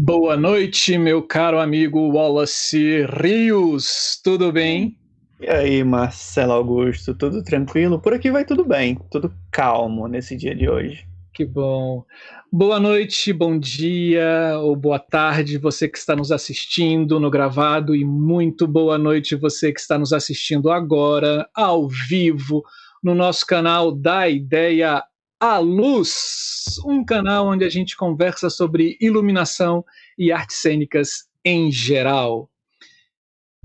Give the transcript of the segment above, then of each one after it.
Boa noite, meu caro amigo Wallace Rios. Tudo bem? E aí, Marcelo Augusto, tudo tranquilo? Por aqui vai tudo bem, tudo calmo nesse dia de hoje. Que bom. Boa noite, bom dia ou boa tarde, você que está nos assistindo no gravado, e muito boa noite, você que está nos assistindo agora, ao vivo, no nosso canal da Ideia a Luz, um canal onde a gente conversa sobre iluminação e artes cênicas em geral.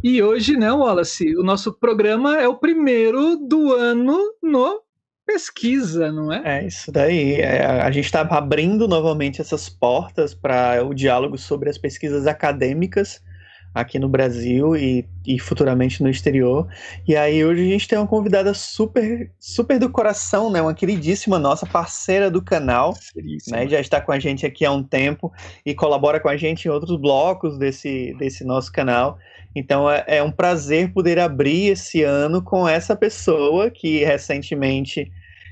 E hoje, né, Wallace, o nosso programa é o primeiro do ano no pesquisa, não é? É isso daí. É, a gente está abrindo novamente essas portas para o diálogo sobre as pesquisas acadêmicas aqui no Brasil e, e futuramente no exterior. E aí hoje a gente tem uma convidada super, super do coração, né? Uma queridíssima nossa, parceira do canal, né? Já está com a gente aqui há um tempo e colabora com a gente em outros blocos desse, desse nosso canal. Então é, é um prazer poder abrir esse ano com essa pessoa que recentemente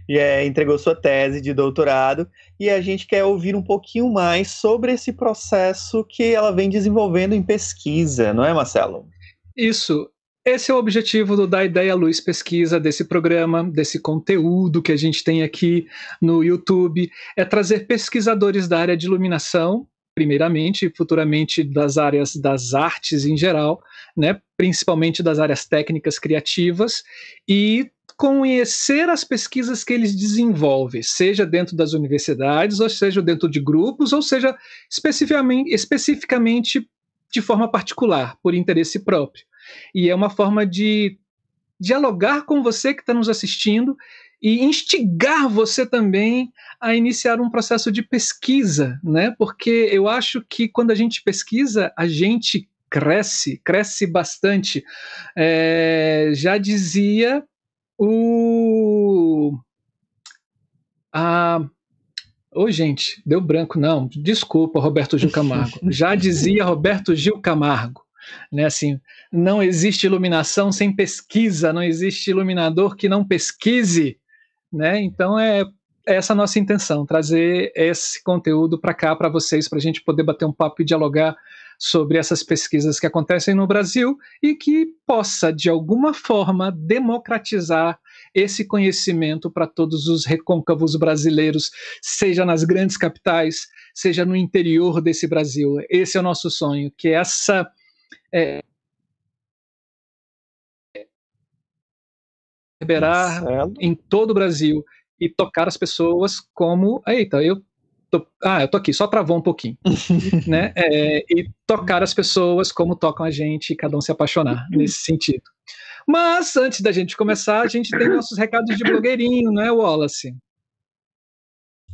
já entregou sua tese de doutorado e a gente quer ouvir um pouquinho mais sobre esse processo que ela vem desenvolvendo em pesquisa, não é, Marcelo? Isso. Esse é o objetivo do Da Ideia Luz Pesquisa, desse programa, desse conteúdo que a gente tem aqui no YouTube, é trazer pesquisadores da área de iluminação, primeiramente, e futuramente das áreas das artes em geral, né, principalmente das áreas técnicas criativas, e conhecer as pesquisas que eles desenvolvem, seja dentro das universidades, ou seja dentro de grupos, ou seja especificamente, especificamente de forma particular, por interesse próprio. E é uma forma de dialogar com você que está nos assistindo e instigar você também a iniciar um processo de pesquisa, né? Porque eu acho que quando a gente pesquisa, a gente cresce, cresce bastante. É, já dizia o. A. Ô, oh, gente, deu branco, não. Desculpa, Roberto Gil Camargo. Já dizia Roberto Gil Camargo, né? Assim, não existe iluminação sem pesquisa, não existe iluminador que não pesquise, né? Então é, é essa a nossa intenção, trazer esse conteúdo para cá para vocês, para a gente poder bater um papo e dialogar sobre essas pesquisas que acontecem no Brasil e que possa, de alguma forma, democratizar esse conhecimento para todos os recôncavos brasileiros, seja nas grandes capitais, seja no interior desse Brasil. Esse é o nosso sonho, que essa. É, reverberar em todo o Brasil e tocar as pessoas como. Eita, eu Tô, ah, eu tô aqui, só travou um pouquinho, né? É, e tocar as pessoas como tocam a gente e cada um se apaixonar nesse sentido. Mas antes da gente começar, a gente tem nossos recados de blogueirinho, né, Wallace?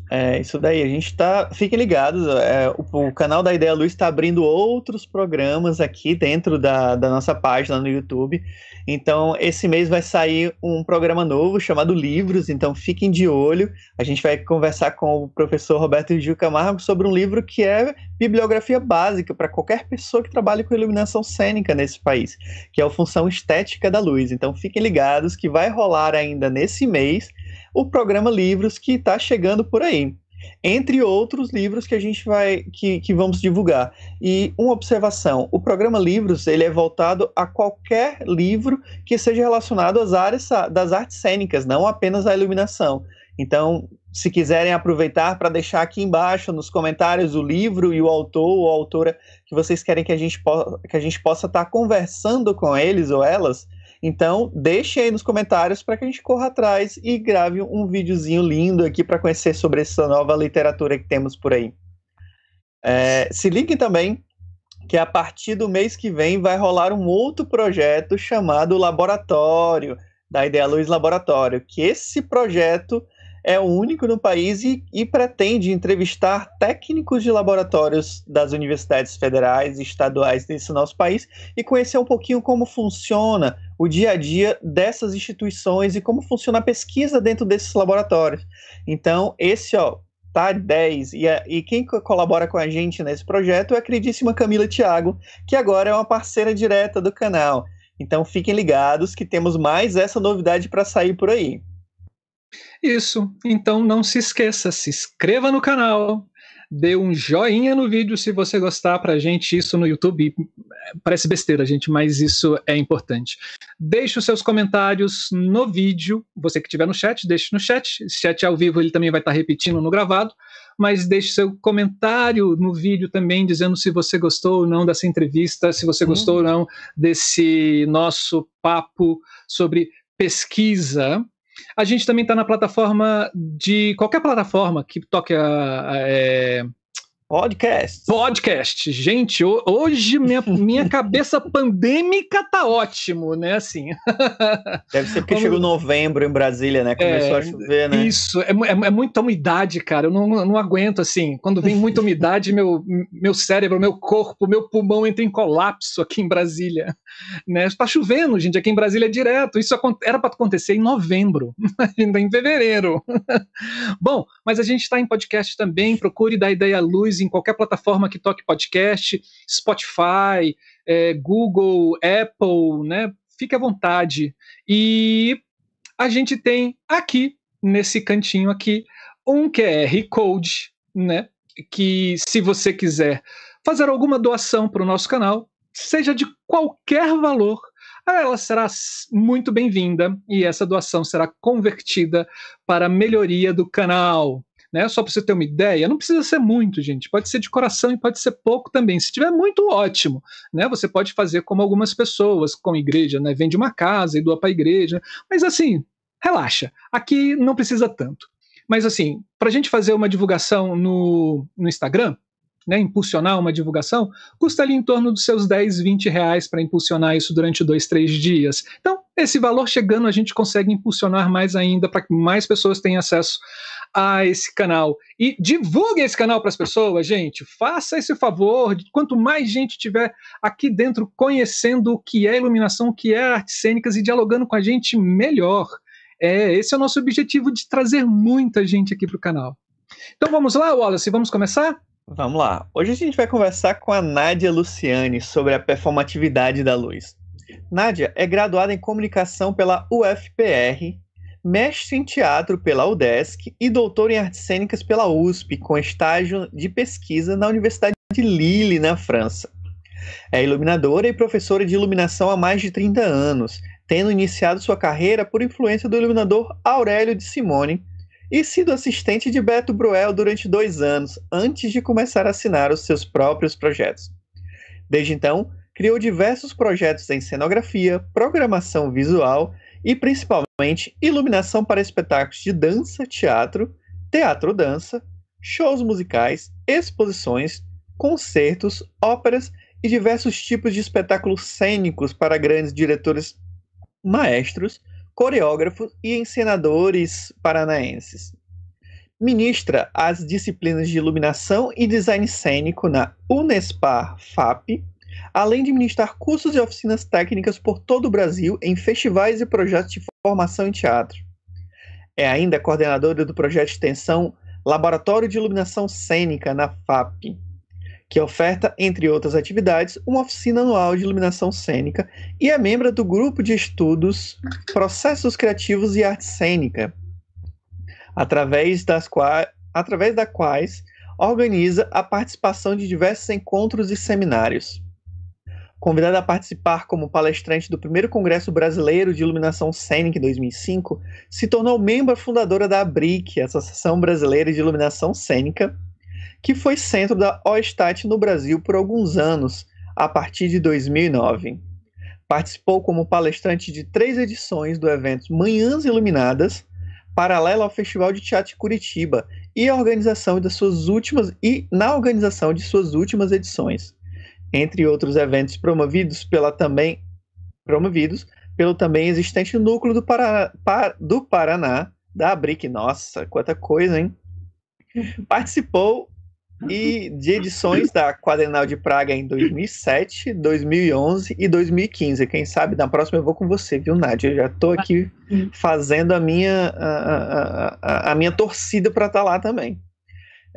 É, isso daí, a gente tá. Fiquem ligados, é, o, o, canal da Ideia Luz está abrindo outros programas aqui dentro da, da nossa página no YouTube. Então, esse mês vai sair um programa novo chamado Livros, então fiquem de olho. A gente vai conversar com o professor Roberto Gil Camargo sobre um livro que é bibliografia básica para qualquer pessoa que trabalhe com iluminação cênica nesse país, que é a função estética da luz. Então, fiquem ligados que vai rolar ainda nesse mês o programa Livros que está chegando por aí. Entre outros livros que a gente vai que, que vamos divulgar. E uma observação: o programa Livros ele é voltado a qualquer livro que seja relacionado às áreas das artes cênicas, não apenas à iluminação. Então, se quiserem aproveitar para deixar aqui embaixo nos comentários o livro e o autor ou autora que vocês querem que a gente, po que a gente possa estar tá conversando com eles ou elas, então, deixe aí nos comentários para que a gente corra atrás e grave um videozinho lindo aqui para conhecer sobre essa nova literatura que temos por aí. É, se liguem também que a partir do mês que vem vai rolar um outro projeto chamado Laboratório, da Ideia Luz Laboratório, que esse projeto é o único no país e, e, pretende entrevistar técnicos de laboratórios das universidades federais e estaduais desse nosso país e conhecer um pouquinho como funciona o dia a dia dessas instituições e como funciona a pesquisa dentro desses laboratórios. Então, esse, ó, tá 10. E, e quem colabora com a gente nesse projeto é a queridíssima Camila Thiago, que agora é uma parceira direta do canal. Então, fiquem ligados que temos mais essa novidade para sair por aí. Isso. Então não se esqueça, se inscreva no canal, dê um joinha no vídeo se você gostar pra gente. Isso no YouTube parece besteira, gente, mas isso é importante. Deixe os seus comentários no vídeo. Você que estiver no chat, deixe no chat. Esse chat ao vivo ele também vai estar repetindo no gravado. Mas deixe seu comentário no vídeo também, dizendo se você gostou ou não dessa entrevista, se você gostou ou não desse nosso papo sobre pesquisa. A gente também está na plataforma de qualquer plataforma que toque a, a é, Podcast. Podcast. Gente, hoje minha, minha cabeça pandêmica tá ótimo, né? Assim. Deve ser porque Vamos... chegou novembro em Brasília, né? Começou é, a chover, né? Isso, é, é, é, muita umidade, cara. Eu não, não aguento, assim. Quando vem muita umidade, meu, meu cérebro, meu corpo, meu pulmão entra em colapso aqui em Brasília. Né? Está chovendo, gente, aqui em Brasília é direto. Isso era para acontecer em novembro, ainda em fevereiro. Bom, mas a gente está em podcast também. Procure dar ideia à luz em qualquer plataforma que toque podcast, Spotify, é, Google, Apple, né? Fique à vontade. E a gente tem aqui, nesse cantinho aqui, um QR Code, né? Que se você quiser fazer alguma doação para o nosso canal, seja de qualquer valor, ela será muito bem-vinda e essa doação será convertida para a melhoria do canal né? Só para você ter uma ideia, não precisa ser muito, gente. Pode ser de coração e pode ser pouco também. Se tiver muito, ótimo, né? Você pode fazer como algumas pessoas, com igreja, né? Vende uma casa e doa para a igreja. Mas assim, relaxa. Aqui não precisa tanto. Mas assim, para a gente fazer uma divulgação no, no Instagram, né, impulsionar uma divulgação, custa ali em torno dos seus 10, 20 reais para impulsionar isso durante dois, três dias. Então, esse valor chegando, a gente consegue impulsionar mais ainda para que mais pessoas tenham acesso a esse canal. E divulgue esse canal para as pessoas, gente. Faça esse favor. Quanto mais gente tiver aqui dentro conhecendo o que é iluminação, o que é artes cênicas e dialogando com a gente, melhor. É, esse é o nosso objetivo de trazer muita gente aqui para o canal. Então vamos lá, Wallace, vamos começar? Vamos lá. Hoje a gente vai conversar com a Nádia Luciane sobre a performatividade da luz. Nádia é graduada em comunicação pela UFPR mestre em teatro pela UDESC e doutor em artes cênicas pela USP, com estágio de pesquisa na Universidade de Lille, na França. É iluminadora e professora de iluminação há mais de 30 anos, tendo iniciado sua carreira por influência do iluminador Aurélio de Simone e sido assistente de Beto Bruel durante dois anos, antes de começar a assinar os seus próprios projetos. Desde então, criou diversos projetos em cenografia, programação visual e principalmente iluminação para espetáculos de dança, teatro, teatro-dança, shows musicais, exposições, concertos, óperas e diversos tipos de espetáculos cênicos para grandes diretores, maestros, coreógrafos e encenadores paranaenses. Ministra as disciplinas de iluminação e design cênico na Unespar FAP além de ministrar cursos e oficinas técnicas por todo o Brasil em festivais e projetos de formação em teatro. É ainda coordenadora do projeto de extensão Laboratório de Iluminação Cênica na FAP, que oferta, entre outras atividades, uma oficina anual de iluminação cênica e é membro do grupo de estudos Processos Criativos e Arte Cênica, através, das qua através da quais organiza a participação de diversos encontros e seminários. Convidada a participar como palestrante do primeiro Congresso Brasileiro de Iluminação Cênica em 2005, se tornou membro fundadora da ABRIC, Associação Brasileira de Iluminação Cênica, que foi centro da OSTAT no Brasil por alguns anos, a partir de 2009. Participou como palestrante de três edições do evento Manhãs Iluminadas, paralelo ao Festival de Teatro de Curitiba, e a organização das suas últimas e na organização de suas últimas edições entre outros eventos promovidos pela também promovidos pelo também existente núcleo do, Paraná, do Paraná da ABRIC. Nossa, quanta coisa, hein? Participou e de edições da Quadrenal de Praga em 2007, 2011 e 2015. Quem sabe na próxima eu vou com você, viu, Nádia? Eu já estou aqui fazendo a minha, a, a, a minha torcida para estar tá lá também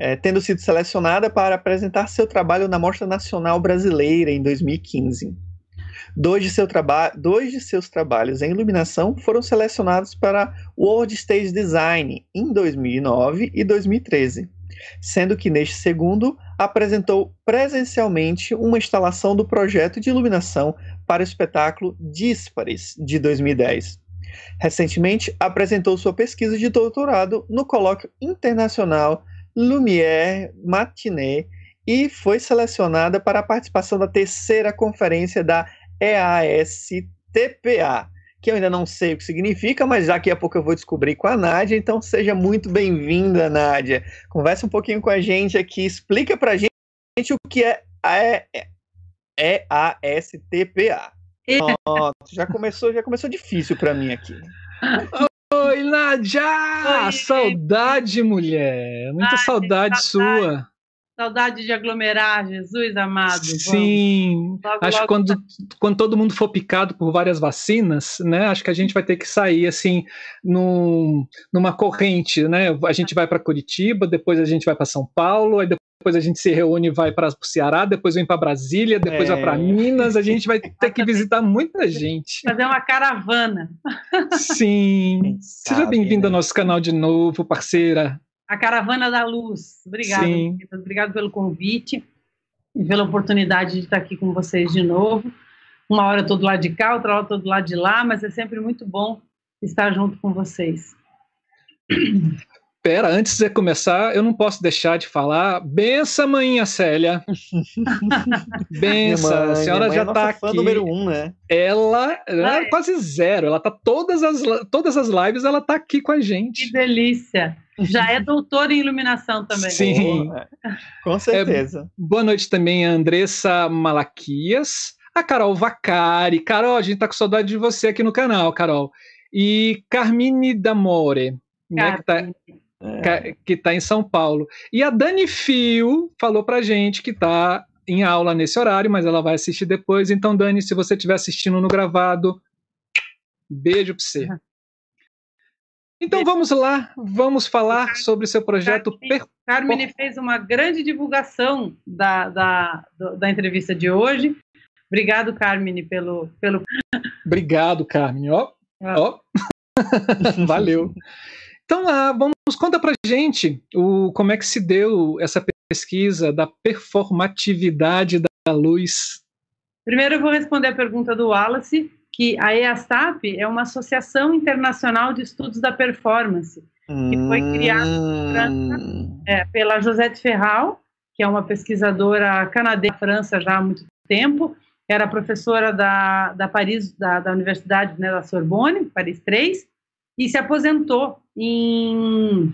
é, tendo sido selecionada para apresentar seu trabalho na Mostra Nacional Brasileira em 2015. Dois de, seu dois de seus trabalhos em iluminação foram selecionados para World Stage Design em 2009 e 2013, sendo que neste segundo apresentou presencialmente uma instalação do projeto de iluminação para o espetáculo Díspares de 2010. Recentemente apresentou sua pesquisa de doutorado no colóquio internacional Lumière Matinée e foi selecionada para a participação da terceira conferência da EASTPA, que eu ainda não sei o que significa, mas daqui a pouco eu vou descobrir com a Nádia, então seja muito bem-vinda, Nádia. Conversa um pouquinho com a gente aqui, explica pra gente o que é a EASTPA. Pronto, já começou, já começou difícil para mim aqui. Oi, Nádia! Oi. Saudade, mulher! Muita Ai, saudade, saudade sua. Saudade de aglomerar, Jesus amado. Sim, logo, acho que quando, tá. quando todo mundo for picado por várias vacinas, né? Acho que a gente vai ter que sair assim num, numa corrente, né? A gente vai para Curitiba, depois a gente vai para São Paulo, aí depois a gente se reúne e vai para o Ceará, depois vem para Brasília, depois é. vai para Minas, a gente vai ter que visitar muita gente. Fazer uma caravana. Sim. Seja bem-vindo né? ao nosso canal de novo, parceira a Caravana da Luz. Obrigada, obrigado pelo convite e pela oportunidade de estar aqui com vocês de novo. Uma hora eu estou do lado de cá, outra hora eu estou do lado de lá, mas é sempre muito bom estar junto com vocês. Pera, antes de começar, eu não posso deixar de falar. Bença, manhinha Célia. Bença, a senhora é já está aqui. número um, né? Ela, ela é quase zero. Ela tá todas as todas as lives, ela tá aqui com a gente. Que delícia. Já é doutora em iluminação também. Sim, com certeza. É, boa noite também a Andressa Malaquias, a Carol Vacari. Carol, a gente tá com saudade de você aqui no canal, Carol. E Carmine D'Amore, né, que tá, é. que tá em São Paulo. E a Dani Fio falou pra gente que tá em aula nesse horário, mas ela vai assistir depois. Então, Dani, se você estiver assistindo no gravado, beijo pra você. Então vamos lá, vamos falar sobre seu projeto. Per... Carmine fez uma grande divulgação da, da, da entrevista de hoje. Obrigado, Carmine, pelo. pelo... Obrigado, Carmine. Ó, ó. Valeu. Então, ah, vamos conta pra gente o, como é que se deu essa pesquisa da performatividade da luz. Primeiro eu vou responder a pergunta do Wallace, que a EASAP é uma associação internacional de estudos da performance, que foi criada hum. é, pela Josette Ferral, que é uma pesquisadora canadense da França já há muito tempo, era professora da, da Paris, da, da Universidade né, da Sorbonne, Paris 3, e se aposentou em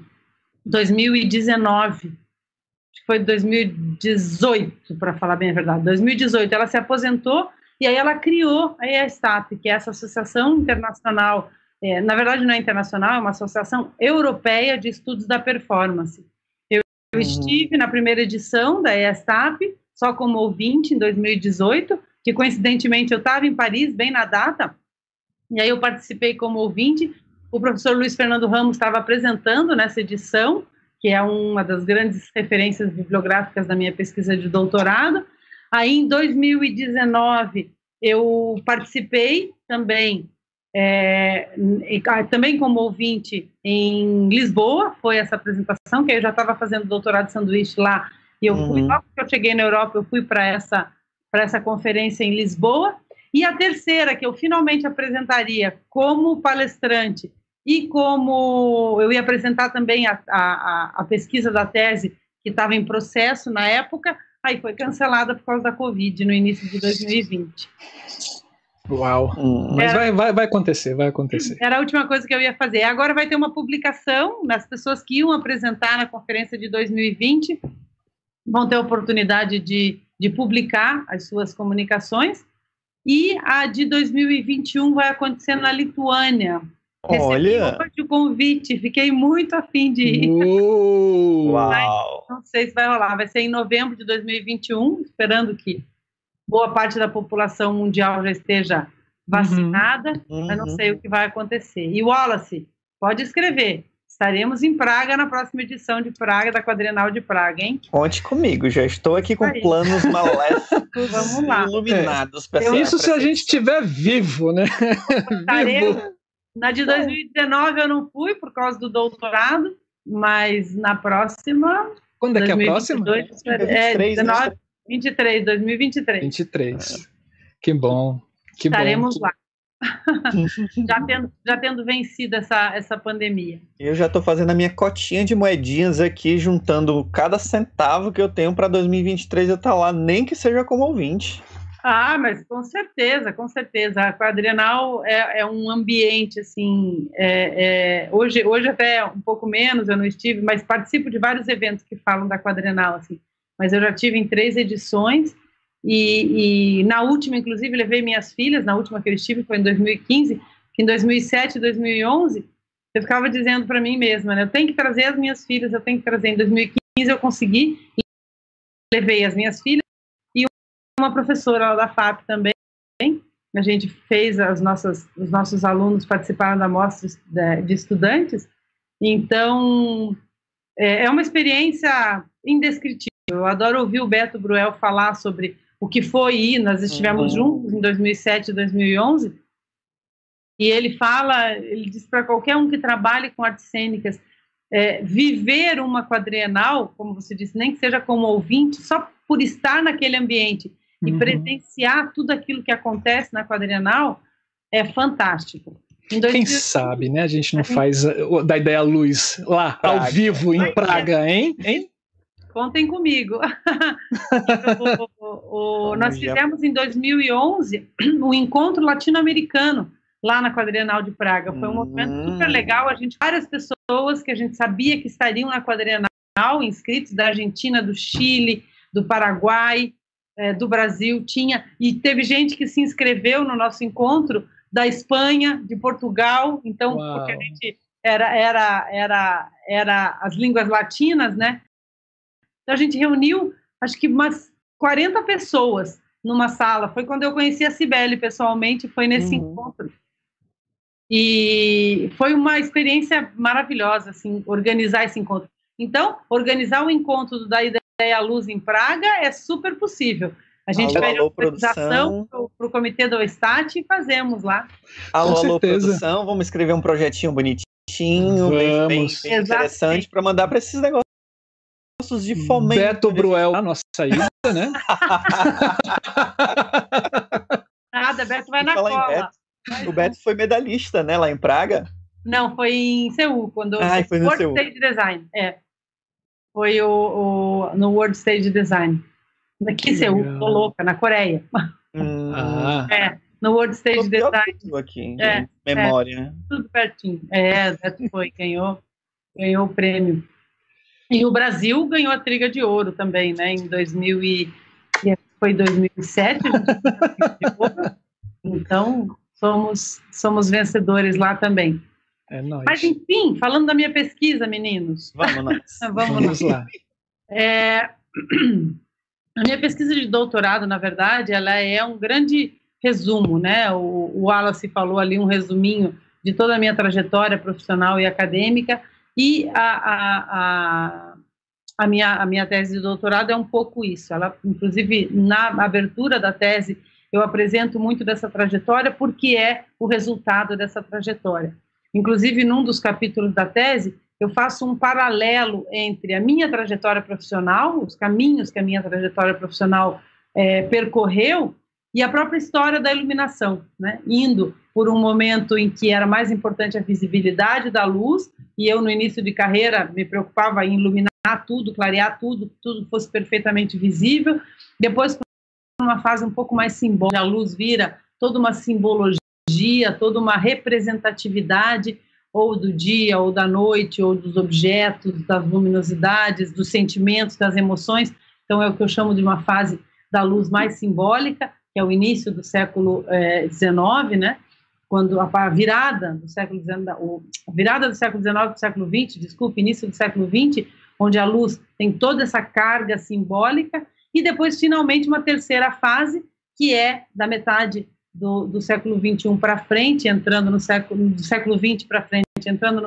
2019, acho que foi 2018, para falar bem a verdade, 2018, ela se aposentou e aí ela criou a EASTAP, que é essa associação internacional, é, na verdade não é internacional, é uma associação europeia de estudos da performance. Eu, eu uhum. estive na primeira edição da EASTAP, só como ouvinte, em 2018, que coincidentemente eu estava em Paris, bem na data, e aí eu participei como ouvinte. O professor Luiz Fernando Ramos estava apresentando nessa edição, que é uma das grandes referências bibliográficas da minha pesquisa de doutorado, Aí, em 2019, eu participei também, é, ah, também como ouvinte em Lisboa, foi essa apresentação, que eu já estava fazendo doutorado de sanduíche lá, e eu uhum. fui, logo que eu cheguei na Europa, eu fui para essa, essa conferência em Lisboa, e a terceira, que eu finalmente apresentaria como palestrante e como eu ia apresentar também a, a, a pesquisa da tese que estava em processo na época, aí foi cancelada por causa da Covid no início de 2020. Uau! Hum, mas era, vai, vai, vai acontecer, vai acontecer. Era a última coisa que eu ia fazer. Agora vai ter uma publicação, as pessoas que iam apresentar na conferência de 2020 vão ter a oportunidade de, de publicar as suas comunicações. E a de 2021 vai acontecer na Lituânia, Olha! Recebi o convite, fiquei muito afim de ir. Uau! não sei se vai rolar, vai ser em novembro de 2021, esperando que boa parte da população mundial já esteja vacinada, uhum. mas não sei o que vai acontecer. E Wallace, pode escrever. Estaremos em Praga na próxima edição de Praga, da Quadrenal de Praga, hein? Conte comigo, já estou aqui com planos maléficos Vamos lá. iluminados. É. Isso se a gente estiver vivo, né? Estaremos, na de 2019 eu não fui por causa do doutorado, mas na próxima Quando é que é a próxima? 2022, é, 19, 23, 2023. 23. Que bom. Que Estaremos bom. lá. já, tendo, já tendo vencido essa, essa pandemia. Eu já estou fazendo a minha cotinha de moedinhas aqui, juntando cada centavo que eu tenho para 2023 eu estar tá lá, nem que seja como ouvinte. Ah, mas com certeza, com certeza. A Quadrenal é, é um ambiente, assim, é, é, hoje, hoje até um pouco menos, eu não estive, mas participo de vários eventos que falam da Quadrenal, assim. Mas eu já tive em três edições e, e, na última, inclusive, levei minhas filhas, na última que eu estive foi em 2015, que em 2007 e 2011, eu ficava dizendo para mim mesma, né, eu tenho que trazer as minhas filhas, eu tenho que trazer. Em 2015 eu consegui, levei as minhas filhas uma professora da FAP também, a gente fez as nossas, os nossos alunos participaram da mostra de, estudantes, então é, é uma experiência indescritível. Eu adoro ouvir o Beto Bruel falar sobre o que foi ir, nós estivemos uhum. juntos em 2007 e 2011, e ele fala, ele diz para qualquer um que trabalhe com artes cênicas, é, viver uma quadrienal, como você disse, nem que seja como ouvinte, só por estar naquele ambiente e uhum. presenciar tudo aquilo que acontece na quadrienal, é fantástico. Quem sabe, né? A gente não faz uh, da ideia luz lá, Praga. ao vivo, em Praga, hein? hein? contem comigo. o, o, nós fizemos em 2011 o um encontro latino-americano lá na Quadrienal de Praga. Foi um momento hum. super legal. A gente, várias pessoas que a gente sabia que estariam na Quadrienal, inscritos da Argentina, do Chile, do Paraguai, é, do Brasil, tinha. E teve gente que se inscreveu no nosso encontro da Espanha, de Portugal. Então, Uau. porque a gente era, era, era, era as línguas latinas, né? Então a gente reuniu, acho que umas 40 pessoas numa sala. Foi quando eu conheci a Cibele pessoalmente, foi nesse uhum. encontro. E foi uma experiência maravilhosa, assim, organizar esse encontro. Então, organizar o encontro da Ideia Luz em Praga é super possível. A gente alô, pede alô, autorização para o comitê do Estat e fazemos lá. Alô, alô, produção, vamos escrever um projetinho bonitinho, bem, bem, bem interessante para mandar para esses negócios de fomento. Beto Bruel, a nossa ida, né? Nada, Beto vai na cola. Beto, o Beto foi medalhista, né, lá em Praga? Não, foi em Seul, quando ah, foi no Seul. Stage Design, é. Foi o, o, no World Stage Design. Aqui em Seul, tô louca, na Coreia. Hum. Ah. É, no World Stage Design. Tudo aqui, é, memória. É, tudo pertinho. É, Beto foi, ganhou, ganhou o prêmio. E o Brasil ganhou a Triga de Ouro também, né? Em 2000 e foi 2007, então somos somos vencedores lá também. É nóis. Mas enfim, falando da minha pesquisa, meninos. Vamos. Vamos, Vamos lá. É, a minha pesquisa de doutorado, na verdade, ela é um grande resumo, né? O, o Wallace falou ali um resuminho de toda a minha trajetória profissional e acadêmica e a, a, a, a, minha, a minha tese de doutorado é um pouco isso. Ela, inclusive, na abertura da tese, eu apresento muito dessa trajetória porque é o resultado dessa trajetória. Inclusive, num dos capítulos da tese, eu faço um paralelo entre a minha trajetória profissional, os caminhos que a minha trajetória profissional é, percorreu, e a própria história da iluminação, né? indo por um momento em que era mais importante a visibilidade da luz, e eu no início de carreira me preocupava em iluminar tudo, clarear tudo, tudo fosse perfeitamente visível. Depois, uma fase um pouco mais simbólica, a luz vira toda uma simbologia, toda uma representatividade ou do dia, ou da noite, ou dos objetos, das luminosidades, dos sentimentos, das emoções. Então, é o que eu chamo de uma fase da luz mais simbólica, que é o início do século XIX, eh, né? quando a virada do século XIX, virada do século XIX para o século XX, desculpe, início do século XX, onde a luz tem toda essa carga simbólica, e depois, finalmente, uma terceira fase, que é da metade do, do século XXI para frente, entrando no século, do século XX para frente, entrando no,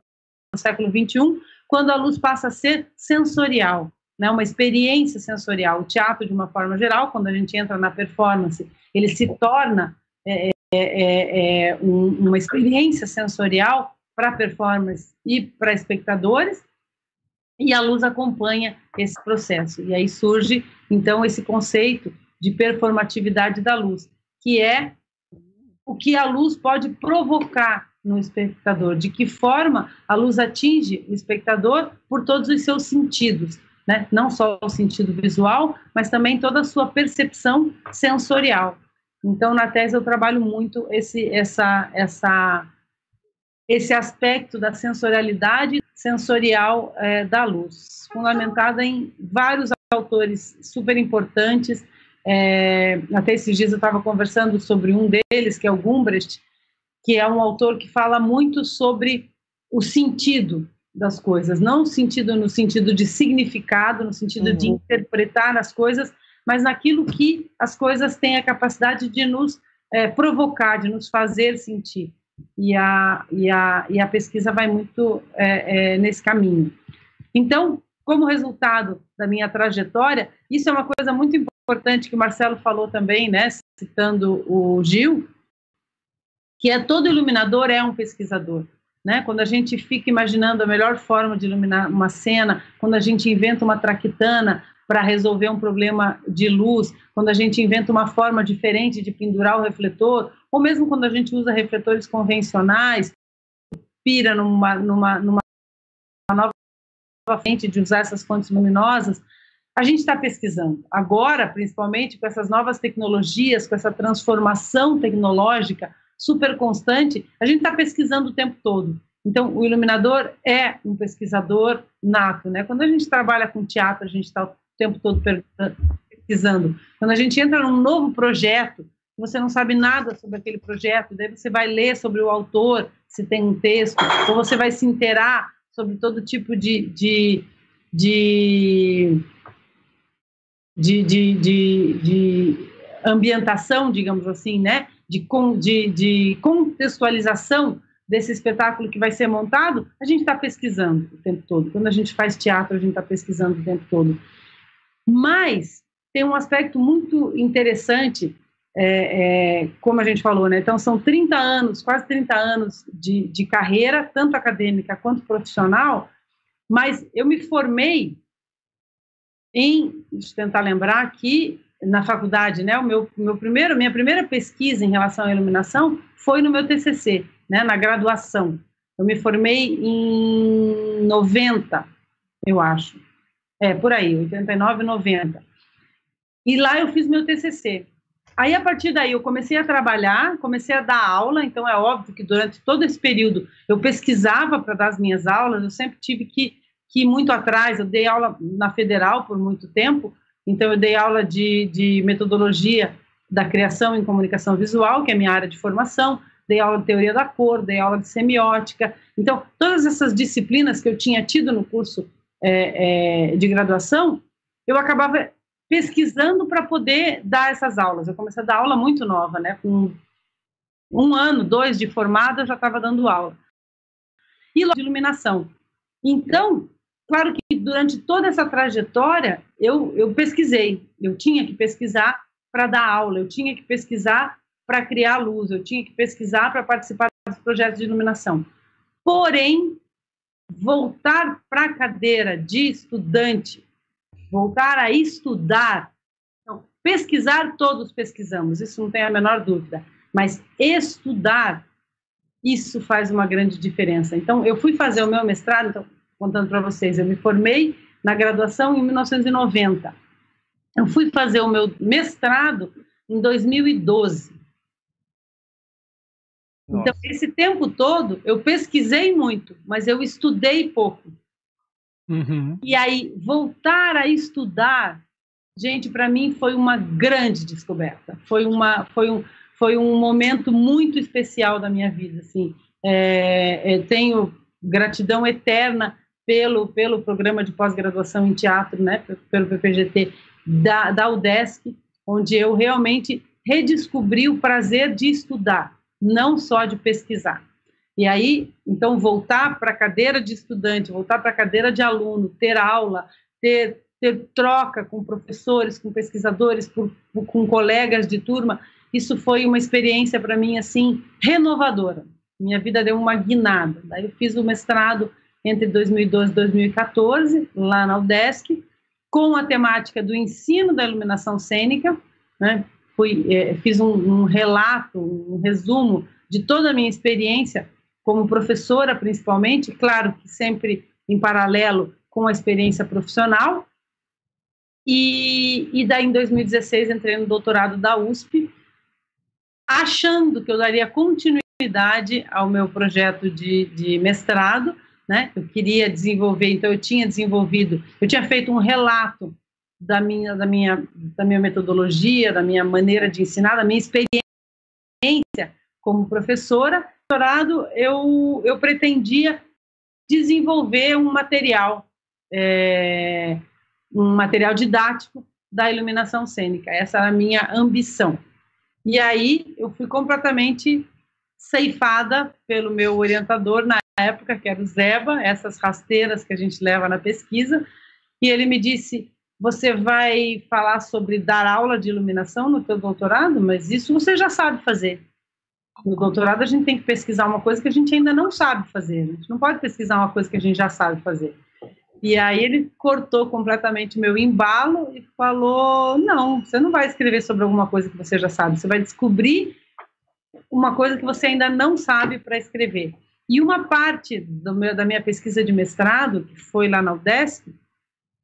século XXI, quando a luz passa a ser sensorial, né, uma experiência sensorial. O teatro, de uma forma geral, quando a gente entra na performance, ele se torna é, é, é, é um, uma experiência sensorial para performance e para espectadores. e a luz acompanha esse processo. E aí surge, então, esse conceito de performatividade da luz, que é o que a luz pode provocar no espectador, de que forma a luz atinge o espectador por todos os seus sentidos, né? não só o sentido visual, mas também toda a sua percepção sensorial. Então, na tese, eu trabalho muito esse, essa, essa, esse aspecto da sensorialidade sensorial é, da luz, fundamentada em vários autores super importantes. É, até esses dias eu estava conversando sobre um deles, que é o Gumbrecht, que é um autor que fala muito sobre o sentido das coisas, não o sentido no sentido de significado, no sentido uhum. de interpretar as coisas, mas naquilo que as coisas têm a capacidade de nos é, provocar, de nos fazer sentir. E a, e a, e a pesquisa vai muito é, é, nesse caminho. Então, como resultado da minha trajetória, isso é uma coisa muito importante que o Marcelo falou também, né, citando o Gil, que é todo iluminador é um pesquisador. Né? Quando a gente fica imaginando a melhor forma de iluminar uma cena, quando a gente inventa uma traquitana para resolver um problema de luz, quando a gente inventa uma forma diferente de pendurar o refletor, ou mesmo quando a gente usa refletores convencionais, pira numa, numa, numa nova frente de usar essas fontes luminosas, a gente está pesquisando. Agora, principalmente com essas novas tecnologias, com essa transformação tecnológica, super constante, a gente está pesquisando o tempo todo. Então, o iluminador é um pesquisador nato, né? Quando a gente trabalha com teatro, a gente está o tempo todo pesquisando. Quando a gente entra num novo projeto, você não sabe nada sobre aquele projeto, daí você vai ler sobre o autor, se tem um texto, ou você vai se inteirar sobre todo tipo de, de, de, de, de, de, de ambientação, digamos assim, né? de, de, de contextualização desse espetáculo que vai ser montado, a gente está pesquisando o tempo todo. Quando a gente faz teatro, a gente está pesquisando o tempo todo. Mas tem um aspecto muito interessante, é, é, como a gente falou, né? Então, são 30 anos, quase 30 anos de, de carreira, tanto acadêmica quanto profissional, mas eu me formei em, deixa eu tentar lembrar aqui, na faculdade, né? O meu, meu primeiro, minha primeira pesquisa em relação à iluminação foi no meu TCC, né? Na graduação. Eu me formei em 90, eu acho. É, por aí, 89, 90. E lá eu fiz meu TCC. Aí, a partir daí, eu comecei a trabalhar, comecei a dar aula, então é óbvio que durante todo esse período eu pesquisava para dar as minhas aulas, eu sempre tive que, que muito atrás, eu dei aula na Federal por muito tempo, então, eu dei aula de, de metodologia da criação em comunicação visual, que é minha área de formação, dei aula de teoria da cor, dei aula de semiótica. Então, todas essas disciplinas que eu tinha tido no curso é, é, de graduação, eu acabava pesquisando para poder dar essas aulas. Eu comecei a dar aula muito nova, né? Com um ano, dois de formada, eu já estava dando aula. E de iluminação. Então, Claro que durante toda essa trajetória, eu, eu pesquisei, eu tinha que pesquisar para dar aula, eu tinha que pesquisar para criar luz, eu tinha que pesquisar para participar dos projetos de iluminação. Porém, voltar para a cadeira de estudante, voltar a estudar, então, pesquisar, todos pesquisamos, isso não tem a menor dúvida, mas estudar, isso faz uma grande diferença. Então, eu fui fazer o meu mestrado, então, contando para vocês, eu me formei na graduação em 1990. Eu fui fazer o meu mestrado em 2012. Nossa. Então, esse tempo todo, eu pesquisei muito, mas eu estudei pouco. Uhum. E aí, voltar a estudar, gente, para mim foi uma grande descoberta. Foi, uma, foi, um, foi um momento muito especial da minha vida. Assim. É, tenho gratidão eterna pelo, pelo programa de pós-graduação em teatro, né, pelo PPGT da, da UDESC, onde eu realmente redescobri o prazer de estudar, não só de pesquisar. E aí, então, voltar para a cadeira de estudante, voltar para a cadeira de aluno, ter aula, ter, ter troca com professores, com pesquisadores, por, com colegas de turma, isso foi uma experiência para mim, assim, renovadora. Minha vida deu uma guinada. Daí eu fiz o mestrado entre 2012 e 2014, lá na UDESC, com a temática do ensino da iluminação cênica, né? Fui, é, fiz um, um relato, um resumo de toda a minha experiência como professora, principalmente, claro que sempre em paralelo com a experiência profissional. E, e daí, em 2016, entrei no doutorado da USP, achando que eu daria continuidade ao meu projeto de, de mestrado, né? Eu queria desenvolver, então eu tinha desenvolvido, eu tinha feito um relato da minha, da minha, da minha metodologia, da minha maneira de ensinar, da minha experiência como professora. Doutorado, eu, eu pretendia desenvolver um material, é, um material didático da iluminação cênica. Essa era a minha ambição. E aí eu fui completamente ceifada pelo meu orientador na época, que era o Zeba, essas rasteiras que a gente leva na pesquisa, e ele me disse: "Você vai falar sobre dar aula de iluminação no teu doutorado, mas isso você já sabe fazer. No doutorado a gente tem que pesquisar uma coisa que a gente ainda não sabe fazer. A gente não pode pesquisar uma coisa que a gente já sabe fazer." E aí ele cortou completamente meu embalo e falou: "Não, você não vai escrever sobre alguma coisa que você já sabe, você vai descobrir uma coisa que você ainda não sabe para escrever". E uma parte meu, da minha pesquisa de mestrado, que foi lá na UDESC,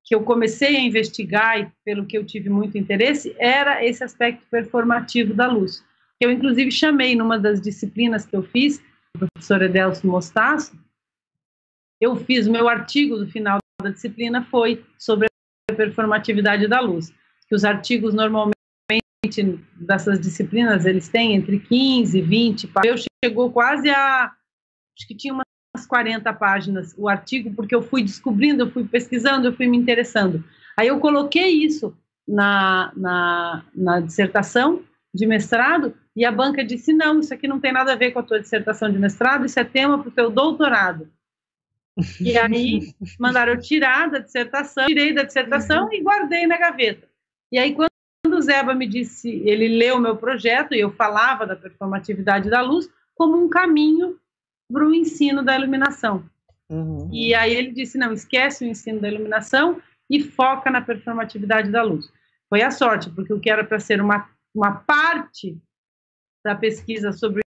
que eu comecei a investigar e pelo que eu tive muito interesse, era esse aspecto performativo da luz. Eu, inclusive, chamei numa das disciplinas que eu fiz, o professor Edelso Mostaço, eu fiz meu artigo do final da disciplina foi sobre a performatividade da luz, que os artigos normalmente dessas disciplinas, eles têm entre 15 e 20, eu chegou quase a acho que tinha umas 40 páginas o artigo, porque eu fui descobrindo, eu fui pesquisando, eu fui me interessando. Aí eu coloquei isso na, na, na dissertação de mestrado e a banca disse: não, isso aqui não tem nada a ver com a tua dissertação de mestrado, isso é tema para o teu doutorado. E aí mandaram eu tirar da dissertação, tirei da dissertação e guardei na gaveta. E aí, quando o Zeba me disse, ele leu o meu projeto e eu falava da performatividade da luz como um caminho para o ensino da iluminação. Uhum. E aí ele disse: não, esquece o ensino da iluminação e foca na performatividade da luz. Foi a sorte, porque o que era para ser uma, uma parte da pesquisa sobre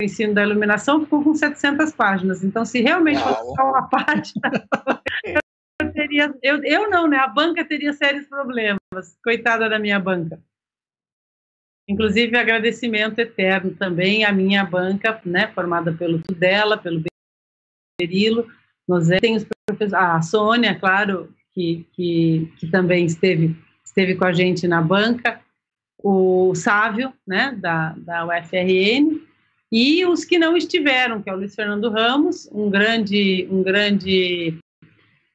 o ensino da iluminação ficou com 700 páginas. Então, se realmente Uau. fosse só uma parte, eu, teria, eu, eu não, né? A banca teria sérios problemas. Coitada da minha banca. Inclusive, agradecimento eterno também à minha banca, né, formada pelo Tudela, pelo Berilo, nós tem os professores, a Sônia, claro, que, que, que, também esteve, esteve com a gente na banca, o Sávio, né, da, da UFRN, e os que não estiveram, que é o Luiz Fernando Ramos, um grande, um grande,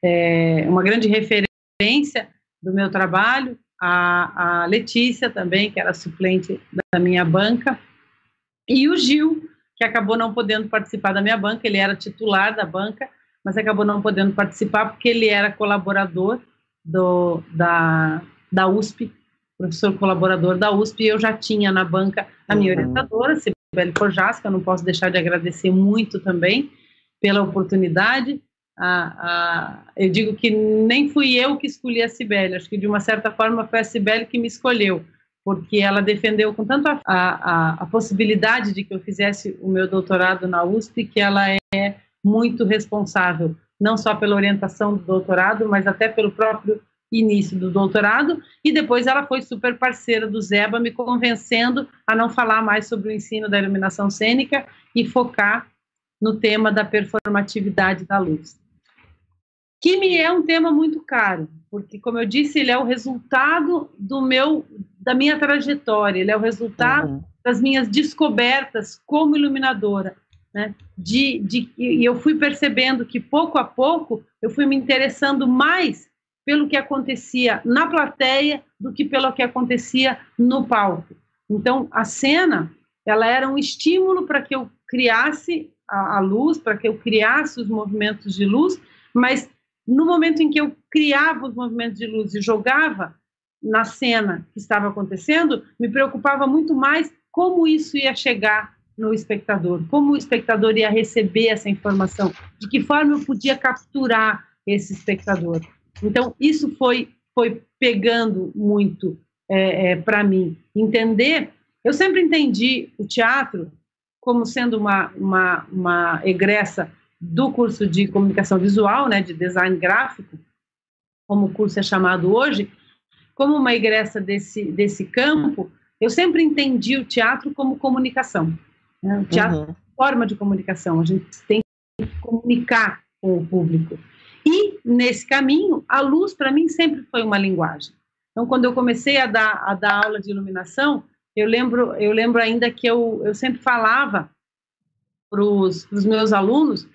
é, uma grande referência do meu trabalho, a, a Letícia também, que era suplente da minha banca, e o Gil, que acabou não podendo participar da minha banca, ele era titular da banca, mas acabou não podendo participar porque ele era colaborador do, da, da USP, professor colaborador da USP, e eu já tinha na banca a minha uhum. orientadora, Sibeli Forjasca, eu não posso deixar de agradecer muito também pela oportunidade, a, a, eu digo que nem fui eu que escolhi a Cibele, acho que de uma certa forma foi a Cibele que me escolheu, porque ela defendeu com tanto a, a, a possibilidade de que eu fizesse o meu doutorado na USP, que ela é muito responsável, não só pela orientação do doutorado, mas até pelo próprio início do doutorado, e depois ela foi super parceira do Zeba, me convencendo a não falar mais sobre o ensino da iluminação cênica e focar no tema da performatividade da luz que me é um tema muito caro, porque, como eu disse, ele é o resultado do meu, da minha trajetória, ele é o resultado uhum. das minhas descobertas como iluminadora, né? De, de, e eu fui percebendo que pouco a pouco eu fui me interessando mais pelo que acontecia na plateia do que pelo que acontecia no palco. Então, a cena, ela era um estímulo para que eu criasse a, a luz, para que eu criasse os movimentos de luz, mas no momento em que eu criava os movimentos de luz e jogava na cena que estava acontecendo, me preocupava muito mais como isso ia chegar no espectador, como o espectador ia receber essa informação, de que forma eu podia capturar esse espectador. Então, isso foi, foi pegando muito é, é, para mim. Entender, eu sempre entendi o teatro como sendo uma, uma, uma egressa do curso de comunicação visual, né, de design gráfico, como o curso é chamado hoje, como uma egressa desse, desse campo, eu sempre entendi o teatro como comunicação. Né? O teatro uhum. é forma de comunicação, a gente tem que comunicar com o público. E, nesse caminho, a luz, para mim, sempre foi uma linguagem. Então, quando eu comecei a dar, a dar aula de iluminação, eu lembro, eu lembro ainda que eu, eu sempre falava para os meus alunos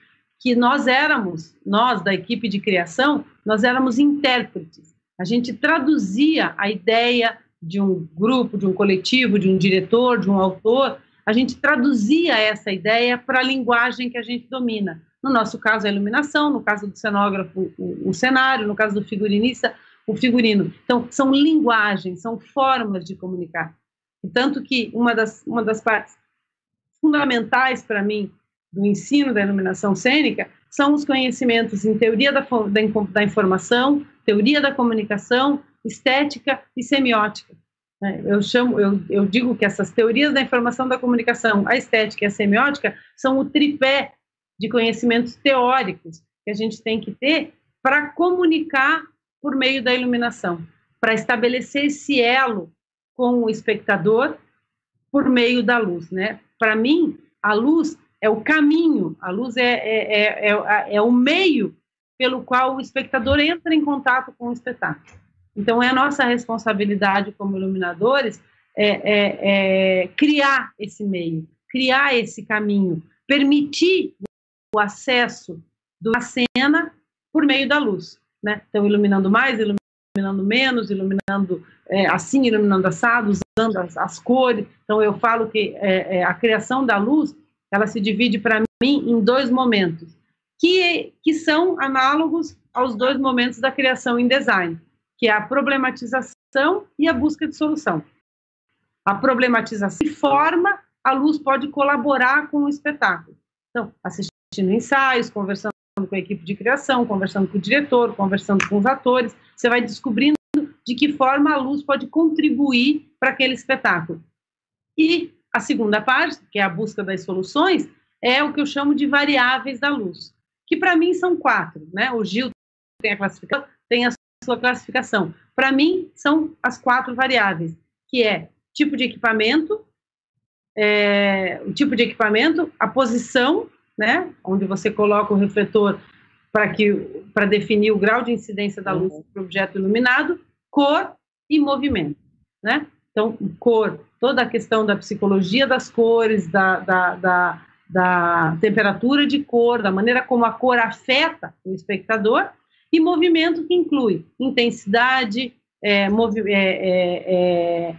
que nós éramos, nós da equipe de criação, nós éramos intérpretes. A gente traduzia a ideia de um grupo, de um coletivo, de um diretor, de um autor, a gente traduzia essa ideia para a linguagem que a gente domina. No nosso caso, a iluminação, no caso do cenógrafo, o, o cenário, no caso do figurinista, o figurino. Então, são linguagens, são formas de comunicar. Tanto que uma das, uma das partes fundamentais para mim do ensino da iluminação cênica são os conhecimentos em teoria da, da, da informação, teoria da comunicação, estética e semiótica. É, eu chamo, eu, eu digo que essas teorias da informação da comunicação, a estética e a semiótica são o tripé de conhecimentos teóricos que a gente tem que ter para comunicar por meio da iluminação, para estabelecer esse elo com o espectador por meio da luz, né? Para mim, a luz é o caminho, a luz é, é, é, é, é o meio pelo qual o espectador entra em contato com o espetáculo. Então, é a nossa responsabilidade como iluminadores é, é, é, criar esse meio, criar esse caminho, permitir o acesso da cena por meio da luz. Né? Então, iluminando mais, iluminando menos, iluminando é, assim, iluminando assado, usando as, as, cores. Então, eu falo que é, é, a criação da luz, ela se divide para mim em dois momentos, que, que são análogos aos dois momentos da criação em design, que é a problematização e a busca de solução. A problematização forma, a luz pode colaborar com o espetáculo. Então, assistindo ensaios, conversando com a equipe de criação, conversando com o diretor, conversando com os atores, você vai descobrindo de que forma a luz pode contribuir para aquele espetáculo. E a segunda parte, que é a busca das soluções, é o que eu chamo de variáveis da luz, que para mim são quatro, né? O Gil tem a classificação, tem a sua classificação. Para mim são as quatro variáveis, que é tipo de equipamento, é, o tipo de equipamento, a posição, né? Onde você coloca o refletor para que para definir o grau de incidência da luz para o objeto iluminado, cor e movimento, né? Então, cor, toda a questão da psicologia das cores, da, da, da, da temperatura de cor, da maneira como a cor afeta o espectador, e movimento que inclui intensidade, é, movi é, é, é,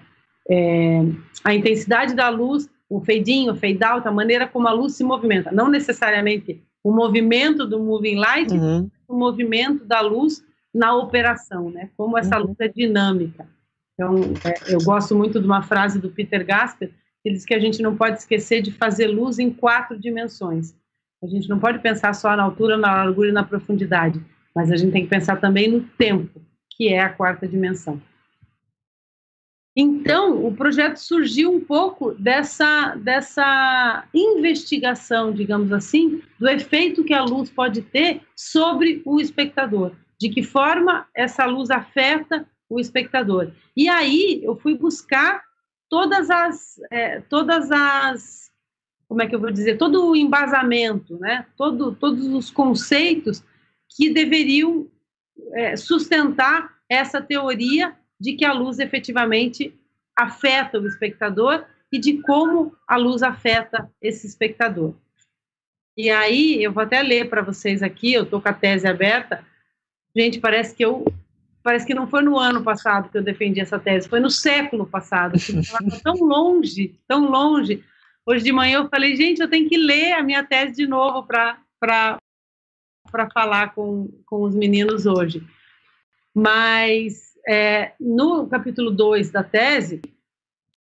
é a intensidade da luz, o fade in, o fade out, a maneira como a luz se movimenta, não necessariamente o movimento do moving light, uhum. o movimento da luz na operação, né? Como essa uhum. luz é dinâmica. Então, é, eu gosto muito de uma frase do Peter Gasper, que diz que a gente não pode esquecer de fazer luz em quatro dimensões. A gente não pode pensar só na altura, na largura e na profundidade, mas a gente tem que pensar também no tempo, que é a quarta dimensão. Então, o projeto surgiu um pouco dessa, dessa investigação, digamos assim, do efeito que a luz pode ter sobre o espectador, de que forma essa luz afeta o espectador. E aí eu fui buscar todas as, é, todas as, como é que eu vou dizer, todo o embasamento, né? Todo, todos os conceitos que deveriam é, sustentar essa teoria de que a luz efetivamente afeta o espectador e de como a luz afeta esse espectador. E aí, eu vou até ler para vocês aqui, eu estou com a tese aberta. Gente, parece que eu parece que não foi no ano passado que eu defendi essa tese, foi no século passado. Ela tão longe, tão longe. Hoje de manhã eu falei, gente, eu tenho que ler a minha tese de novo para falar com, com os meninos hoje. Mas é, no capítulo 2 da tese,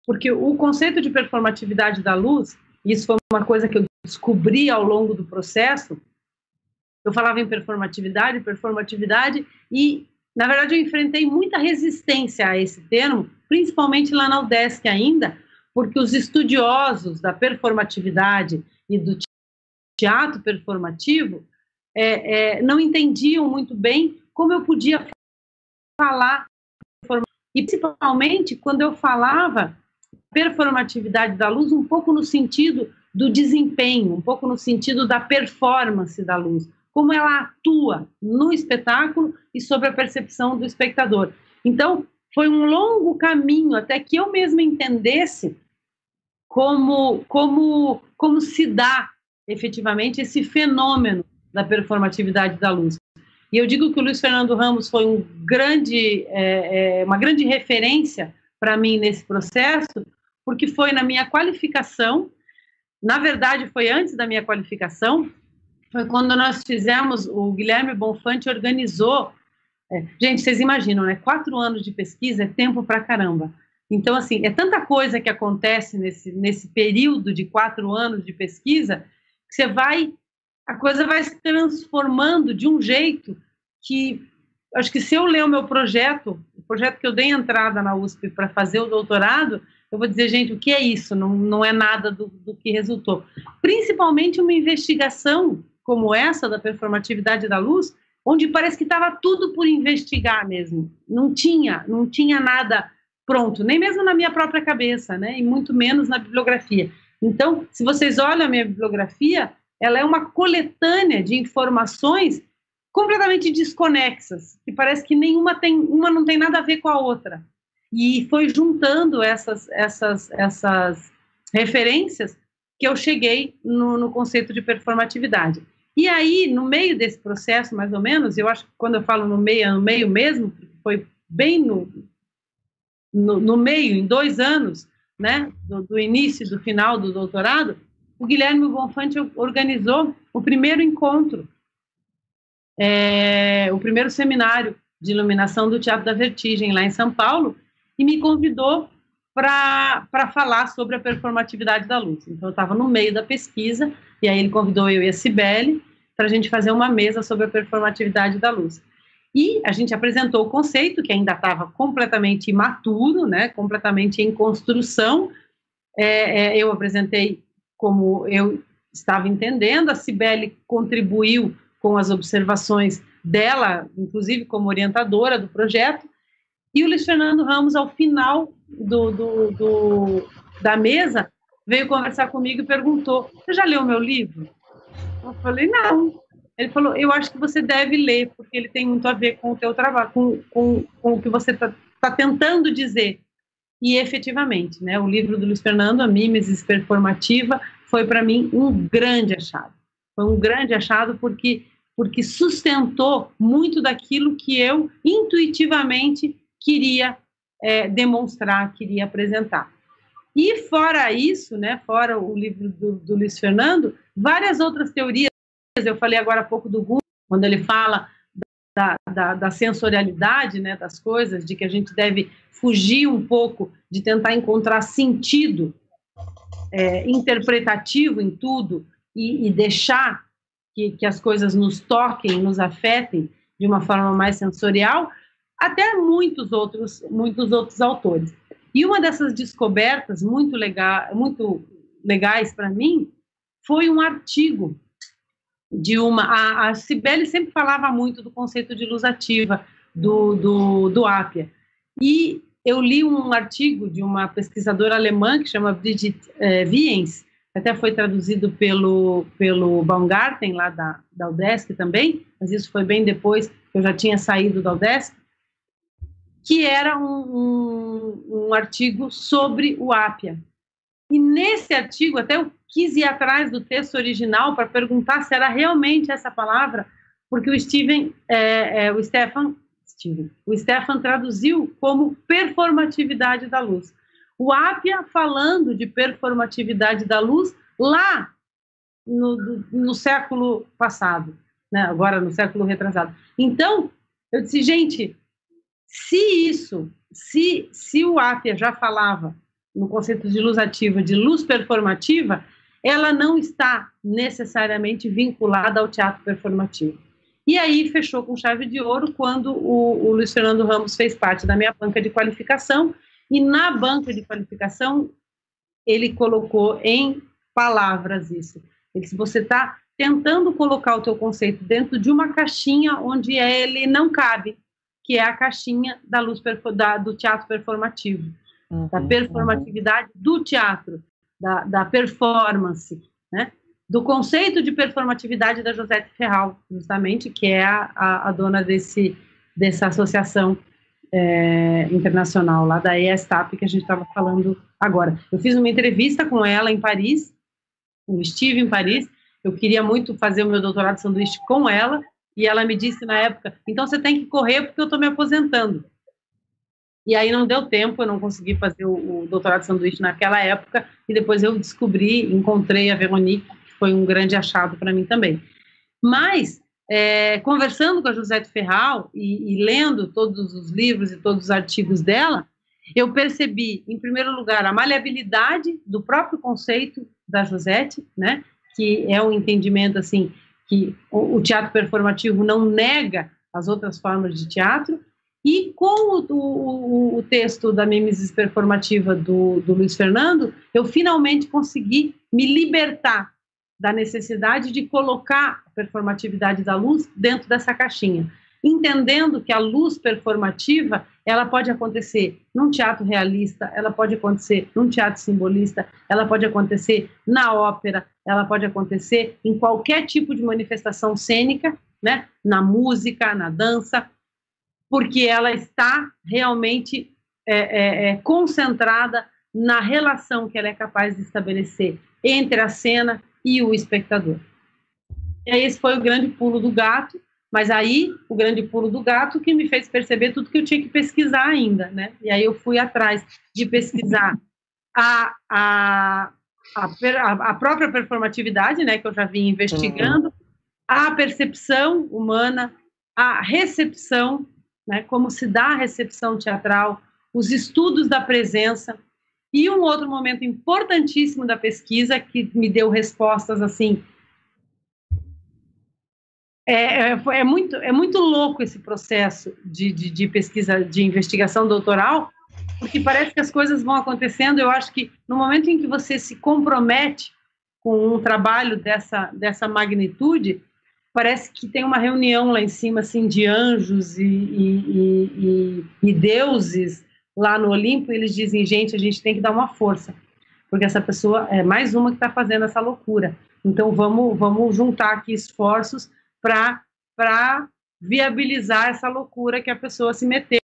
porque o conceito de performatividade da luz, isso foi uma coisa que eu descobri ao longo do processo. Eu falava em performatividade, performatividade, e, na verdade, eu enfrentei muita resistência a esse termo, principalmente lá na UDESC ainda, porque os estudiosos da performatividade e do teatro performativo é, é, não entendiam muito bem como eu podia falar, e principalmente quando eu falava performatividade da luz, um pouco no sentido do desempenho, um pouco no sentido da performance da luz, como ela atua no espetáculo e sobre a percepção do espectador. Então, foi um longo caminho até que eu mesma entendesse como, como, como se dá efetivamente esse fenômeno da performatividade da luz. E eu digo que o Luiz Fernando Ramos foi um grande, é, é, uma grande referência para mim nesse processo, porque foi na minha qualificação, na verdade foi antes da minha qualificação, foi quando nós fizemos, o Guilherme Bonfante organizou, é, gente, vocês imaginam, né, quatro anos de pesquisa é tempo para caramba. Então, assim, é tanta coisa que acontece nesse, nesse período de quatro anos de pesquisa, que você vai a coisa vai se transformando de um jeito que acho que se eu ler o meu projeto, o projeto que eu dei entrada na USP para fazer o doutorado, eu vou dizer, gente, o que é isso? Não, não é nada do, do que resultou. Principalmente uma investigação como essa da performatividade da luz, onde parece que estava tudo por investigar mesmo. Não tinha, não tinha nada pronto, nem mesmo na minha própria cabeça, né? E muito menos na bibliografia. Então, se vocês olham a minha bibliografia, ela é uma coletânea de informações completamente desconexas, que parece que nenhuma tem, uma não tem nada a ver com a outra. E foi juntando essas, essas, essas referências que eu cheguei no, no conceito de performatividade. E aí, no meio desse processo, mais ou menos, eu acho que quando eu falo no meio, no meio mesmo, foi bem no, no, no meio, em dois anos, né, do, do início e do final do doutorado, o Guilherme Bonfante organizou o primeiro encontro, é, o primeiro seminário de iluminação do Teatro da Vertigem, lá em São Paulo, e me convidou para falar sobre a performatividade da luz. Então, eu estava no meio da pesquisa, e aí ele convidou eu e a Cibele para a gente fazer uma mesa sobre a performatividade da luz. E a gente apresentou o conceito, que ainda estava completamente imaturo, né, completamente em construção. É, é, eu apresentei como eu estava entendendo, a Cibele contribuiu com as observações dela, inclusive como orientadora do projeto, e o Luiz Fernando Ramos, ao final do, do, do, da mesa, veio conversar comigo e perguntou: Você já leu meu livro? Eu falei: Não. Ele falou: Eu acho que você deve ler, porque ele tem muito a ver com o teu trabalho, com, com, com o que você está tá tentando dizer. E efetivamente, né, o livro do Luiz Fernando, A Mimesis Performativa, foi para mim um grande achado. Foi um grande achado porque porque sustentou muito daquilo que eu intuitivamente queria é, demonstrar, queria apresentar. E fora isso, né, fora o livro do, do Luiz Fernando, várias outras teorias. Eu falei agora há pouco do Gunn, quando ele fala da, da, da, sensorialidade né, das coisas, de que a gente deve fugir um pouco de tentar encontrar sentido é, interpretativo em tudo e, e deixar que, que, as coisas nos toquem, nos afetem de uma forma mais sensorial, até muitos outros, muitos outros autores. E uma dessas descobertas muito, legal, muito legais para mim foi um artigo de uma. A, a Cibele sempre falava muito do conceito de luz ativa do, do, do Apia. E eu li um artigo de uma pesquisadora alemã que chama Brigitte eh, Wiens, até foi traduzido pelo, pelo Baumgarten, lá da, da UDESC também, mas isso foi bem depois que eu já tinha saído da UDESC, que era um, um, um artigo sobre o Apia. E nesse artigo, até eu quis ir atrás do texto original para perguntar se era realmente essa palavra, porque o Steven, é, é, o Stefan, Steven, o Stefan traduziu como performatividade da luz. O Apia falando de performatividade da luz lá no, no século passado, né? agora no século retrasado. Então, eu disse, gente, se isso, se, se o Apia já falava no conceito de luz ativa, de luz performativa, ela não está necessariamente vinculada ao teatro performativo. E aí fechou com chave de ouro quando o, o Luiz Fernando Ramos fez parte da minha banca de qualificação, e na banca de qualificação ele colocou em palavras isso. Ele disse, você está tentando colocar o teu conceito dentro de uma caixinha onde ele não cabe, que é a caixinha da luz da, do teatro performativo, uhum, da performatividade uhum. do teatro, da, da performance, né? do conceito de performatividade da Josete Ferral, justamente, que é a, a, a dona desse, dessa associação é, internacional lá da ESTAP que a gente estava falando agora. Eu fiz uma entrevista com ela em Paris, eu estive em Paris, eu queria muito fazer o meu doutorado de sanduíche com ela, e ela me disse na época, então você tem que correr porque eu estou me aposentando. E aí não deu tempo, eu não consegui fazer o, o doutorado de sanduíche naquela época, e depois eu descobri, encontrei a Veronique, que foi um grande achado para mim também. Mas, é, conversando com a Josete Ferral e, e lendo todos os livros e todos os artigos dela, eu percebi, em primeiro lugar, a maleabilidade do próprio conceito da Josete, né, que é um entendimento assim que o, teatro performativo não nega as outras formas de teatro, e com o, o, o texto da mimesis performativa do, do Luiz Fernando, eu finalmente consegui me libertar da necessidade de colocar a performatividade da luz dentro dessa caixinha entendendo que a luz performativa ela pode acontecer num teatro realista, ela pode acontecer num teatro simbolista, ela pode acontecer na ópera, ela pode acontecer em qualquer tipo de manifestação cênica, né? Na música, na dança, porque ela está realmente é, é, é, concentrada na relação que ela é capaz de estabelecer entre a cena e o espectador. E esse foi o grande pulo do gato, mas aí, o grande pulo do gato que me fez perceber tudo que eu tinha que pesquisar ainda, né? E aí eu fui atrás de pesquisar a, a, a, a própria performatividade, né, que eu já vim investigando, a percepção humana, a recepção, né, como se dá a recepção teatral, os estudos da presença, e um outro momento importantíssimo da pesquisa que me deu respostas assim é, é, é, muito, é muito louco esse processo de, de, de, pesquisa, de investigação doutoral, porque parece que as coisas vão acontecendo. Eu acho que no momento em que você se compromete com um trabalho dessa, dessa magnitude, parece que tem uma reunião lá em cima, assim, de anjos e, e, e, e deuses lá no Olimpo, e eles dizem, gente, a gente tem que dar uma força, porque essa pessoa é mais uma que está fazendo essa loucura. Então, vamos, vamos juntar aqui esforços para viabilizar essa loucura que a pessoa se meteu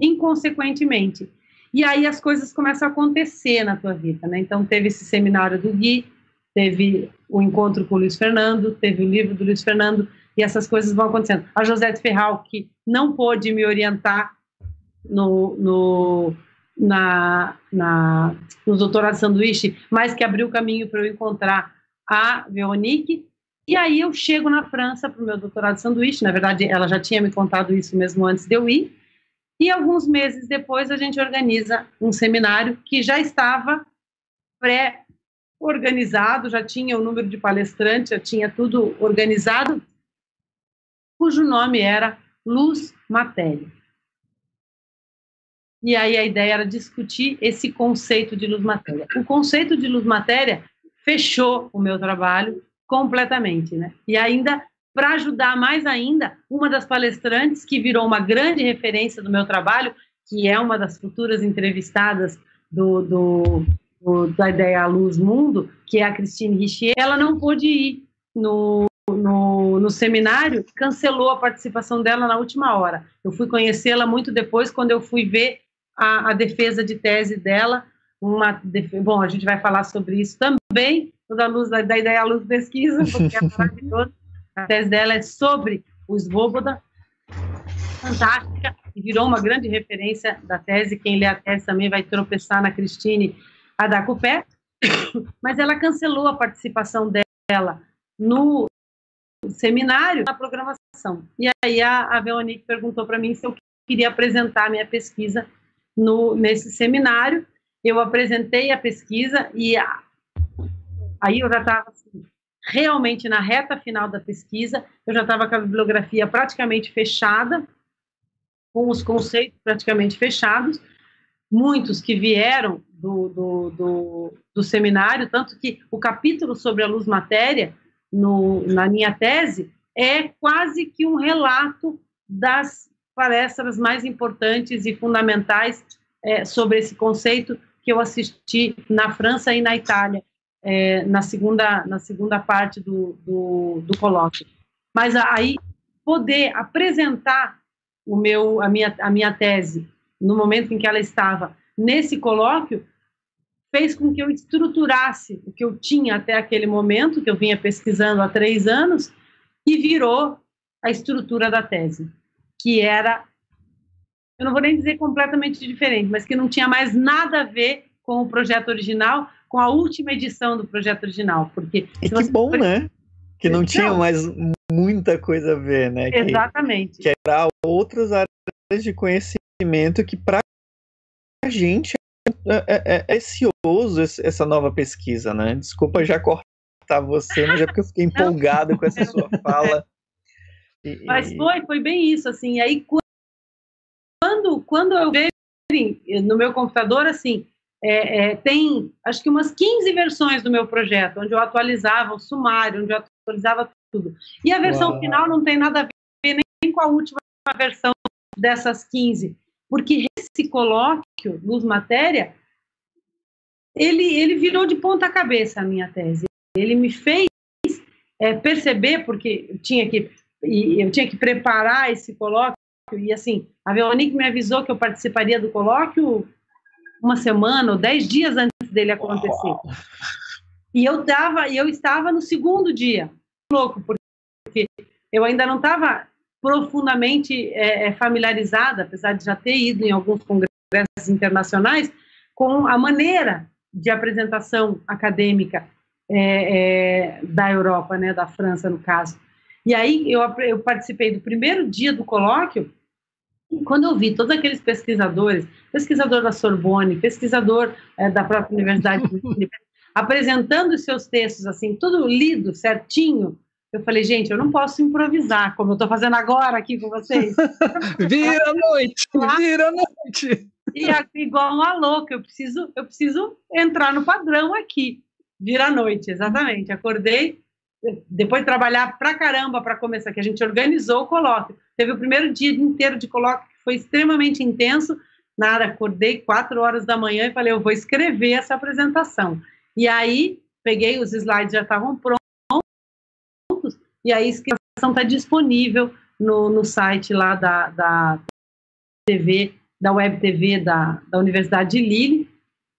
inconsequentemente. E aí as coisas começam a acontecer na tua vida, né? Então teve esse seminário do Gui, teve o encontro com o Luiz Fernando, teve o livro do Luiz Fernando, e essas coisas vão acontecendo. A Josete Ferral, que não pôde me orientar no, no, na, na, no doutorado sanduíche, mas que abriu o caminho para eu encontrar a Veronique, e aí eu chego na França para o meu doutorado de sanduíche, na verdade ela já tinha me contado isso mesmo antes de eu ir, e alguns meses depois a gente organiza um seminário que já estava pré-organizado, já tinha o número de palestrantes, já tinha tudo organizado, cujo nome era Luz Matéria. E aí a ideia era discutir esse conceito de luz matéria. O conceito de luz matéria fechou o meu trabalho completamente, né? E ainda para ajudar mais ainda, uma das palestrantes que virou uma grande referência do meu trabalho, que é uma das futuras entrevistadas do, do, do da Ideia Luz Mundo, que é a Christine Richier, ela não pôde ir no, no, no, seminário, cancelou a participação dela na última hora. Eu fui conhecê-la muito depois, quando eu fui ver a, a defesa de tese dela. Uma, bom, a gente vai falar sobre isso também, da luz da, da ideia à luz pesquisa, porque é maravilhoso. A tese dela é sobre o Svoboda, fantástica, e virou uma grande referência da tese. Quem lê a tese também vai tropeçar na Cristine Adacupé, mas ela cancelou a participação dela no seminário, na programação. E aí a, a Veronique perguntou para mim se eu queria apresentar a minha pesquisa no, nesse seminário. Eu apresentei a pesquisa e a, Aí eu já estava assim, realmente na reta final da pesquisa, eu já estava com a bibliografia praticamente fechada, com os conceitos praticamente fechados, muitos que vieram do, do, do, do seminário, tanto que o capítulo sobre a luz matéria, na minha tese, é quase que um relato das palestras mais importantes e fundamentais é, sobre esse conceito que eu assisti na França e na Itália, é, na, segunda, na segunda parte do, do, do colóquio. Mas aí, poder apresentar o meu, a, minha, a minha tese no momento em que ela estava nesse colóquio, fez com que eu estruturasse o que eu tinha até aquele momento, que eu vinha pesquisando há três anos, e virou a estrutura da tese, que era, eu não vou nem dizer completamente diferente, mas que não tinha mais nada a ver com o projeto original, com a última edição do projeto original, porque... E que bom, for... né? Que não, não tinha mais muita coisa a ver, né? Exatamente. Que, que era outras áreas de conhecimento que para a gente é, é, é precioso essa nova pesquisa, né? Desculpa já cortar você, mas é porque eu fiquei empolgado com essa sua fala. E, mas foi, foi bem isso, assim. E aí, quando, quando eu vejo no meu computador, assim, é, é, tem acho que umas 15 versões do meu projeto, onde eu atualizava o sumário, onde eu atualizava tudo. E a versão Uau. final não tem nada a ver nem com a última versão dessas 15 porque esse colóquio, Luz Matéria, ele, ele virou de ponta cabeça a minha tese. Ele me fez é, perceber, porque eu tinha, que, eu tinha que preparar esse colóquio, e assim, a Veronique me avisou que eu participaria do colóquio uma semana ou dez dias antes dele acontecer. E eu, tava, eu estava no segundo dia, louco, porque eu ainda não estava profundamente é, é, familiarizada, apesar de já ter ido em alguns congressos internacionais, com a maneira de apresentação acadêmica é, é, da Europa, né, da França, no caso. E aí eu, eu participei do primeiro dia do colóquio, quando eu vi todos aqueles pesquisadores, pesquisador da Sorbonne, pesquisador é, da própria Universidade de apresentando os seus textos, assim, tudo lido, certinho, eu falei, gente, eu não posso improvisar, como eu estou fazendo agora aqui com vocês. vira a noite, vira a noite. E igual uma louca, eu preciso, eu preciso entrar no padrão aqui. Vira a noite, exatamente. Acordei, depois de trabalhar pra caramba para começar, que a gente organizou o colóquio. Teve o primeiro dia inteiro de colóquio, que foi extremamente intenso. Nada, acordei quatro horas da manhã e falei, eu vou escrever essa apresentação. E aí, peguei os slides, já estavam prontos e a inscrição está disponível no, no site lá da, da TV, da Web TV da, da Universidade de Lille.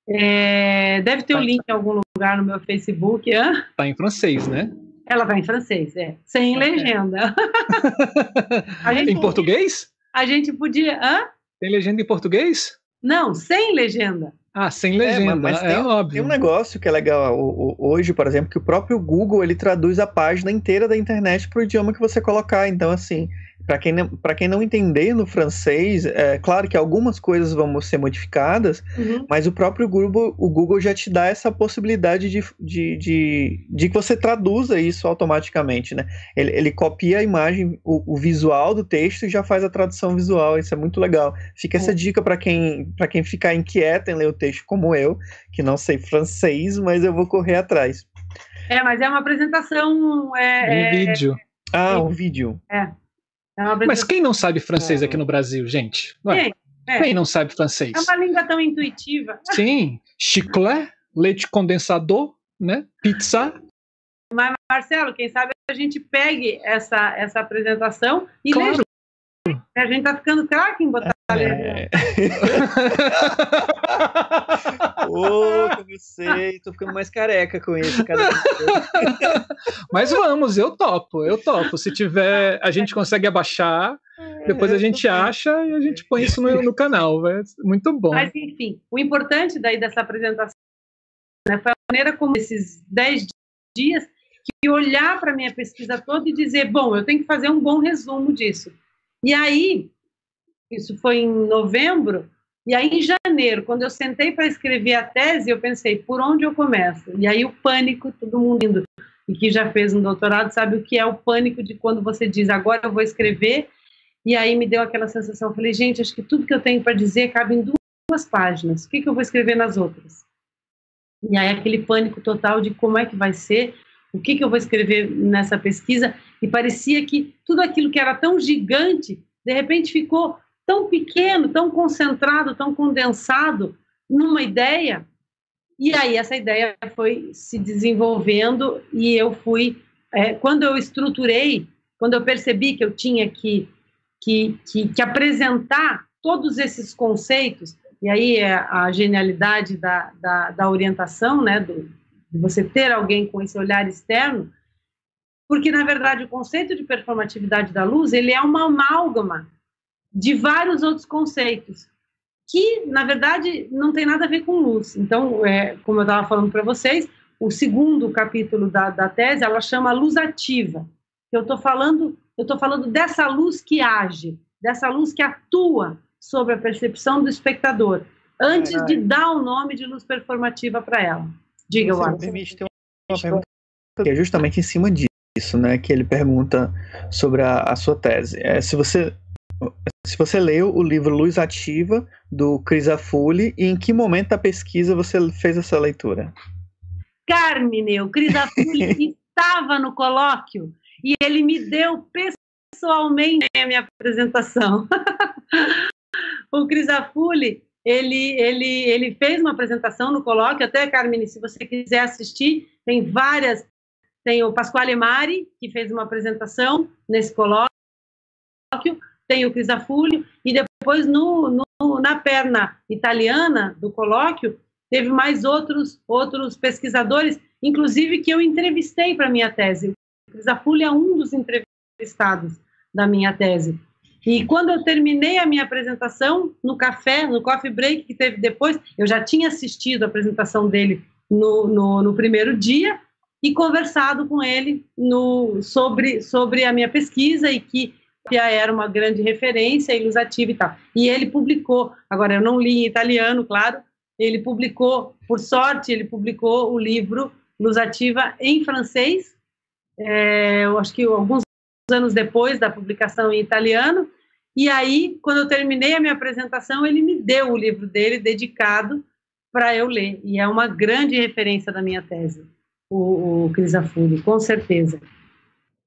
É, deve ter o um link em algum lugar no meu Facebook. Está em francês, né? Ela está em francês, é. Sem legenda. em podia, português? A gente podia. Hã? Tem legenda em português? Não, sem legenda. Ah, sem é, legenda, é, mas é tem, óbvio. Tem um negócio que é legal hoje, por exemplo, que o próprio Google ele traduz a página inteira da internet para o idioma que você colocar. Então, assim, para quem, não, quem não entender no francês, é claro que algumas coisas vão ser modificadas, uhum. mas o próprio Google, o Google já te dá essa possibilidade de, de, de, de que você traduza isso automaticamente, né? Ele, ele copia a imagem, o, o, visual do texto e já faz a tradução visual. Isso é muito legal. Fica essa uhum. dica para quem, quem ficar inquieto em ler o texto, como eu, que não sei francês, mas eu vou correr atrás. É, mas é uma apresentação. É, um é, vídeo. Ah, um vídeo. É. É Mas quem não sabe francês aqui no Brasil, gente? Ué, é. Quem não sabe francês? É uma língua tão intuitiva. Sim, chiclé, leite condensador, né? Pizza. Mas, Marcelo, quem sabe a gente pegue essa, essa apresentação e claro. A gente tá ficando craque em botar é. Ô, oh, sei, tô ficando mais careca com isso. Cada Mas vamos, eu topo, eu topo. Se tiver, a gente consegue abaixar, depois a gente acha e a gente põe isso no, no canal. Véio. Muito bom. Mas, enfim, o importante daí dessa apresentação né, foi a maneira como esses 10 dias que olhar para a minha pesquisa toda e dizer, bom, eu tenho que fazer um bom resumo disso. E aí, isso foi em novembro, E aí, em janeiro, quando eu sentei para escrever a tese, eu pensei, por onde eu começo? E aí, o pânico, todo mundo indo, e que já fez um doutorado, sabe o que é o pânico de quando você diz, agora eu vou escrever, e aí me deu aquela sensação, falei, gente, acho que tudo que eu tenho para dizer cabe em duas páginas, o que, que eu vou escrever nas outras? E aí, aquele pânico total de como é que vai ser, o que, que eu vou escrever nessa pesquisa, e parecia que tudo aquilo que era tão gigante, de repente ficou tão pequeno, tão concentrado, tão condensado numa ideia. E aí essa ideia foi se desenvolvendo e eu fui, é, quando eu estruturei, quando eu percebi que eu tinha que, que, que, que apresentar todos esses conceitos, e aí é a genialidade da, da, da orientação, né, do, de você ter alguém com esse olhar externo, porque na verdade o conceito de performatividade da luz ele é uma amálgama de vários outros conceitos que na verdade não tem nada a ver com luz. Então, é, como eu estava falando para vocês, o segundo capítulo da, da tese ela chama luz ativa. Eu estou falando, eu estou falando dessa luz que age, dessa luz que atua sobre a percepção do espectador, antes de dar o nome de luz performativa para ela. Diga, Você permite ter uma pergunta que é justamente em cima disso, né? Que ele pergunta sobre a, a sua tese. É, se você se você leu o livro Luz Ativa do Chris Afuli e em que momento da pesquisa você fez essa leitura? Carmine, o Chris Afuli estava no colóquio e ele me deu pessoalmente a minha apresentação. o Chris Afuli ele, ele, ele fez uma apresentação no colóquio, até, Carmine, se você quiser assistir, tem várias, tem o Pasquale Mari, que fez uma apresentação nesse colóquio, tem o Crisafulho, e depois no, no, na perna italiana do colóquio, teve mais outros, outros pesquisadores, inclusive que eu entrevistei para minha tese. O Crisafulho é um dos entrevistados da minha tese. E quando eu terminei a minha apresentação no café, no coffee break que teve depois, eu já tinha assistido a apresentação dele no, no, no primeiro dia e conversado com ele no, sobre, sobre a minha pesquisa e que era uma grande referência ilustrativa e tal. E ele publicou, agora eu não li em italiano, claro, ele publicou, por sorte, ele publicou o livro Luz Ativa em francês, é, eu acho que alguns anos depois da publicação em italiano, e aí, quando eu terminei a minha apresentação, ele me deu o livro dele dedicado para eu ler. E é uma grande referência da minha tese, o, o Crisafulli, com certeza.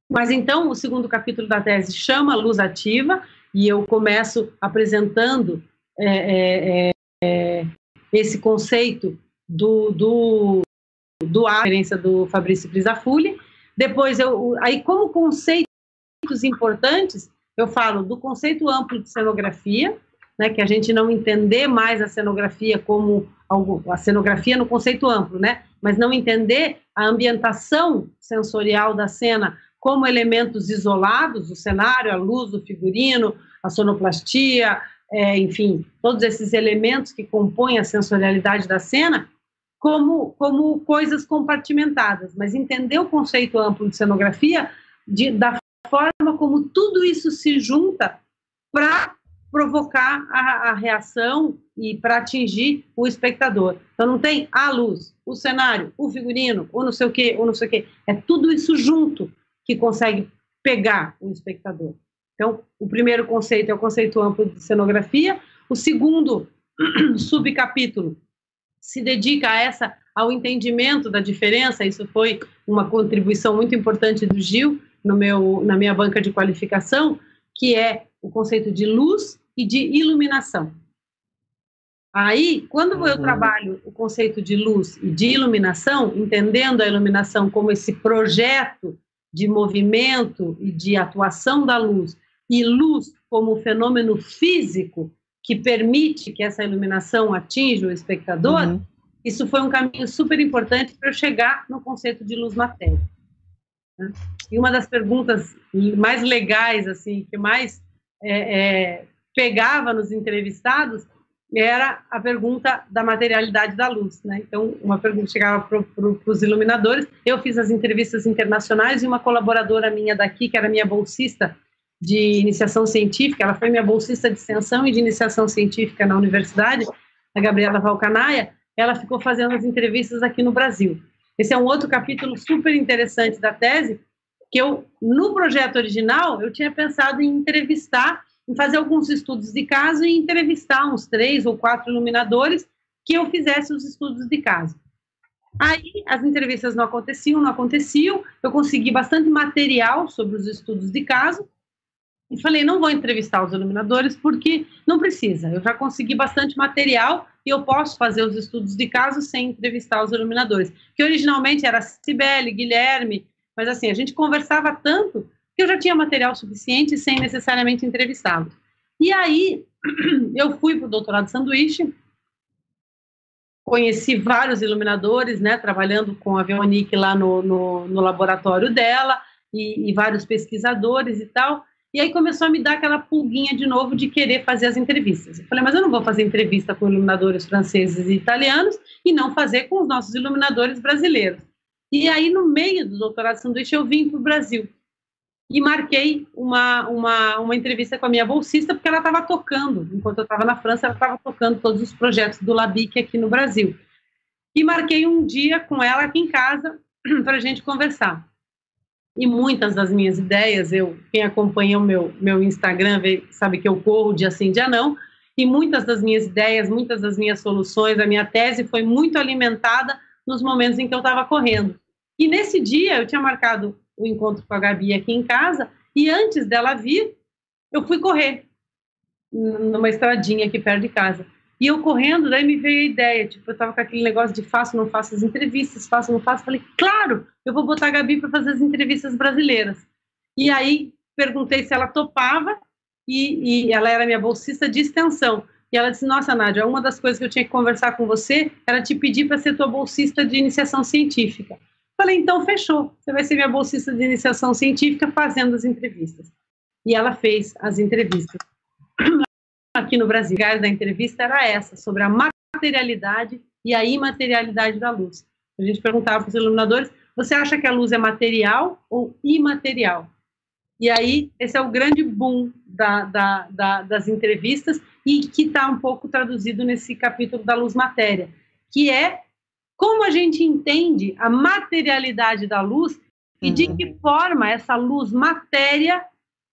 Mas então, o segundo capítulo da tese chama Luz Ativa, e eu começo apresentando é, é, é, esse conceito do, do, do a referência do Fabrício Crisafulli. Depois, eu, aí, como conceitos importantes, eu falo do conceito amplo de cenografia, né, que a gente não entender mais a cenografia como algo, a cenografia no conceito amplo, né, mas não entender a ambientação sensorial da cena como elementos isolados, o cenário, a luz, o figurino, a sonoplastia, é, enfim, todos esses elementos que compõem a sensorialidade da cena, como, como coisas compartimentadas, mas entender o conceito amplo de cenografia de, da forma como tudo isso se junta para provocar a, a, reação e para atingir o espectador. Então não tem a luz, o cenário, o figurino, ou não sei o quê, ou não sei o quê. É tudo isso junto que consegue pegar o espectador. Então, o primeiro conceito é o conceito amplo de cenografia. O segundo subcapítulo se dedica a essa ao entendimento da diferença. Isso foi uma contribuição muito importante do Gil, no meu, na minha banca de qualificação, que é o conceito de luz e de iluminação. Aí, quando uhum. eu trabalho o conceito de luz e de iluminação, entendendo a iluminação como esse projeto de movimento e de atuação da luz, e luz como fenômeno físico que permite que essa iluminação atinja o espectador, uhum. isso foi um caminho super importante para eu chegar no conceito de luz-matéria. Né? E uma das perguntas mais legais, assim, que mais é, é, pegava nos entrevistados era a pergunta da materialidade da luz, né? Então, uma pergunta chegava para pro, os iluminadores. Eu fiz as entrevistas internacionais e uma colaboradora minha daqui, que era minha bolsista, de iniciação científica, ela foi minha bolsista de extensão e de iniciação científica na universidade, a Gabriela Valcanaia, ela ficou fazendo as entrevistas aqui no Brasil. Esse é um outro capítulo super interessante da tese, que eu, no projeto original, eu tinha pensado em entrevistar, em fazer alguns estudos de caso e entrevistar uns três ou quatro iluminadores que eu fizesse os estudos de caso. Aí as entrevistas não aconteciam, não aconteciam, eu consegui bastante material sobre os estudos de caso, e falei, não vou entrevistar os iluminadores porque não precisa. Eu já consegui bastante material e eu posso fazer os estudos de caso sem entrevistar os iluminadores. Que originalmente era Cibele, Guilherme, mas assim, a gente conversava tanto eu já tinha material suficiente sem necessariamente entrevistá-los. E aí eu fui para o doutorado sanduíche, conheci vários iluminadores, né, trabalhando com a Veronique lá no, no, no laboratório dela, e, e vários pesquisadores e tal. E aí começou a me dar aquela pulguinha de novo de querer fazer as entrevistas. Eu falei, mas eu não vou fazer entrevista com iluminadores franceses e italianos e não fazer com os nossos iluminadores brasileiros. E aí, no meio do doutorado sanduíche, eu vim para o Brasil e marquei uma, uma, uma entrevista com a minha bolsista, porque ela estava tocando, enquanto eu estava na França, ela estava tocando todos os projetos do Labic aqui no Brasil. E marquei um dia com ela aqui em casa para a gente conversar e muitas das minhas ideias, eu quem acompanha o meu, meu Instagram vê, sabe que eu corro dia sim, dia não, e muitas das minhas ideias, muitas das minhas soluções, a minha tese foi muito alimentada nos momentos em que eu estava correndo. E nesse dia eu tinha marcado o encontro com a Gabi aqui em casa, e antes dela vir, eu fui correr numa estradinha aqui perto de casa. E eu correndo, daí me veio a ideia, tipo, eu tava com aquele negócio de faço, não faço as entrevistas, faço, não faço. Falei, claro, eu vou botar a Gabi para fazer as entrevistas brasileiras. E aí perguntei se ela topava, e, e, ela era minha bolsista de extensão. E ela disse: Nossa, Nádia, uma das coisas que eu tinha que conversar com você era te pedir para ser tua bolsista de iniciação científica. Falei: Então, fechou. Você vai ser minha bolsista de iniciação científica fazendo as entrevistas. E ela fez as entrevistas aqui no Brasil. A da entrevista era essa, sobre a materialidade e a imaterialidade da luz. A gente perguntava para os iluminadores: você acha que a luz é material ou imaterial? E aí, esse é o grande boom da, da, da, das entrevistas e que está um pouco traduzido nesse capítulo da luz matéria, que é como a gente entende a materialidade da luz e de uhum. que forma essa luz matéria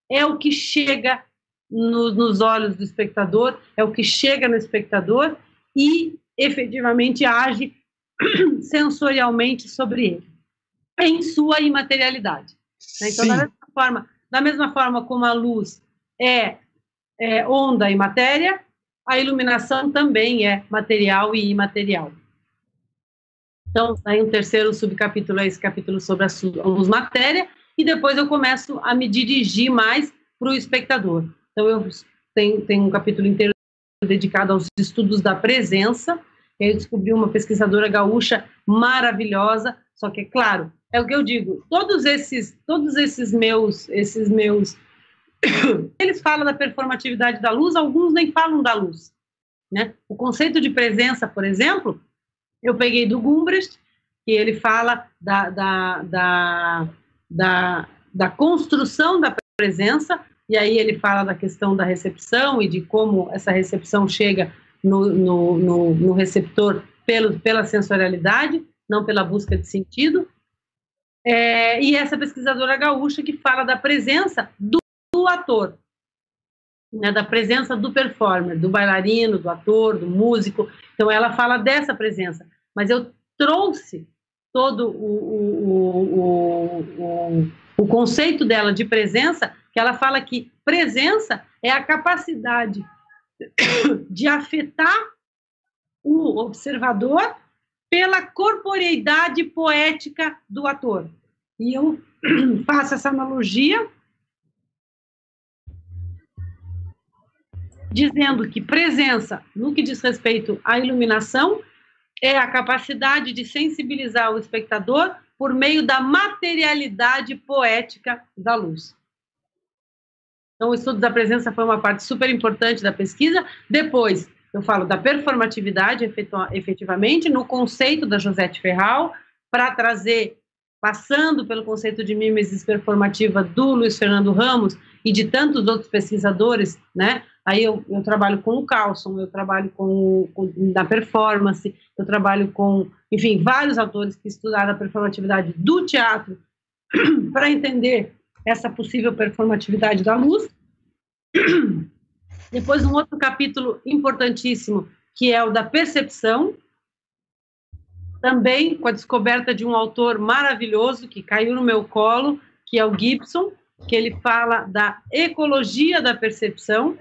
é o que chega no, nos olhos do espectador, é o que chega no espectador e efetivamente age sensorialmente sobre ele, em sua imaterialidade. Né? Então, da mesma, forma, da mesma forma como a luz é, é onda e matéria, a iluminação também é material e imaterial. Então, aí um terceiro subcapítulo é esse capítulo sobre a luz matéria, e depois eu começo a me dirigir mais para o espectador. Então, eu tenho, tenho um capítulo inteiro dedicado aos estudos da presença. Eu descobri uma pesquisadora gaúcha maravilhosa, só que, é claro, é o que eu digo, todos esses, todos esses meus, esses meus, eles falam da performatividade da luz, alguns nem falam da luz, né? O conceito de presença, por exemplo, eu peguei do Gumbrecht, que ele fala da, da, da, da, da construção da presença e aí ele fala da questão da recepção e de como essa recepção chega no, no, no, no receptor pelo, pela sensorialidade, não pela busca de sentido. É, e essa pesquisadora gaúcha que fala da presença do, do ator, né, da presença do performer, do bailarino, do ator, do músico. Então, ela fala dessa presença. Mas eu trouxe todo o, o, o, o, conceito dela de presença que ela fala que presença é a capacidade de afetar o observador pela corporeidade poética do ator. E eu faço essa analogia dizendo que presença, no que diz respeito à iluminação, é a capacidade de sensibilizar o espectador por meio da materialidade poética da luz. Então, o estudo da presença foi uma parte super importante da pesquisa. Depois, eu falo da performatividade, efetivamente, no conceito da Josette Ferral, para trazer passando pelo conceito de mimesis performativa do Luiz Fernando Ramos e de tantos outros pesquisadores, né? Aí eu, eu trabalho com o Carlson, eu trabalho com, com na performance, eu trabalho com, enfim, vários autores que estudaram a performatividade do teatro para entender essa possível performatividade da luz. Depois um outro capítulo importantíssimo que é o da percepção, também com a descoberta de um autor maravilhoso que caiu no meu colo, que é o Gibson, que ele fala da ecologia da percepção,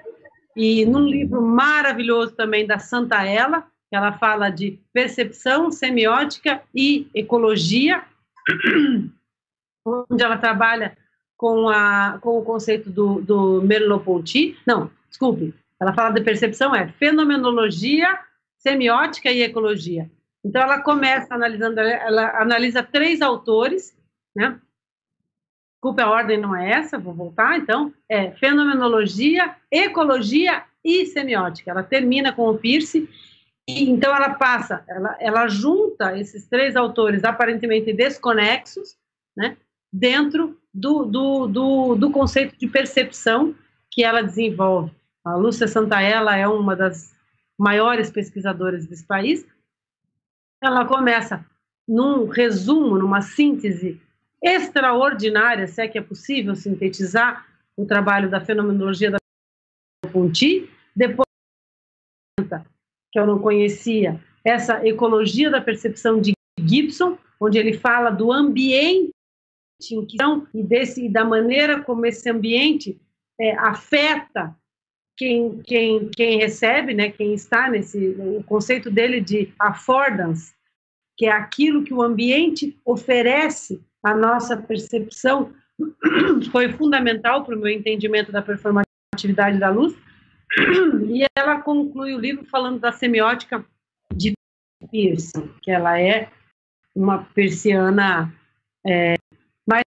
e num livro maravilhoso também da Santa Ela, que ela fala de percepção, semiótica e ecologia, onde ela trabalha com, a, com o conceito do, do Merleau-Ponty, não, desculpe, ela fala de percepção, é fenomenologia, semiótica e ecologia. Então, ela começa analisando, ela analisa três autores, né? Desculpa, a ordem não é essa, vou voltar, então, é fenomenologia, ecologia e semiótica. Ela termina com o Pierce, e então ela passa, ela, ela junta esses três autores aparentemente desconexos, né? Dentro do, do, do, do conceito de percepção que ela desenvolve. A Lúcia Santaella é uma das maiores pesquisadoras desse país, ela começa num resumo, numa síntese extraordinária, se é que é possível sintetizar o trabalho da fenomenologia da Ponti, depois que eu não conhecia, essa ecologia da percepção de Gibson, onde ele fala do ambiente em que e desse da maneira como esse ambiente é, afeta quem, quem, quem recebe, né, quem está nesse, o conceito dele de affordance, que é aquilo que o ambiente oferece à nossa percepção, foi fundamental para o meu entendimento da performatividade da luz. E ela conclui o livro falando da semiótica de Pearson, que ela é uma persiana. É, mas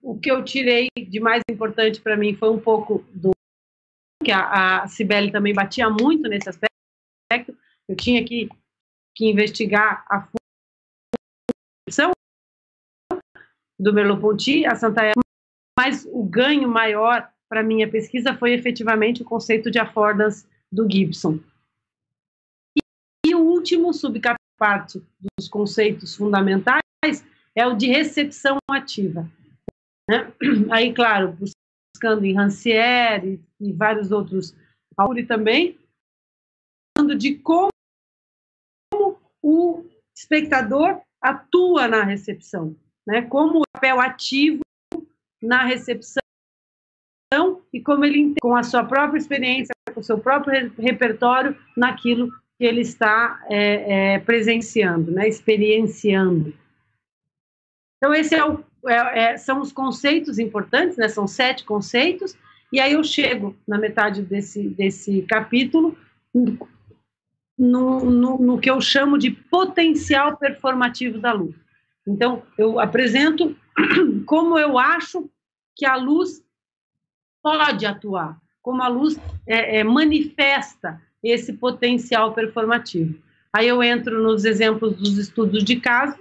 o que eu tirei de mais importante para mim foi um pouco do que a, a Cibele também batia muito nesse aspecto. Eu tinha que, que investigar a função do Merleau-Ponty, a Santa mas o ganho maior para minha pesquisa foi efetivamente o conceito de affordance do Gibson. E, e o último subcaparte dos conceitos fundamentais é o de recepção ativa. Né? Aí, claro, buscando em Rancière e, vários outros autores também, falando de como o espectador atua na recepção, né? como o papel ativo na recepção e como ele com a sua própria experiência, com o seu próprio repertório naquilo que ele está é, é, presenciando, né? experienciando. Então esse é o é, é, são os conceitos importantes, né? São sete conceitos, e aí eu chego na metade desse, desse capítulo no, no, no que eu chamo de potencial performativo da luz. Então, eu apresento como eu acho que a luz pode atuar, como a luz é, é, manifesta esse potencial performativo. Aí eu entro nos exemplos dos estudos de caso,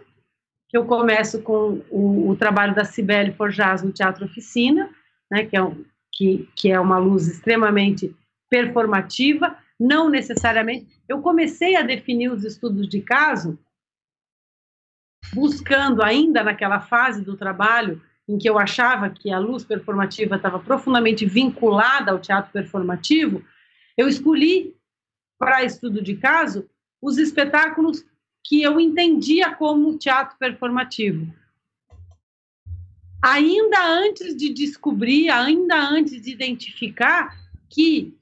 que eu começo com o, o trabalho da Cibele Forjaz no Teatro Oficina, né, que, é um, que, que é uma luz extremamente performativa, não necessariamente. Eu comecei a definir os estudos de caso buscando ainda naquela fase do trabalho em que eu achava que a luz performativa estava profundamente vinculada ao teatro performativo, eu escolhi para estudo de caso os espetáculos que eu entendia como teatro performativo. Ainda antes de descobrir, ainda antes de identificar que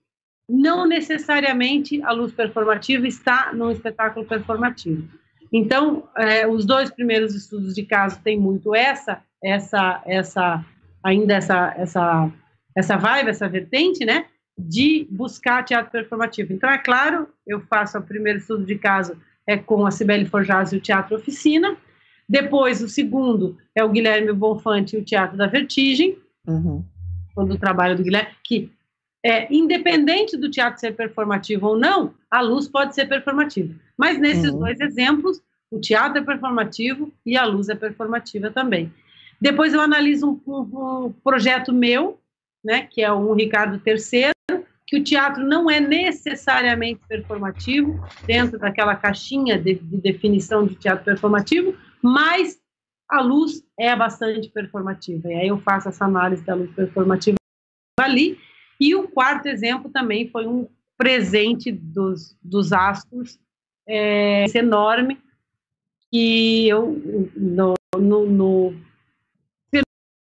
não necessariamente a luz performativa está num espetáculo performativo. Então, é, os dois primeiros estudos de caso têm muito essa, essa, essa, ainda essa, essa, essa vibe, essa vertente, né, de buscar teatro performativo. Então, é claro, eu faço o primeiro estudo de caso é com a Cibele Forjaz e o Teatro Oficina. Depois, o segundo é o Guilherme Bonfante e o Teatro da Vertigem, uhum. o trabalho do Guilherme, que é, independente do teatro ser performativo ou não, a luz pode ser performativa. Mas nesses uhum. dois exemplos, o teatro é performativo e a luz é performativa também. Depois eu analiso um, um, um projeto meu, né, que é o Ricardo III, que o teatro não é necessariamente performativo, dentro daquela caixinha de, de definição de teatro performativo, mas a luz é bastante performativa. E aí eu faço essa análise da luz performativa ali. E o quarto exemplo também foi um presente dos, dos astros, é, enorme, que eu, no, no, no,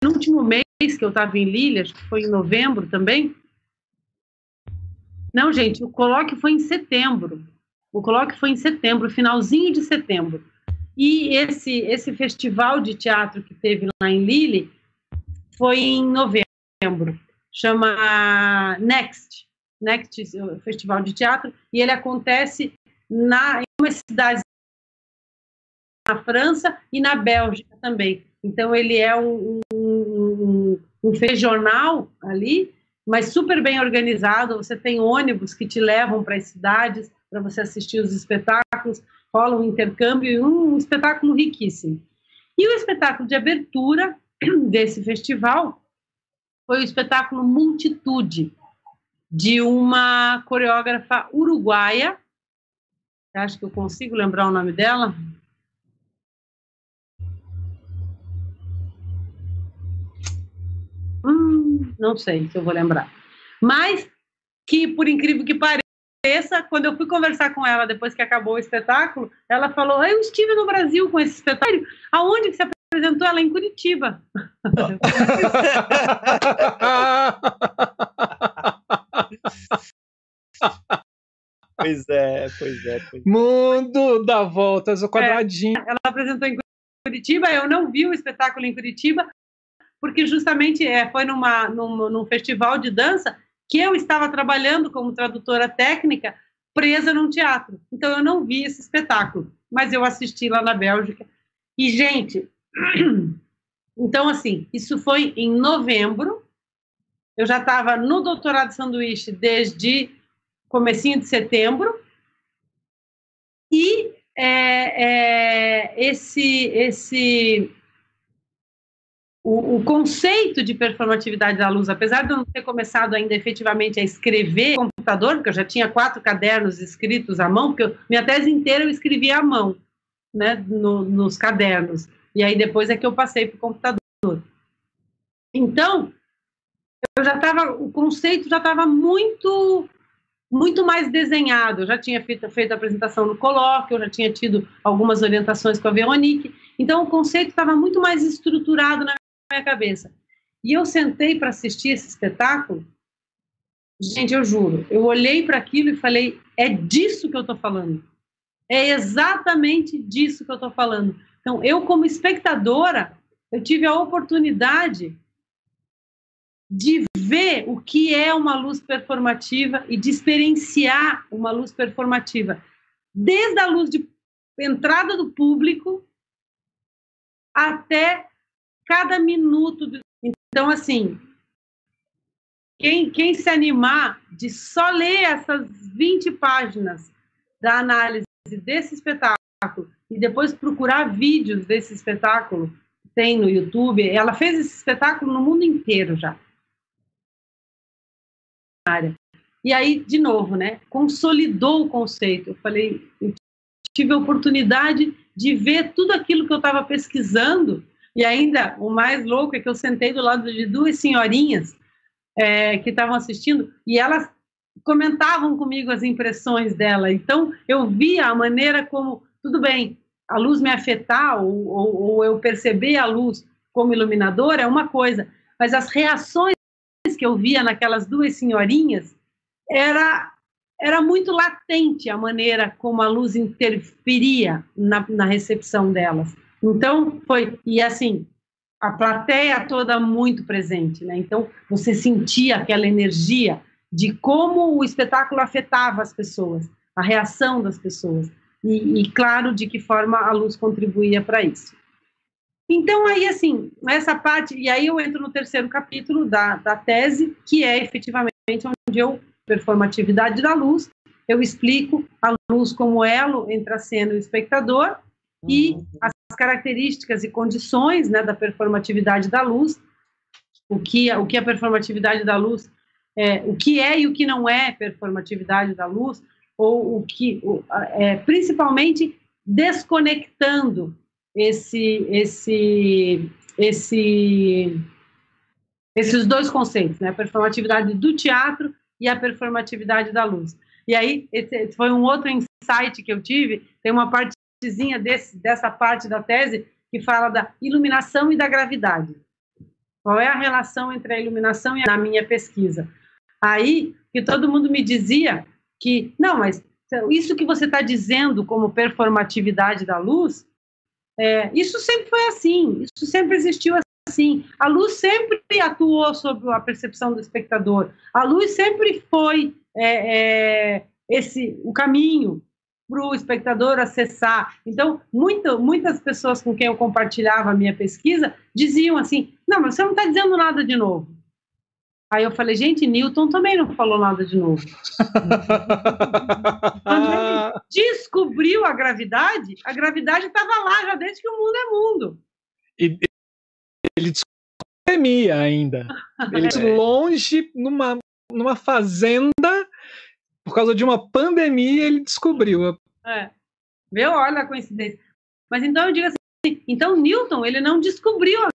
último mês que eu estava em acho que foi em novembro também, não, gente, o colóquio foi em setembro. O colóquio foi em setembro, finalzinho de setembro. E esse, esse festival de teatro que teve lá em Lille foi em novembro. Chama Next, Next Festival de Teatro, e ele acontece na, em uma cidade na França e na Bélgica também. Então, ele é um, um, um regional ali, mas super bem organizado. Você tem ônibus que te levam para as cidades para você assistir os espetáculos, rola um intercâmbio e um espetáculo riquíssimo. E o espetáculo de abertura desse festival foi o espetáculo Multitude, de uma coreógrafa uruguaia. Acho que eu consigo lembrar o nome dela. Hum, não sei se eu vou lembrar. Mas que, por incrível que pareça, quando eu fui conversar com ela depois que acabou o espetáculo, ela falou: Eu estive no Brasil com esse espetáculo. Aonde que você apresentou ela? Em Curitiba. pois é, pois é. Pois é. Mundo dá voltas, o quadradinho. É, ela apresentou em Curitiba, eu não vi o espetáculo em Curitiba, porque justamente é, foi numa, num, num festival de dança que eu estava trabalhando como tradutora técnica presa num teatro. Então eu não vi esse espetáculo, mas eu assisti lá na Bélgica. E gente, então assim, isso foi em novembro. Eu já estava no doutorado de sanduíche desde comecinho de setembro. E é, é, esse esse o, o, conceito de performatividade da luz, apesar de eu não ter começado ainda efetivamente a escrever no computador, porque eu já tinha quatro cadernos escritos à mão, porque eu, minha tese inteira eu escrevi à mão, né, no, nos cadernos, e aí depois é que eu passei para o computador. Então, eu já estava, o conceito já estava muito muito mais desenhado. Eu já tinha feito, feito a apresentação no colóquio, eu já tinha tido algumas orientações com a Veronique. Então, o conceito estava muito mais estruturado na minha cabeça. E eu sentei para assistir esse espetáculo. Gente, eu juro, eu olhei para aquilo e falei: é disso que eu estou falando. É exatamente disso que eu estou falando. Então, eu, como espectadora, eu tive a oportunidade de ver o que é uma luz performativa e de experienciar uma luz performativa, desde a luz de entrada do público até cada minuto. Do... Então, assim, quem, quem se animar de só ler essas 20 páginas da análise desse espetáculo e depois procurar vídeos desse espetáculo, tem no YouTube, ela fez esse espetáculo no mundo inteiro já. E aí, de novo, né, consolidou o conceito. Eu falei, eu tive a oportunidade de ver tudo aquilo que eu estava pesquisando e ainda, o mais louco é que eu sentei do lado de duas senhorinhas é, que estavam assistindo e elas comentavam comigo as impressões dela. Então, eu via a maneira como, tudo bem, a luz me afetar ou, ou, ou eu perceber a luz como iluminadora é uma coisa, mas as reações que eu via naquelas duas senhorinhas era era muito latente a maneira como a luz interferia na, na recepção delas. Então, foi. E assim, a plateia toda muito presente, né? Então, você sentia aquela energia de como o espetáculo afetava as pessoas, a reação das pessoas. E, e claro, de que forma a luz contribuía para isso. Então, aí, assim, essa parte. E aí eu entro no terceiro capítulo da, da tese, que é efetivamente onde eu. Performatividade da luz. Eu explico a luz como elo entre a cena e o espectador e uhum. as características e condições né, da performatividade da luz, o que, o que a performatividade da luz, é, o que é e o que não é performatividade da luz, ou o que, é, principalmente desconectando esse, esse, esse, esses dois conceitos, né, a performatividade do teatro e a performatividade da luz. E aí, esse foi um outro insight que eu tive, tem uma partezinha desse, dessa parte da tese que fala da iluminação e da gravidade. Qual é a relação entre a iluminação e a minha pesquisa? Aí, que todo mundo me dizia que, não, mas isso que você está dizendo como performatividade da luz, é, isso sempre foi assim, isso sempre existiu assim. A luz sempre atuou sobre a percepção do espectador. A luz sempre foi é, é, esse o caminho para o espectador acessar. Então, muito, muitas pessoas com quem eu compartilhava a minha pesquisa diziam assim: não, mas você não está dizendo nada de novo. Aí eu falei, gente, Newton também não falou nada de novo. Quando ele descobriu a gravidade, a gravidade estava lá já desde que o mundo é mundo. E ele descobriu a pandemia ainda. Ele é. longe, numa, numa fazenda, por causa de uma pandemia, ele descobriu. É. Viu? Olha a coincidência. Mas então eu digo assim, então Newton, ele não descobriu a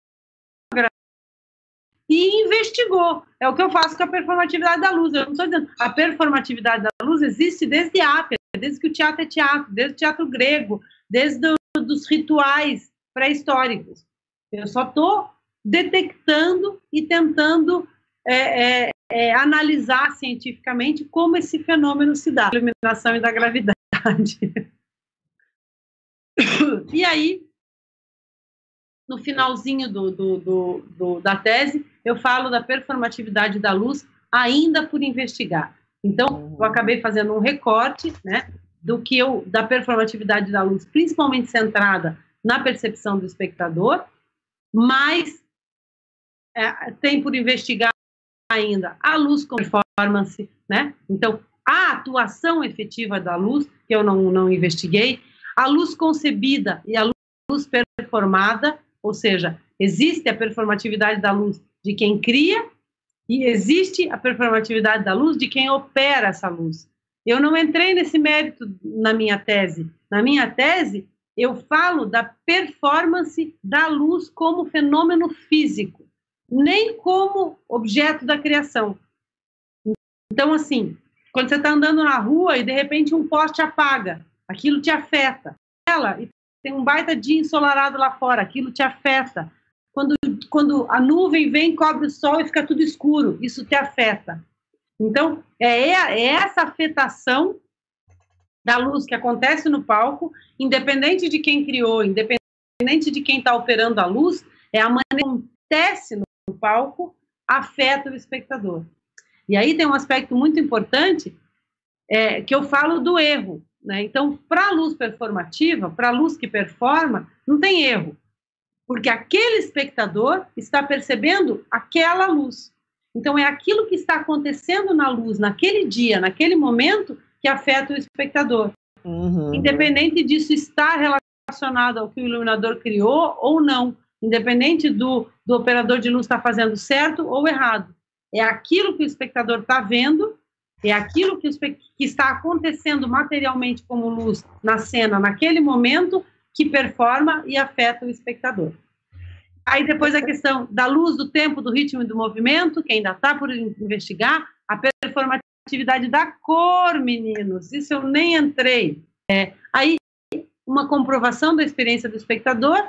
e investigou. É o que eu faço com a performatividade da luz. Eu não estou dizendo. A performatividade da luz existe desde Ápia, desde que o teatro é teatro, desde o teatro grego, desde dos rituais pré-históricos. Eu só estou detectando e tentando é, é, é, analisar cientificamente como esse fenômeno se dá, a iluminação e da gravidade. e aí, no finalzinho do, do, do, do, da tese, eu falo da performatividade da luz ainda por investigar. Então, eu acabei fazendo um recorte, né, do que eu, da performatividade da luz, principalmente centrada na percepção do espectador, mas é, tem por investigar ainda a luz com performance, né? Então, a atuação efetiva da luz, que eu não, não investiguei, a luz concebida e a luz performada, ou seja, existe a performatividade da luz de quem cria e existe a performatividade da luz de quem opera essa luz. Eu não entrei nesse mérito na minha tese. Na minha tese, eu falo da performance da luz como fenômeno físico, nem como objeto da criação. Então, assim, quando você está andando na rua e de repente um poste apaga, aquilo te afeta. Ela tem um baita dia ensolarado lá fora, aquilo te afeta. Quando, quando a nuvem vem, cobre o sol e fica tudo escuro, isso te afeta. Então, é, é essa afetação da luz que acontece no palco, independente de quem criou, independente de quem está operando a luz, é a maneira que acontece no palco, afeta o espectador. E aí tem um aspecto muito importante é, que eu falo do erro. Né? Então, para a luz performativa, para a luz que performa, não tem erro, porque aquele espectador está percebendo aquela luz. Então, é aquilo que está acontecendo na luz, naquele dia, naquele momento, que afeta o espectador. Uhum. Independente disso estar relacionado ao que o iluminador criou ou não, independente do, do operador de luz estar fazendo certo ou errado. É aquilo que o espectador está vendo é aquilo que, que está acontecendo materialmente como luz na cena naquele momento que performa e afeta o espectador. Aí depois a questão da luz, do tempo, do ritmo e do movimento, que ainda está por investigar, a performatividade da cor, meninos, isso eu nem entrei. É, aí uma comprovação da experiência do espectador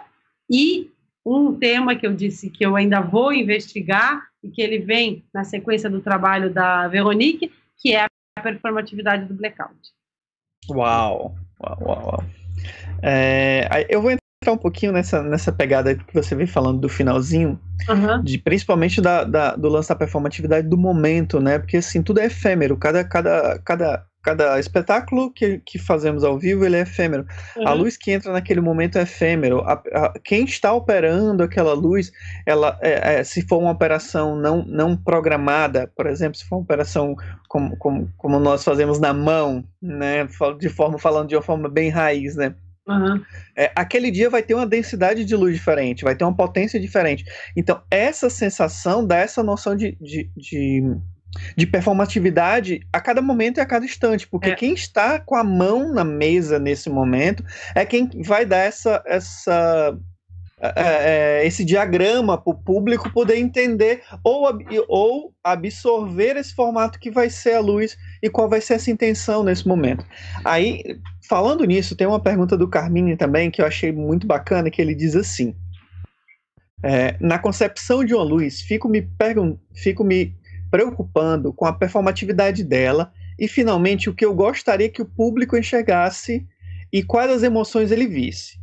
e um tema que eu disse que eu ainda vou investigar e que ele vem na sequência do trabalho da Veronique, que é a performatividade do blackout. Uau, uau, uau, uau. É, eu vou entrar um pouquinho nessa, nessa pegada que você vem falando do finalzinho, uhum. de, principalmente da, da, do lance da performatividade do momento, né? Porque assim, tudo é efêmero, cada, cada, cada cada espetáculo que, que fazemos ao vivo ele é efêmero. Uhum. A luz que entra naquele momento é efêmero. A, a, quem está operando aquela luz, ela, é, é, se for uma operação não, não programada, por exemplo, se for uma operação como, como, como nós fazemos na mão, né, de forma falando de uma forma bem raiz, né, Uhum. É, aquele dia vai ter uma densidade de luz diferente, vai ter uma potência diferente. Então, essa sensação dá essa noção de, de, de, de performatividade a cada momento e a cada instante, porque é. quem está com a mão na mesa nesse momento é quem vai dar essa, essa é, é, esse diagrama para o público poder entender ou, ou absorver esse formato que vai ser a luz e qual vai ser essa intenção nesse momento. Aí, falando nisso, tem uma pergunta do Carmine também que eu achei muito bacana, que ele diz assim, é, na concepção de uma luz, fico me, fico me preocupando com a performatividade dela e, finalmente, o que eu gostaria que o público enxergasse e quais as emoções ele visse.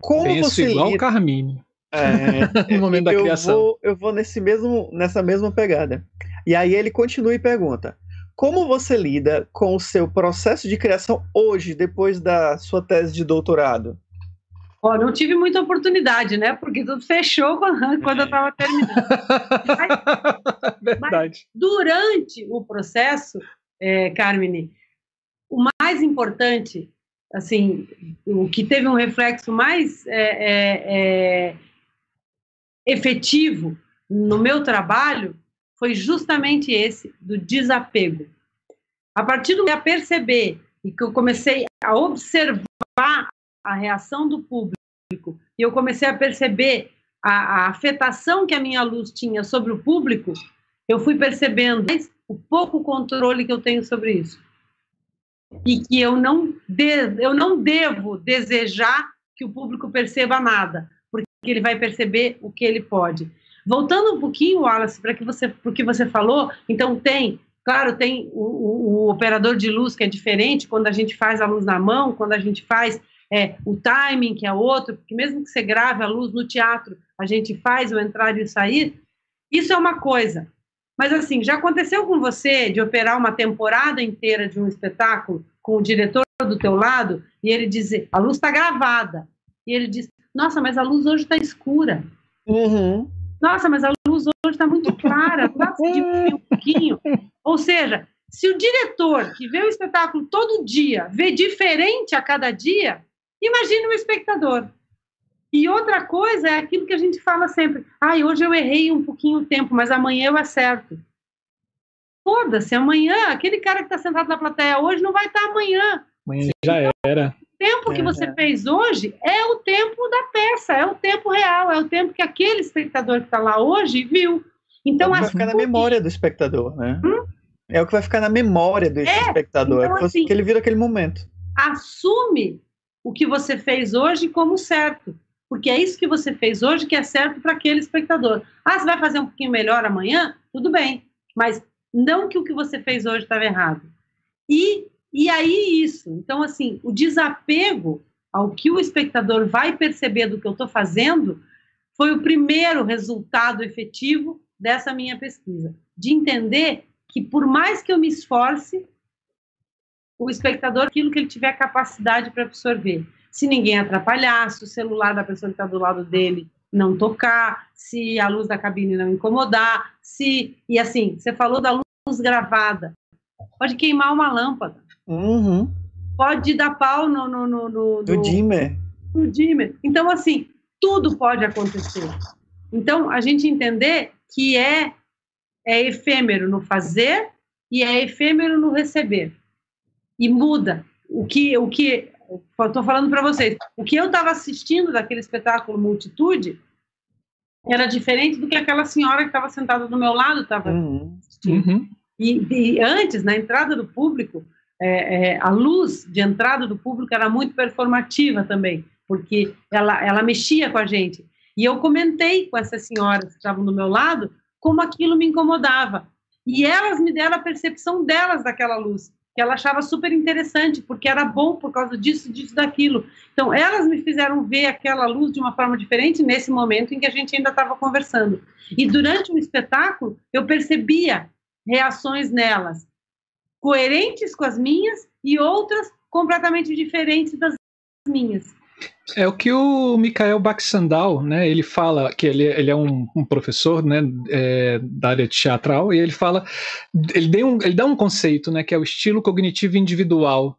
Como Penso você igual lida... Carmine. É, no momento da eu criação. Vou, eu vou nesse mesmo, nessa mesma pegada. E aí ele continua e pergunta: Como você lida com o seu processo de criação hoje, depois da sua tese de doutorado? Ó, não tive muita oportunidade, né? Porque tudo fechou quando, quando eu estava terminando. Mas, Verdade. Mas durante o processo, é, Carmine, o mais importante assim, o que teve um reflexo mais é, é, é, efetivo no meu trabalho foi justamente esse, do desapego. A partir do que eu perceber e que eu comecei a observar a reação do público, e eu comecei a perceber a, a afetação que a minha luz tinha sobre o público, eu fui percebendo o pouco controle que eu tenho sobre isso e que eu não, de, eu não devo desejar que o público perceba nada, porque ele vai perceber o que ele pode. Voltando um pouquinho, Wallace, para que você, você falou, então tem, claro, tem o, o, o, operador de luz que é diferente quando a gente faz a luz na mão, quando a gente faz é, o timing que é outro, porque mesmo que você grave a luz no teatro, a gente faz o entrar e o sair. Isso é uma coisa. Mas assim, já aconteceu com você de operar uma temporada inteira de um espetáculo com o diretor do teu lado e ele dizer, a luz está gravada. E ele diz, nossa, mas a luz hoje está escura. Uhum. Nossa, mas a luz hoje está muito clara, pode diminuir um pouquinho. Ou seja, se o diretor que vê o espetáculo todo dia vê diferente a cada dia, imagine o espectador. E outra coisa é aquilo que a gente fala sempre: ai, ah, hoje eu errei um pouquinho o tempo, mas amanhã eu acerto. Foda-se, amanhã, aquele cara que está sentado na plateia hoje não vai estar tá amanhã. Amanhã já era. O tempo que é, você é. fez hoje é o tempo da peça, é o tempo real, é o tempo que aquele espectador que está lá hoje viu. Então, vai ficar na memória do espectador, né? Hum? É o que vai ficar na memória do é, espectador, então, é assim, que ele vira aquele momento. Assume o que você fez hoje como certo porque é isso que você fez hoje que é certo para aquele espectador. Ah, você vai fazer um pouquinho melhor amanhã? Tudo bem, mas não que o que você fez hoje estava errado. E, e aí isso. Então, assim, o desapego ao que o espectador vai perceber do que eu estou fazendo foi o primeiro resultado efetivo dessa minha pesquisa. De entender que, por mais que eu me esforce, o espectador, aquilo que ele tiver capacidade para absorver se ninguém atrapalhar, se o celular da pessoa que está do lado dele não tocar, se a luz da cabine não incomodar, se. E assim, você falou da luz gravada. Pode queimar uma lâmpada. Uhum. Pode dar pau no. no, no, no, no dimmer. No dimmer. Então, assim, tudo pode acontecer. Então, a gente entender que é, é efêmero no fazer e é efêmero no receber. E muda. O que, o que estou falando para vocês, o que eu estava assistindo daquele espetáculo Multitude era diferente do que aquela senhora que estava sentada do meu lado estava uhum. assistindo. Uhum. E, e, antes, na entrada do público, é, é, a luz de entrada do público era muito performativa também, porque ela, ela mexia com a gente. E eu comentei com essas senhoras que estavam do meu lado como aquilo me incomodava. E elas me deram a percepção delas daquela luz que ela achava super interessante, porque era bom por causa disso, disso, daquilo. Então, elas me fizeram ver aquela luz de uma forma diferente nesse momento em que a gente ainda estava conversando. E durante o espetáculo, eu percebia reações nelas, coerentes com as minhas e outras completamente diferentes das minhas. É o que o Mikael Baxandal, né? Ele fala que ele, ele é um, um professor, né? É, da área teatral e ele fala, ele, um, ele dá um conceito, né? Que é o estilo cognitivo individual,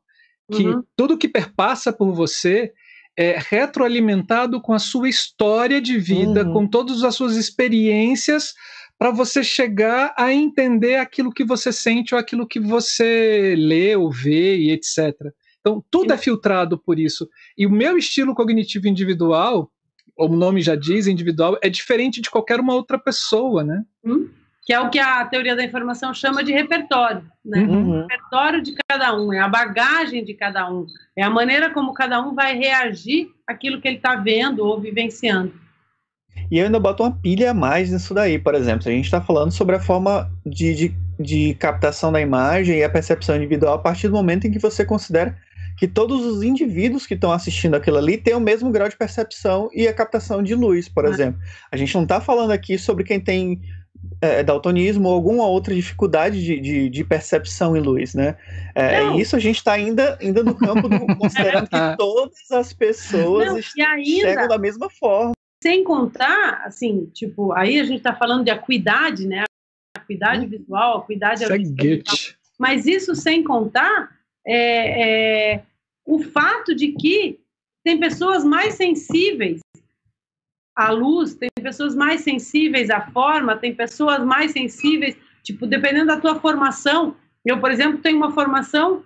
que uhum. tudo que perpassa por você é, retroalimentado com a sua história de vida, uhum. com todas as suas experiências, para você chegar a entender aquilo que você sente ou aquilo que você lê ou vê e etc. Então, tudo Sim. é filtrado por isso. E o meu estilo cognitivo individual, o nome já diz, individual, é diferente de qualquer uma outra pessoa, né? Hum? Que é o que a teoria da informação chama de repertório, né? Uhum. O repertório de cada um, é a bagagem de cada um, é a maneira como cada um vai reagir àquilo que ele está vendo ou vivenciando. E eu ainda boto uma pilha a mais nisso daí, por exemplo. A gente está falando sobre a forma de, de, de captação da imagem e a percepção individual a partir do momento em que você considera que todos os indivíduos que estão assistindo aquilo ali têm o mesmo grau de percepção e a captação de luz, por ah. exemplo. A gente não está falando aqui sobre quem tem é, daltonismo ou alguma outra dificuldade de, de, de percepção em luz, né? É, isso a gente está ainda, ainda no campo do considerando que todas as pessoas não, ainda, da mesma forma. Sem contar, assim, tipo, aí a gente está falando de acuidade, né? Acuidade hum. visual, acuidade Mas isso sem contar é, é, o fato de que tem pessoas mais sensíveis à luz, tem pessoas mais sensíveis à forma, tem pessoas mais sensíveis, tipo, dependendo da tua formação. Eu, por exemplo, tenho uma formação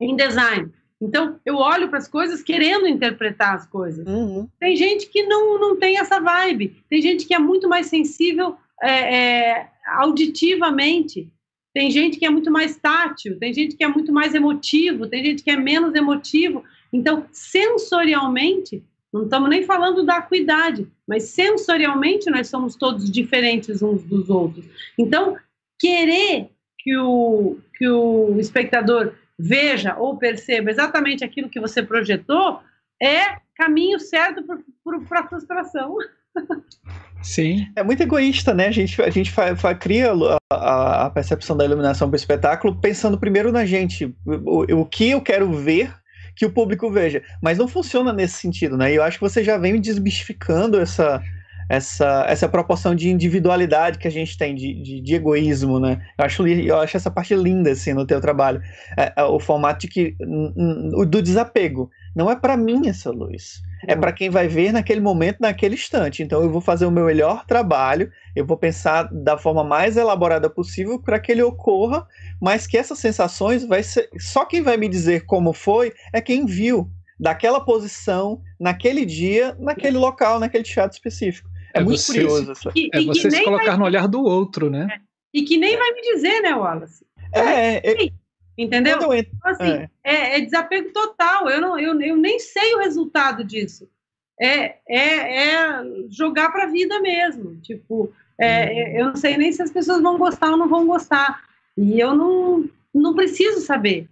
em design. Então, eu olho para as coisas querendo interpretar as coisas. Uhum. Tem gente que não, não tem essa vibe. Tem gente que é muito mais sensível é, é, auditivamente. Tem gente que é muito mais tátil, tem gente que é muito mais emotivo, tem gente que é menos emotivo. Então, sensorialmente, não estamos nem falando da acuidade, mas sensorialmente nós somos todos diferentes uns dos outros. Então, querer que o, que o espectador veja ou perceba exatamente aquilo que você projetou é caminho certo para a frustração. Sim. É muito egoísta, né? A gente, a gente fa, fa, cria a, a, percepção da iluminação para o espetáculo pensando primeiro na gente. O, o que eu quero ver que o público veja. Mas não funciona nesse sentido, né? E eu acho que você já vem desmistificando essa, essa, essa proporção de individualidade que a gente tem, de, de, de, egoísmo, né? Eu acho, eu acho essa parte linda, assim, no teu trabalho. É, é o formato de que, do desapego. Não é para mim essa luz. É para quem vai ver naquele momento, naquele instante. Então eu vou fazer o meu melhor trabalho, eu vou pensar da forma mais elaborada possível para que ele ocorra, mas que essas sensações vai ser. Só quem vai me dizer como foi é quem viu daquela posição, naquele dia, naquele local, naquele teatro específico. É, é muito você, curioso. Isso. é você se colocar vai... no olhar do outro, né? É. E que nem vai me dizer, né, Wallace? É, é, Entendeu? Então, assim, é. é. É, desapego total. Eu, não, eu, eu nem sei o resultado disso. É, é, é jogar para a vida mesmo. Tipo, é, uhum. eu não sei nem se as pessoas vão gostar ou não vão gostar. E eu não, não preciso saber.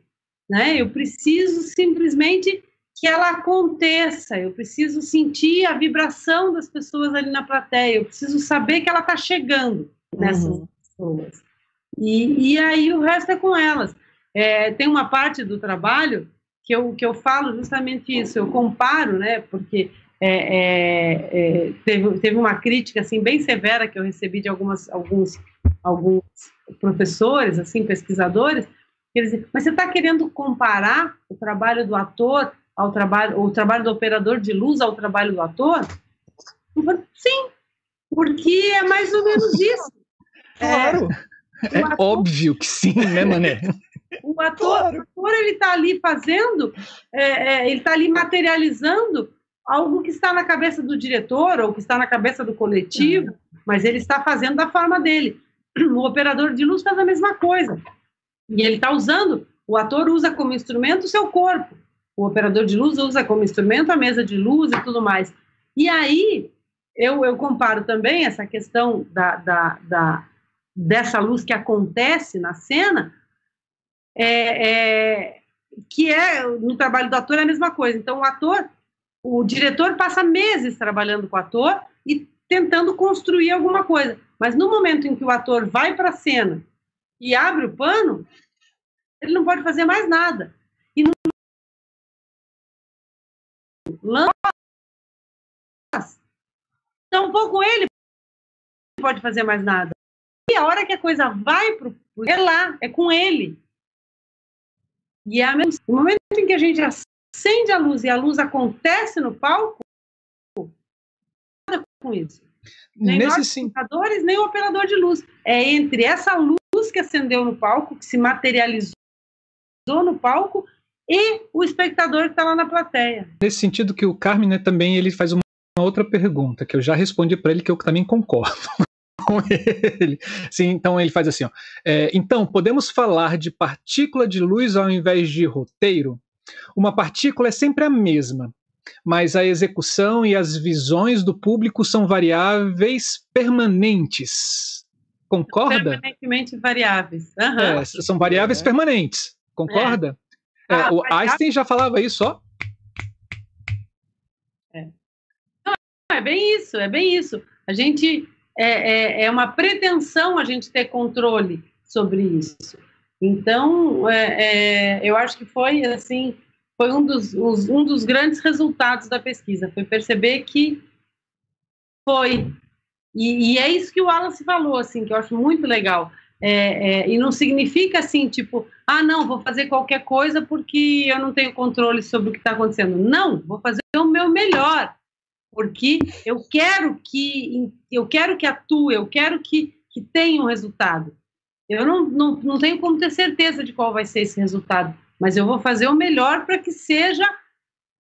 Né? Eu preciso simplesmente que ela aconteça. Eu preciso sentir a vibração das pessoas ali na plateia. Eu preciso saber que ela está chegando nessas uhum. pessoas. E, e aí o resto é com elas. É, tem uma parte do trabalho que eu, que eu falo justamente isso, eu comparo, né, porque é, é, é, teve, teve uma crítica, assim, bem severa que eu recebi de algumas, alguns, alguns professores, assim, pesquisadores, que eles dizem, mas você está querendo comparar o trabalho do ator ao trabalho, o trabalho do operador de luz ao trabalho do ator? Eu falei, sim, porque é mais ou menos isso. Claro. É, é óbvio que sim, né, Mané? O ator, claro. o ator ele está ali fazendo, é, é, ele está ali materializando algo que está na cabeça do diretor ou que está na cabeça do coletivo, uhum. mas ele está fazendo da forma dele. O operador de luz faz a mesma coisa. E ele está usando, o ator usa como instrumento o seu corpo. O operador de luz usa como instrumento a mesa de luz e tudo mais. E aí, eu, eu comparo também essa questão da, da, da, dessa luz que acontece na cena é, é, que é no trabalho do ator é a mesma coisa. Então, o ator, o diretor passa meses trabalhando com o ator e tentando construir alguma coisa. Mas no momento em que o ator vai para a cena e abre o pano, ele não pode fazer mais nada. E no então, pouco ele pode fazer mais nada. E a hora que a coisa vai para é lá, é com ele. E é no momento em que a gente acende a luz e a luz acontece no palco, nada com isso. Nem Nesse nós, sim. nem o operador de luz. É entre essa luz que acendeu no palco, que se materializou no palco, e o espectador que está lá na plateia. Nesse sentido que o Carmen né, também ele faz uma outra pergunta, que eu já respondi para ele, que eu também concordo com ele. Sim, então ele faz assim: ó, é, então, podemos falar de partícula de luz ao invés de roteiro? Uma partícula é sempre a mesma, mas a execução e as visões do público são variáveis permanentes. Concorda? Permanentemente variáveis. Uhum. É, são variáveis é. permanentes. Concorda? É. Ah, o Einstein já falava isso, ó. É. Não, é bem isso, é bem isso. A gente é, é, é uma pretensão a gente ter controle sobre isso. Então, é, é, eu acho que foi assim, foi um dos, os, um dos grandes resultados da pesquisa, foi perceber que foi e, e, é isso que o Wallace falou, assim, que eu acho muito legal. É, é, e não significa assim, tipo, ah, não, vou fazer qualquer coisa porque eu não tenho controle sobre o que está acontecendo. Não, vou fazer o meu melhor, porque eu quero que eu quero que atue, eu quero que, que tenha um resultado. Eu não, não, não tenho como ter certeza de qual vai ser esse resultado, mas eu vou fazer o melhor para que seja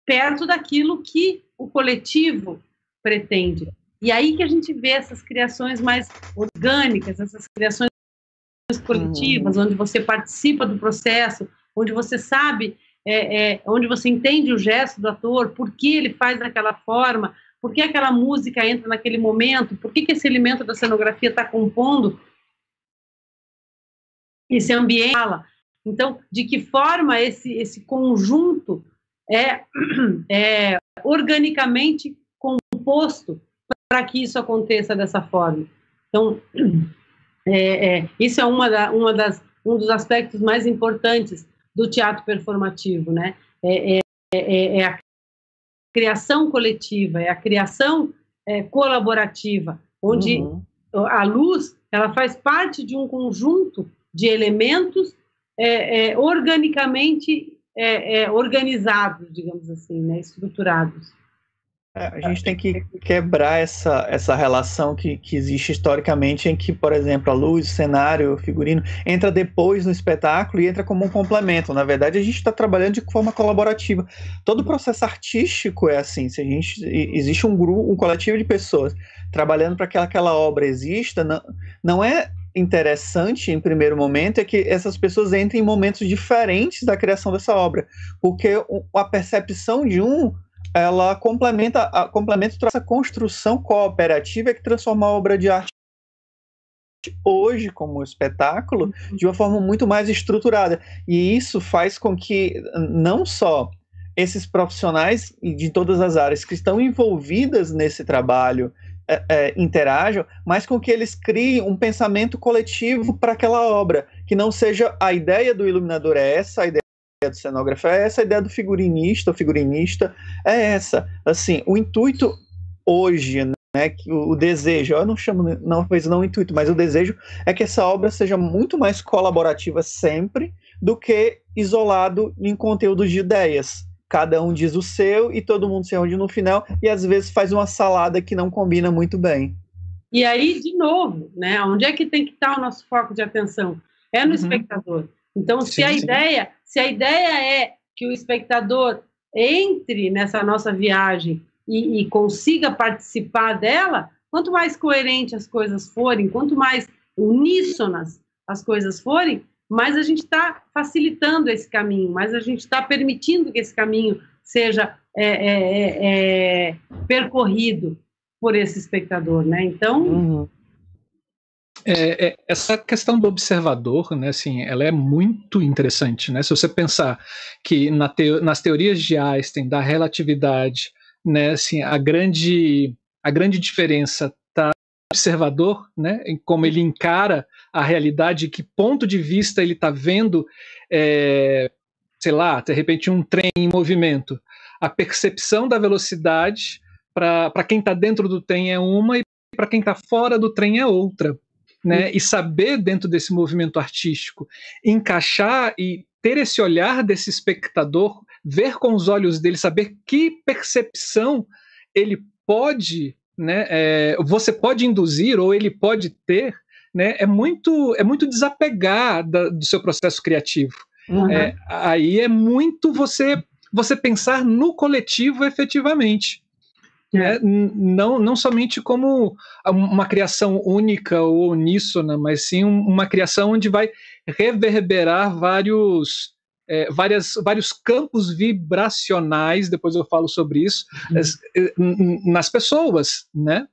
perto daquilo que o coletivo pretende. E aí que a gente vê essas criações mais orgânicas, essas criações coletivas, uhum. onde você participa do processo, onde você sabe, é, é, onde você entende o gesto do ator, por que ele faz daquela forma, por que aquela música entra naquele momento, por que, que esse elemento da cenografia está compondo esse ambiente. Então, de que forma esse, esse conjunto é, é organicamente composto para que isso aconteça dessa forma. Então, é, é, isso é uma, da, uma das, um dos aspectos mais importantes do teatro performativo, né? É, é, é, é a criação coletiva, é a criação é, colaborativa, onde uhum. a luz ela faz parte de um conjunto de elementos é, é, organicamente é, é, organizados, digamos assim, né, estruturados. A gente tem que quebrar essa, essa relação que, que existe historicamente em que, por exemplo, a luz, o cenário, o figurino entra depois no espetáculo e entra como um complemento. Na verdade, a gente está trabalhando de forma colaborativa. Todo o processo artístico é assim. Se a gente existe um grupo, um coletivo de pessoas trabalhando para que aquela obra exista, não, não é interessante em primeiro momento é que essas pessoas entrem em momentos diferentes da criação dessa obra, porque a percepção de um ela complementa a, complementa essa construção cooperativa que transforma a obra de arte hoje como espetáculo de uma forma muito mais estruturada. E isso faz com que não só esses profissionais de todas as áreas que estão envolvidas nesse trabalho é, é, interajam, mas com que eles criem um pensamento coletivo para aquela obra, que não seja a ideia do iluminador é essa, a ideia do cenógrafo é essa, a ideia do figurinista, o figurinista é essa. Assim, o intuito hoje, né, que o, o desejo, eu não chamo, não, talvez não o intuito, mas o desejo é que essa obra seja muito mais colaborativa sempre do que isolado em conteúdos de ideias cada um diz o seu e todo mundo se reúne no final e às vezes faz uma salada que não combina muito bem. E aí, de novo, né, onde é que tem que estar o nosso foco de atenção? É no uhum. espectador. Então, se sim, a sim. ideia, se a ideia é que o espectador entre nessa nossa viagem e, e consiga participar dela, quanto mais coerente as coisas forem, quanto mais uníssonas as coisas forem, mais a gente está facilitando esse caminho, mais a gente está permitindo que esse caminho seja é, é, é, é, percorrido por esse espectador, né? Então, uhum. É, é, essa questão do observador, né, assim, ela é muito interessante, né? Se você pensar que na nas teorias de Einstein da relatividade, né, assim, a grande a grande diferença está observador, né, em como ele encara a realidade, que ponto de vista ele está vendo, é, sei lá, de repente um trem em movimento. A percepção da velocidade para quem está dentro do trem é uma e para quem está fora do trem é outra. Né? E saber dentro desse movimento artístico encaixar e ter esse olhar desse espectador ver com os olhos dele, saber que percepção ele pode, né, é, você pode induzir ou ele pode ter, né, é muito é muito desapegar da, do seu processo criativo. Uhum. É, aí é muito você você pensar no coletivo efetivamente. Né? Não, não somente como uma criação única ou uníssona, mas sim uma criação onde vai reverberar vários, é, várias, vários campos vibracionais, depois eu falo sobre isso, uhum. nas pessoas, né?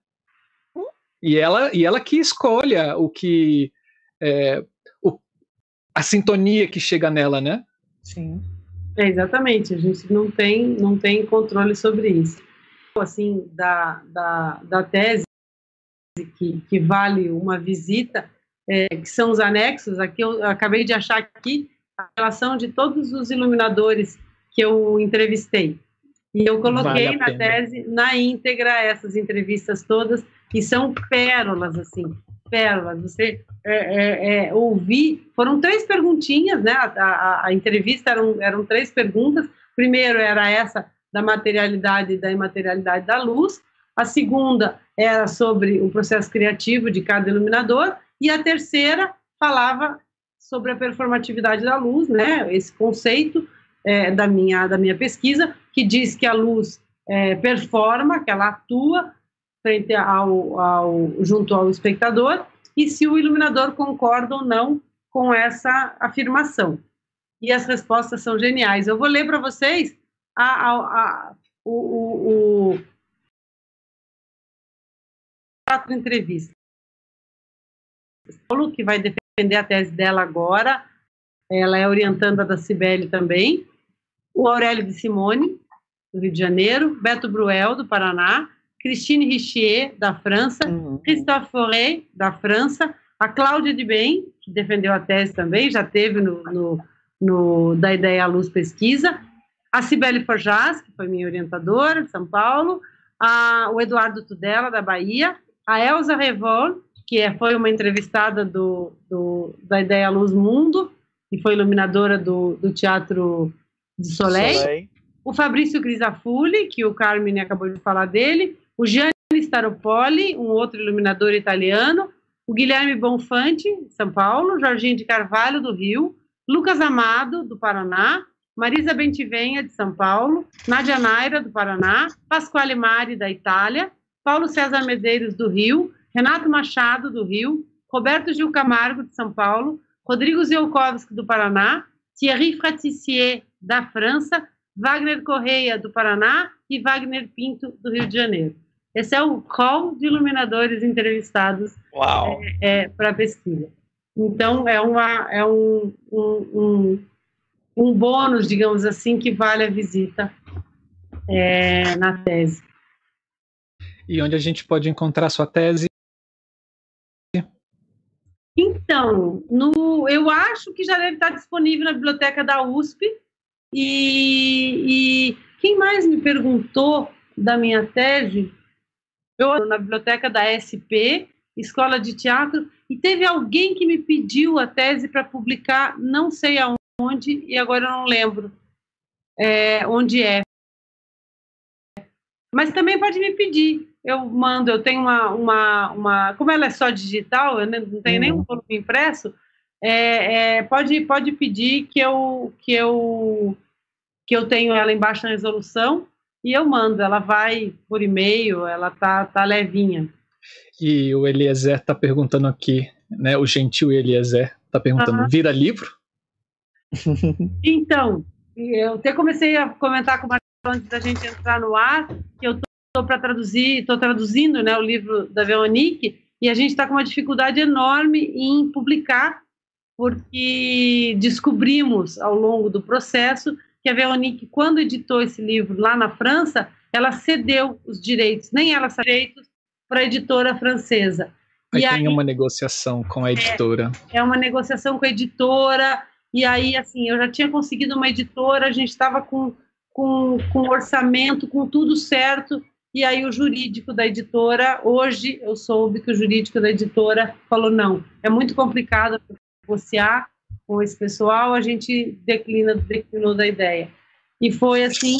E ela, e ela que escolha o que. É, o, a sintonia que chega nela, né? Sim. É, exatamente, a gente não tem, não tem controle sobre isso. Assim, da, da, da tese que, que vale uma visita, é, que são os anexos, aqui eu acabei de achar aqui a relação de todos os iluminadores que eu entrevistei. E eu coloquei vale na tese, na íntegra, essas entrevistas todas, que são pérolas, assim, pérolas. Você é, é, é, ouvir, foram três perguntinhas, né? A, a, a, entrevista eram, eram três perguntas. Primeiro era essa da materialidade e da imaterialidade da luz. A segunda era sobre o processo criativo de cada iluminador. E a terceira falava sobre a performatividade da luz, né? Esse conceito é, da minha da minha pesquisa que diz que a luz é, performa, que ela atua frente ao, ao junto ao espectador e se o iluminador concorda ou não com essa afirmação. E as respostas são geniais. Eu vou ler para vocês a, a, a, o, o, o quatro entrevistas. Paulo, que vai defender a tese dela agora, ela é orientanda da Cibele também, o Aurélio de Simone, do Rio de Janeiro, Beto Bruel, do Paraná, Christine Richier, da França, uhum. Christophe Fauré, da França, a Cláudia de Bem, que defendeu a tese também, já teve no, no, no da Ideia à Luz Pesquisa, a Cibele Forjas, que foi minha orientadora de São Paulo, a, o Eduardo Tudela, da Bahia, a Elza Revol, que é, foi uma entrevistada do, do, da Ideia Luz Mundo, e foi iluminadora do, do Teatro de Soleil, Soleil. o Fabrício Grisafulli, que o Carmine acabou de falar dele, o Gianni Staropoli, um outro iluminador italiano, o Guilherme Bonfante, de São Paulo, Jorginho de Carvalho, do Rio, Lucas Amado, do Paraná, Marisa Bentivenha, de São Paulo, Nádia Naira, do Paraná, Pasquale Mari, da Itália, Paulo César Medeiros, do Rio, Renato Machado, do Rio, Roberto Gil Camargo, de São Paulo, Rodrigo Ziolkowski, do Paraná, Thierry Fratissier, da França, Wagner Correia, do Paraná, e Wagner Pinto, do Rio de Janeiro. Esse é o call de iluminadores entrevistados é, é, para a pesquisa. Então, é, uma, é um, um, um, um, bônus, digamos assim, que vale a visita é, na tese. E onde a gente pode encontrar sua tese? Então, no, eu acho que já deve estar disponível na biblioteca da USP. E, e quem mais me perguntou da minha tese? Eu na biblioteca da SP, Escola de Teatro, e teve alguém que me pediu a tese para publicar, não sei aonde, e agora eu não lembro é, onde é. Mas também pode me pedir. Eu mando, eu tenho uma. uma, uma como ela é só digital, eu não tenho uhum. nenhum volume impresso, é, é, pode, pode pedir que eu, que eu que eu tenho ela em baixa resolução e eu mando. Ela vai por e-mail, ela tá, tá levinha. E o Eliezer tá perguntando aqui, né? O gentil Eliezer tá perguntando: uhum. vira livro? Então, eu até comecei a comentar com o Marcelo antes da gente entrar no ar, que eu estou para traduzir, estou traduzindo né, o livro da Veronique, e a gente está com uma dificuldade enorme em publicar, porque descobrimos ao longo do processo que a Veronique, quando editou esse livro lá na França, ela cedeu os direitos, nem ela direitos, para a editora francesa. Aí e tem aí, uma negociação com a editora. É, é uma negociação com a editora, e aí, assim, eu já tinha conseguido uma editora, a gente estava com, com, com orçamento, com tudo certo, e aí o jurídico da editora, hoje eu soube que o jurídico da editora falou, não, é muito complicado negociar, com esse pessoal, a gente declina, declinou da ideia. E foi assim.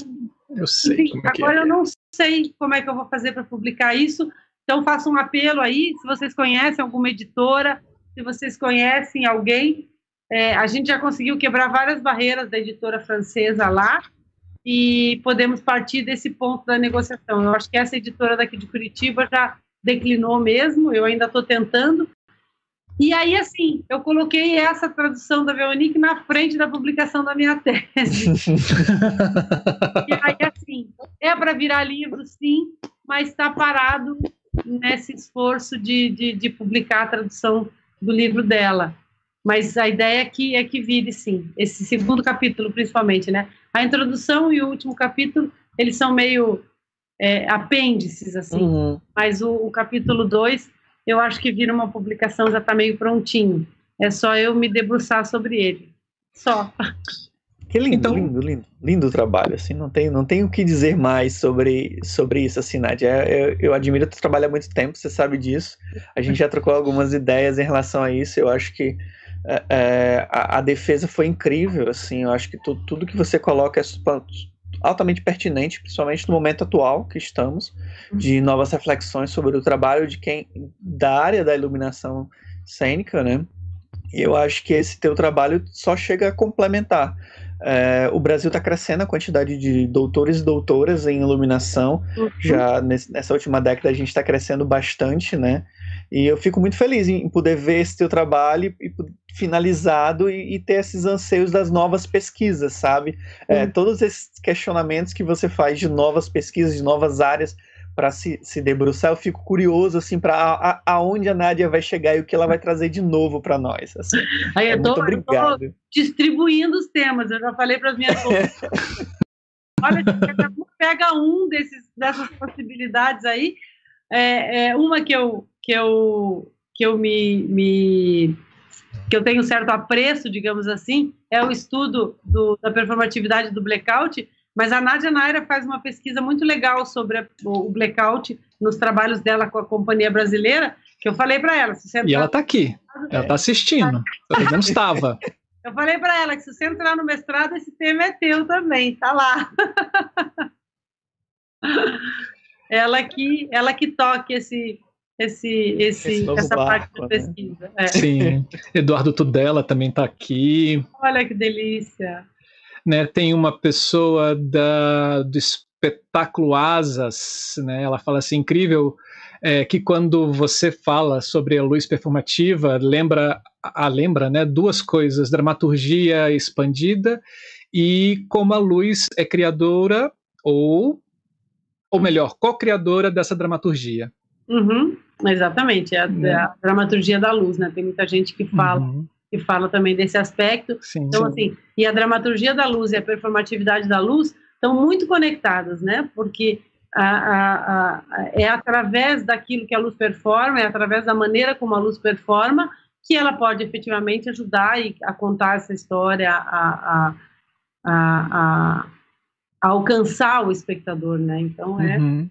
Eu sei. Enfim, é agora é. eu não sei como é que eu vou fazer para publicar isso. Então faço um apelo aí, se vocês conhecem alguma editora, se vocês conhecem alguém, é, a gente já conseguiu quebrar várias barreiras da editora francesa lá e podemos partir desse ponto da negociação. Eu acho que essa editora daqui de Curitiba já declinou mesmo, eu ainda estou tentando. E aí, assim, eu coloquei essa tradução da Veronique na frente da publicação da minha tese. e aí, assim, é para virar livro, sim, mas está parado nesse esforço de, de, de publicar a tradução do livro dela. Mas a ideia é que, é que vire, sim, esse segundo capítulo, principalmente, né? A introdução e o último capítulo, eles são meio é, apêndices, assim. Uhum. Mas o, o capítulo 2, eu acho que vira uma publicação, já está meio prontinho. É só eu me debruçar sobre ele. Só. Que lindo, então, lindo, lindo, lindo trabalho, assim, não tem, não tem o que dizer mais sobre, sobre isso, assim, Nadia, eu, eu, eu admiro tu trabalho há muito tempo, você sabe disso, a gente já trocou algumas ideias em relação a isso, eu acho que é, é, a, a, defesa foi incrível, assim, eu acho que tu, tudo que você coloca é altamente pertinente, principalmente no momento atual que estamos, de novas reflexões sobre o trabalho de quem, da área da iluminação cênica, né, e eu acho que esse teu trabalho só chega a complementar, é, o Brasil está crescendo a quantidade de doutores e doutoras em iluminação. Uhum. Já nesse, nessa última década a gente está crescendo bastante, né? E eu fico muito feliz em, poder ver esse teu trabalho e, finalizado e, e, ter esses anseios das novas pesquisas, sabe? É, uhum. É, todos esses questionamentos que você faz de novas pesquisas, de novas áreas para se, se debruçar, eu fico curioso assim para aonde a Nádia vai chegar e o que ela vai trazer de novo para nós. Assim. Aí, é, tô, muito obrigado. distribuindo os temas, eu já falei para as minhas Olha, pega um desses, dessas possibilidades aí. É, é, uma que eu, que eu, que eu me, me que eu tenho certo apreço, digamos assim, é o estudo do, da performatividade do blackout, mas a Nádia Naira faz uma pesquisa muito legal sobre o blackout nos trabalhos dela com a companhia brasileira, que eu falei para ela. E ela está aqui, ela está assistindo. Eu não estava. Eu falei para ela que se você entrar no mestrado, esse tema é teu também, tá lá. ela que, ela que toque esse, esse, esse, esse essa barco, parte da né? pesquisa. É. Sim, Eduardo Tudela também está aqui. Olha que delícia né, tem uma pessoa da, do espetáculo Asas, né, ela fala assim, incrível, é, que quando você fala sobre a luz performativa, lembra, a, lembra né, duas coisas, dramaturgia expandida e como a luz é criadora ou, ou melhor, co-criadora dessa dramaturgia. Uhum, exatamente, é a, é a, dramaturgia da luz, né? Tem muita gente que fala uhum que fala também desse aspecto. Sim, então, sim. assim, e a dramaturgia da luz e a performatividade da luz estão muito conectadas, né? Porque a, a, a, é através daquilo que a luz performa, é através da maneira como a luz performa, que ela pode efetivamente ajudar a contar essa história, a, a, alcançar o espectador, né? Então é. Uhum.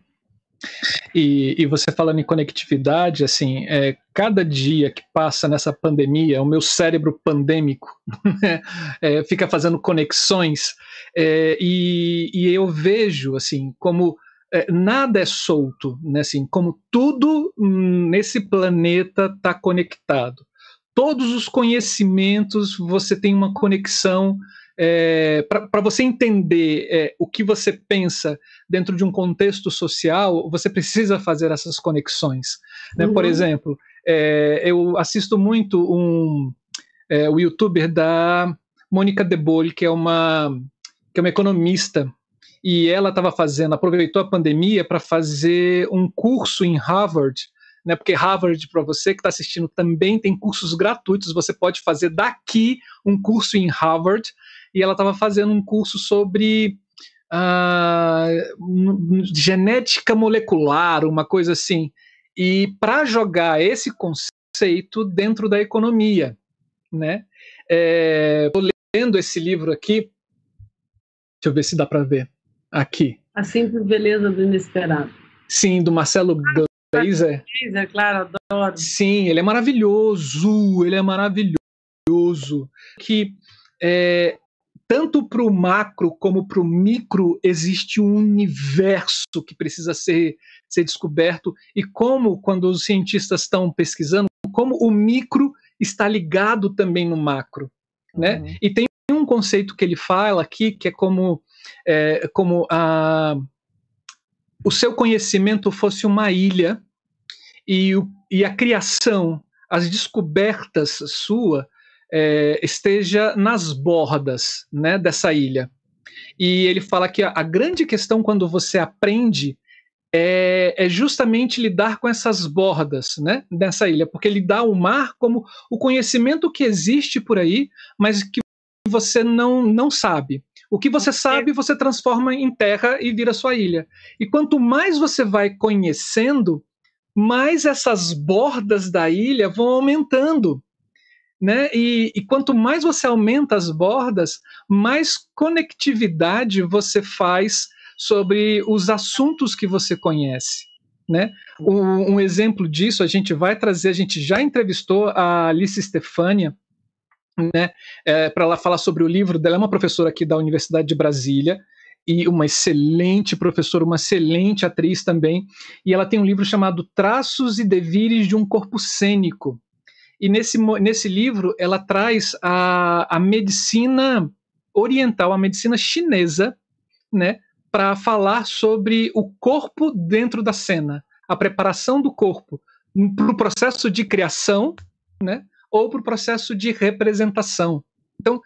E, e, você falando em conectividade, assim, é, cada dia que passa nessa pandemia, o meu cérebro pandêmico né, é, fica fazendo conexões é, e, e, eu vejo, assim, como é, nada é solto, né, assim, como tudo nesse planeta está conectado. Todos os conhecimentos você tem uma conexão é, para você entender é, o que você pensa dentro de um contexto social, você precisa fazer essas conexões. Né? Uhum. Por exemplo, é, eu assisto muito um é, o youtuber da Mônica De Bolle, que é uma que é uma economista e ela estava fazendo, aproveitou a pandemia para fazer um curso em Harvard né? Porque Harvard, para você que está assistindo, também tem cursos gratuitos. Você pode fazer daqui um curso em Harvard e ela estava fazendo um curso sobre uh, genética molecular, uma coisa assim. E para jogar esse conceito dentro da economia, né? Estou é, lendo esse livro aqui. Deixa eu ver se dá para ver. Aqui. A simples beleza do inesperado. Sim, do Marcelo Glazer. Glazer, claro, adoro. Sim, ele é maravilhoso, ele é maravilhoso. Que é, tanto para o macro como para o micro existe um universo que precisa ser, ser descoberto e como quando os cientistas estão pesquisando, como o micro está ligado também no macro, né? Uhum. E tem um conceito que ele fala aqui que é como é, como a o seu conhecimento fosse uma ilha e, o, e a criação, as descobertas sua é, esteja nas bordas né, dessa ilha. E ele fala que a, a grande questão quando você aprende é, é, justamente lidar com essas bordas né, dessa ilha, porque ele dá o mar como o conhecimento que existe por aí, mas que você não, não sabe. O que você sabe, você transforma em terra e vira sua ilha. E quanto mais você vai conhecendo, mais essas bordas da ilha vão aumentando. Né? E, e, quanto mais você aumenta as bordas, mais conectividade você faz sobre os assuntos que você conhece. Né? Um, um exemplo disso a gente vai trazer, a gente já entrevistou a Alice Stefania, né, é, para ela falar sobre o livro dela. É uma professora aqui da Universidade de Brasília e uma excelente professora, uma excelente atriz também. E ela tem um livro chamado Traços e Devires de um Corpo Cênico. E nesse, nesse livro ela traz a, a medicina oriental, a medicina chinesa, né, para falar sobre o corpo dentro da cena, a preparação do corpo para o processo de criação, né, ou para o processo de representação. Então,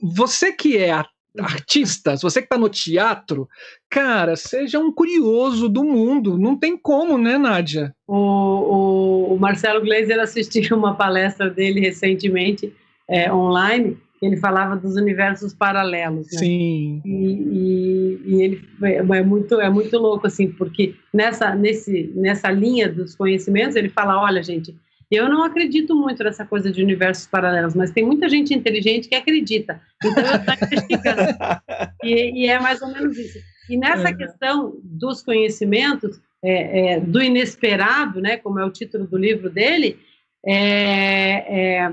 você que é artista, você que está no teatro, cara, seja um curioso do mundo. Não tem como, né, Nádia? O, o, o Marcelo Gleiser assistiu uma palestra dele recentemente é, online. Ele falava dos universos paralelos, né? Sim. E, e, e ele é, é muito é muito louco assim, porque nessa nesse nessa linha dos conhecimentos ele fala, olha gente, eu não acredito muito nessa coisa de universos paralelos, mas tem muita gente inteligente que acredita. Então eu estou investigando. e, e, é mais ou menos isso. E nessa uhum. questão dos conhecimentos, é, é, do inesperado, né, como é o título do livro dele, é, é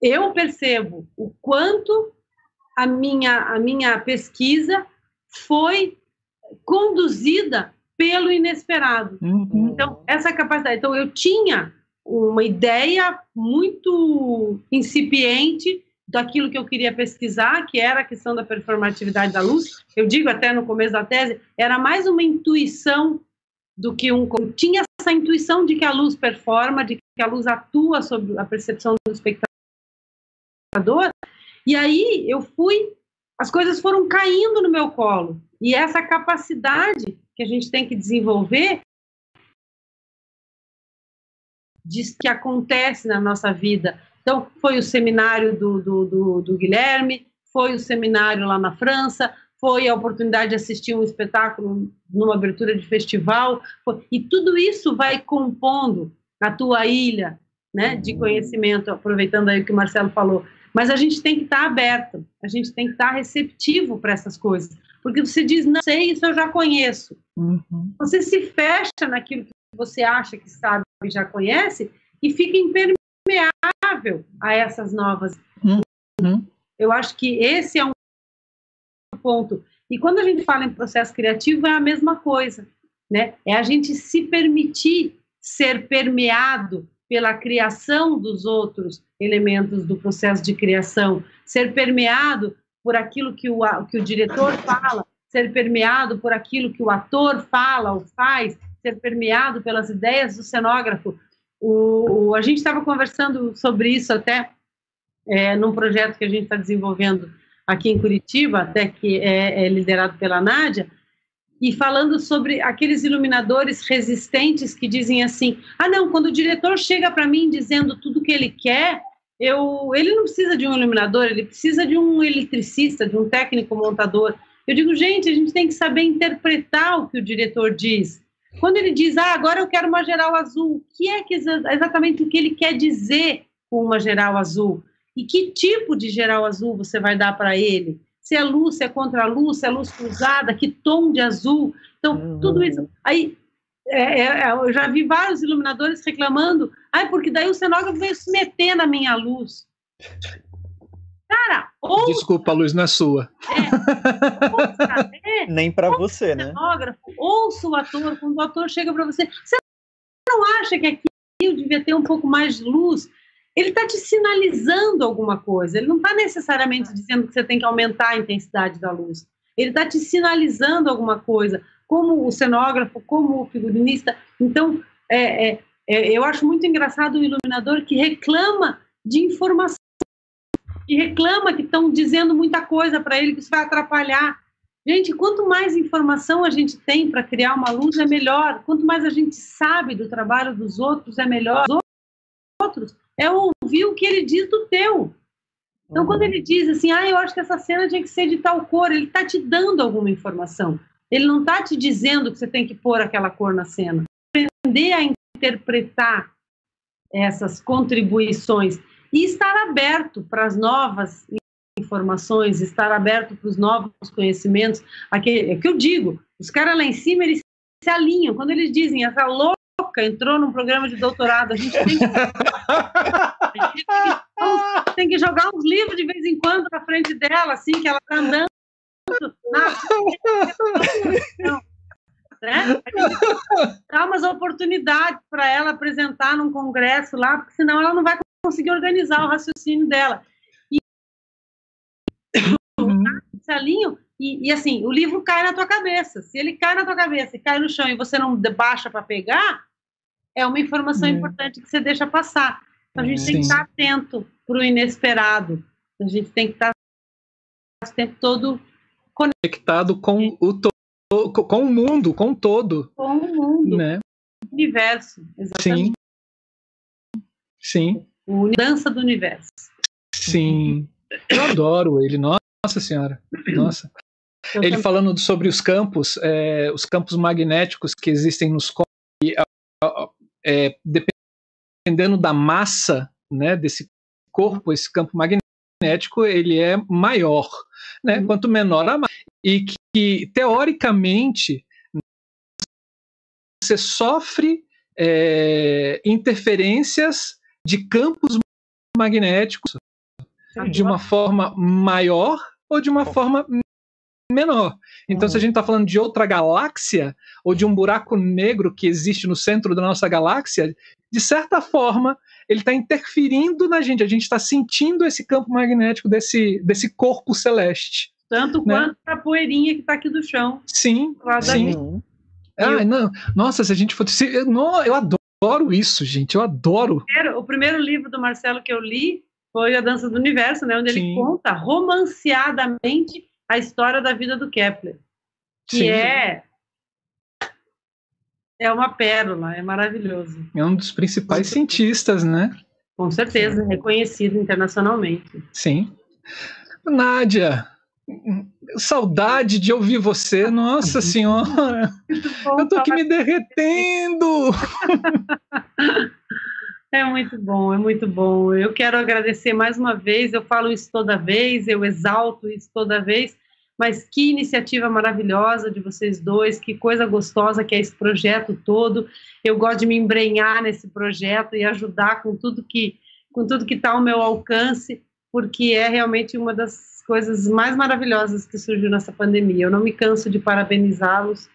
eu percebo o quanto a minha, a minha pesquisa foi conduzida pelo inesperado. Uhum. Então, essa capacidade. Então, eu tinha uma ideia muito incipiente daquilo que eu queria pesquisar, que era a questão da performatividade da luz. Eu digo até no começo da tese, era mais uma intuição do que um. Tinha essa intuição de que a luz performa, de que a luz atua sobre a percepção do espectador. E aí eu fui, as coisas foram caindo no meu colo. E essa capacidade que a gente tem que desenvolver diz que acontece na nossa vida. Então, foi o seminário do, do, do, do Guilherme, foi o seminário lá na França, foi a oportunidade de assistir um espetáculo numa abertura de festival, foi, e tudo isso vai compondo a tua ilha né, de conhecimento, aproveitando aí o que o Marcelo falou. Mas a gente tem que estar aberto, a gente tem que estar receptivo para essas coisas, porque você diz, não sei, isso eu já conheço. Uhum. Você se fecha naquilo que você acha que sabe e já conhece e fica impermeável a essas novas. Uhum. Eu acho que esse é um ponto. E quando a gente fala em processo criativo, é a mesma coisa, né? É a gente se permitir ser permeado pela criação dos outros elementos do processo de criação, ser permeado por aquilo que o, que o diretor fala, ser permeado por aquilo que o ator fala ou faz, ser permeado pelas ideias do cenógrafo. O, o a gente estava conversando sobre isso até é, num projeto que a gente está desenvolvendo aqui em Curitiba, até que é, é liderado pela Nádia, e falando sobre aqueles iluminadores resistentes que dizem assim: ah, não, quando o diretor chega para mim dizendo tudo que ele quer, eu, ele não precisa de um iluminador, ele precisa de um eletricista, de um técnico montador. Eu digo, gente, a gente tem que saber interpretar o que o diretor diz. Quando ele diz, ah, agora eu quero uma geral azul, o que é que exatamente o que ele quer dizer com uma geral azul? E que tipo de geral azul você vai dar para ele? Se é luz, se é contra luz, se é luz cruzada, que tom de azul. Então, uhum. tudo isso. Aí, é, é, é, eu já vi vários iluminadores reclamando, ah, porque daí o cenógrafo veio se meter na minha luz. Cara, Ouça, Desculpa, a luz não é sua. É, ouça, é, Nem para você, né? Ouça o ator, quando o ator chega para você. Você não acha que aqui eu devia ter um pouco mais de luz? Ele está te sinalizando alguma coisa. Ele não está necessariamente dizendo que você tem que aumentar a intensidade da luz. Ele está te sinalizando alguma coisa, como o cenógrafo, como o figurinista. Então, é, é, é, eu acho muito engraçado o iluminador que reclama de informação, que reclama que estão dizendo muita coisa para ele, que isso vai atrapalhar. Gente, quanto mais informação a gente tem para criar uma luz, é melhor. Quanto mais a gente sabe do trabalho dos outros, é melhor. Os outros é ouvir o que ele diz do teu. Então, quando ele diz assim, ah, eu acho que essa cena tinha que ser de tal cor, ele está te dando alguma informação. Ele não está te dizendo que você tem que pôr aquela cor na cena. Aprender a interpretar essas contribuições e estar aberto para as novas informações, estar aberto para os novos conhecimentos. Aqui, é que eu digo, os caras lá em cima, eles se alinham. Quando eles dizem, essa louca entrou num programa de doutorado, a gente tem que, a gente tem que, tem que jogar uns livros de vez em quando na frente dela, assim, que ela está andando na né? Dá umas oportunidades para ela apresentar num congresso lá, porque senão ela não vai conseguir organizar o raciocínio dela. E alinho, e, e, assim, o livro cai na tua cabeça. Se ele cai na tua cabeça e cai no chão e você não baixa para pegar, é uma informação é. importante que você deixa passar. Então a gente tem que estar atento para o inesperado. A gente tem que estar o tempo todo conectado com o todo com o mundo, com o todo. Com o mundo. Né? O universo, exatamente. Sim. Sim. O dança do universo. Sim. Eu adoro ele, nossa senhora. Nossa. Eu ele também. falando sobre os campos, é, os campos magnéticos que existem nos corpos, é, dependendo da massa né, desse corpo, esse campo magnético ele é maior, né? Uhum. Quanto menor a massa. E que teoricamente, você sofre é, interferências de campos magnéticos de uma forma maior ou de uma forma menor. Então, uhum. se a gente está falando de outra galáxia ou de um buraco negro que existe no centro da nossa galáxia, de certa forma, ele está interferindo na gente. A gente está sentindo esse campo magnético desse, desse corpo celeste. Tanto né? quanto a poeirinha que está aqui do chão. Sim, sim. Ah, não. Nossa, se a gente fosse... Eu, não, eu adoro isso, gente. Eu adoro. O primeiro livro do Marcelo que eu li foi A Dança do Universo, né, onde sim. ele conta romanceadamente a história da vida do Kepler. Que sim. é é uma pérola, é maravilhoso. É um dos principais cientistas, né? Com certeza, reconhecido internacionalmente. Sim. Nádia, Saudade de ouvir você, nossa senhora. Eu tô aqui me derretendo. É muito bom, é muito bom. Eu quero agradecer mais uma vez. Eu falo isso toda vez, eu exalto isso toda vez. Mas que iniciativa maravilhosa de vocês dois, que coisa gostosa que é esse projeto todo. Eu gosto de me embrenhar nesse projeto e ajudar com tudo que com tudo que está ao meu alcance, porque é realmente uma das coisas mais maravilhosas que surgiu nessa pandemia. Eu não me canso de parabenizá-los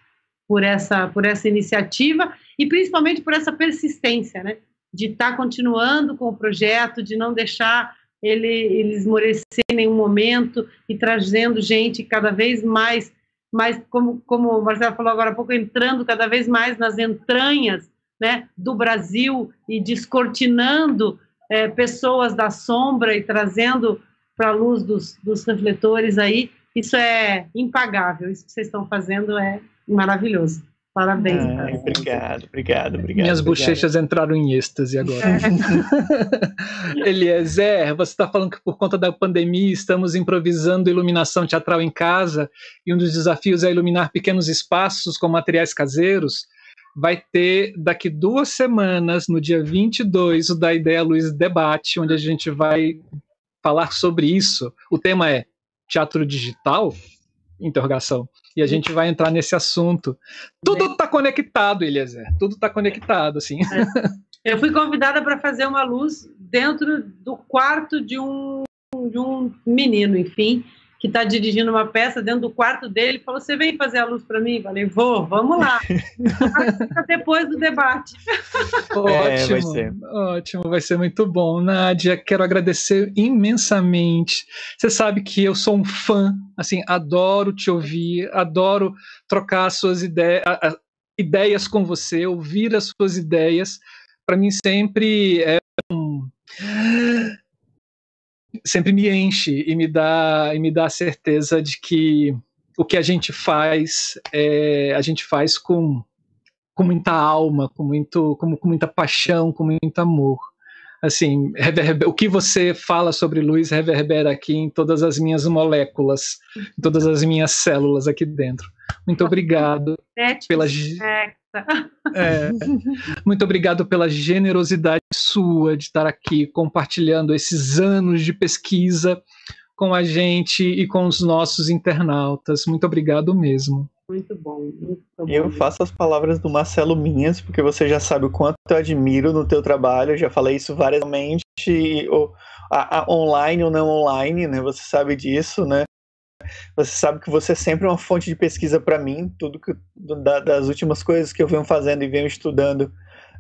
por essa, por essa iniciativa e principalmente por essa persistência, né? De estar tá continuando com o projeto, de não deixar ele, ele esmorecer em nenhum momento e trazendo gente cada vez mais, mais como, como o Marcelo falou agora há pouco, entrando cada vez mais nas entranhas né, do Brasil e descortinando é, pessoas da sombra e trazendo para a luz dos, dos refletores aí, isso é impagável. Isso que vocês estão fazendo é maravilhoso. Parabéns. Ah, obrigado, obrigado, obrigado. Minhas obrigado. bochechas entraram em êxtase agora. Eliezer, você está falando que por conta da pandemia estamos improvisando iluminação teatral em casa e um dos desafios é iluminar pequenos espaços com materiais caseiros. Vai ter daqui duas semanas, no dia 22, o Da Ideia Luz Debate, onde a gente vai falar sobre isso. O tema é teatro digital? Interrogação. E a gente vai entrar nesse assunto. Tudo está conectado, Eliezer. Tudo está conectado, assim. É. Eu fui convidada para fazer uma luz dentro do quarto de um, de um menino, enfim, que está dirigindo uma peça dentro do quarto dele, falou: Você vem fazer a luz para mim? Eu falei: Vou, vamos lá. depois do debate. ótimo, é, vai ser. ótimo, vai ser muito bom. Nádia, quero agradecer imensamente. Você sabe que eu sou um fã, assim, adoro te ouvir, adoro trocar suas ideias, ideias com você, ouvir as suas ideias. Para mim sempre é um sempre me enche e me dá e me dá a certeza de que o que a gente faz é, a gente faz com com muita alma, com muito com, com muita paixão, com muito amor. Assim, o que você fala sobre luz reverbera aqui em todas as minhas moléculas, em todas as minhas células aqui dentro. Muito obrigado pela é, muito obrigado pela generosidade sua de estar aqui compartilhando esses anos de pesquisa com a gente e com os nossos internautas. Muito obrigado mesmo. Muito bom, muito bom. Eu faço as palavras do Marcelo minhas, porque você já sabe o quanto eu admiro no teu trabalho. Já falei isso várias vezes, ou, a, a, online ou não online, né? Você sabe disso, né? Você sabe que você é sempre uma fonte de pesquisa para mim, tudo que da, das últimas coisas que eu venho fazendo e venho estudando.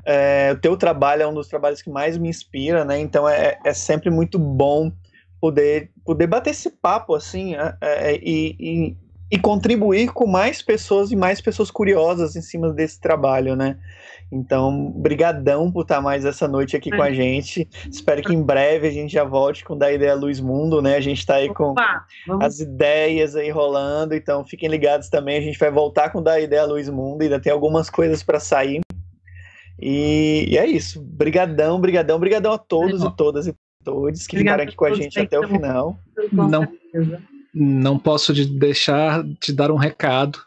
É, o teu trabalho é um dos trabalhos que mais me inspira, né? Então é, é sempre muito bom poder poder bater esse papo assim é, é e, e, e contribuir com mais pessoas e mais pessoas curiosas em cima desse trabalho, né? Então, brigadão por estar mais essa noite aqui com a gente. Espero que em breve a gente já volte com da ideia Luz Mundo, né? A gente está aí com Opa, as ideias aí rolando, então fiquem ligados também. A gente vai voltar com da ideia Luz Mundo, ainda tem algumas coisas para sair. E, e, é isso. Brigadão, brigadão, brigadão a todos é e todas e todos que Obrigado ficaram aqui com a gente até o final. Não, não posso deixar de dar um recado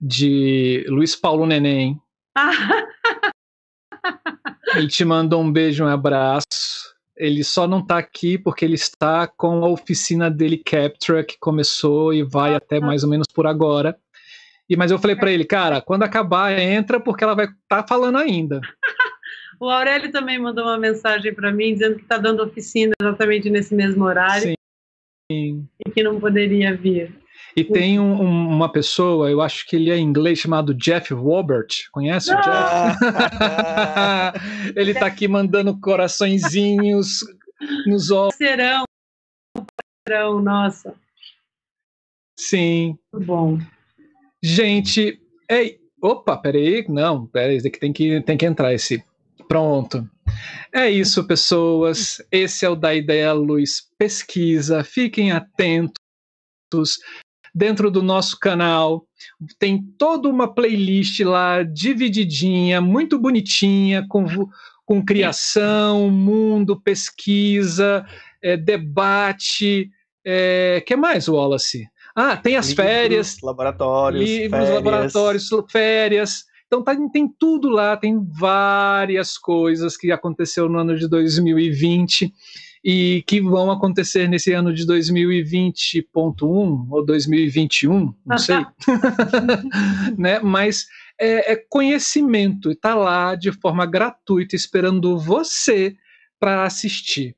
de Luiz Paulo Neném. Ele te mandou um beijo, um abraço. Ele só não está aqui porque ele está com a oficina dele Capture, que começou e vai até mais ou menos por agora. E mas eu falei para ele, cara, quando acabar entra porque ela vai estar tá falando ainda. o Aurélio também mandou uma mensagem para mim dizendo que está dando oficina exatamente nesse mesmo horário. Sim. Que não poderia vir. E tem um, uma pessoa, eu acho que ele é inglês, chamado Jeff Robert. Conhece o Jeff? ele está aqui mandando coraçõezinhos nos olhos. Serão, serão, nossa. Sim. Muito bom. Gente, ei, opa, peraí, não, peraí, tem que tem que entrar esse. Pronto. É isso, pessoas. Esse é o da Ideia Luz Pesquisa. Fiquem atentos dentro do nosso canal. Tem toda uma playlist lá divididinha, muito bonitinha, com, com criação, mundo, pesquisa, é, debate. É, que mais, Wallace? Ah, tem as livros, férias. Laboratórios. Livros, férias. laboratórios, férias. Então tá, tem tudo lá, tem várias coisas que aconteceu no ano de 2020 e que vão acontecer nesse ano de 2020.1 ou 2021, não sei, né? Mas é, é conhecimento, está lá de forma gratuita esperando você para assistir.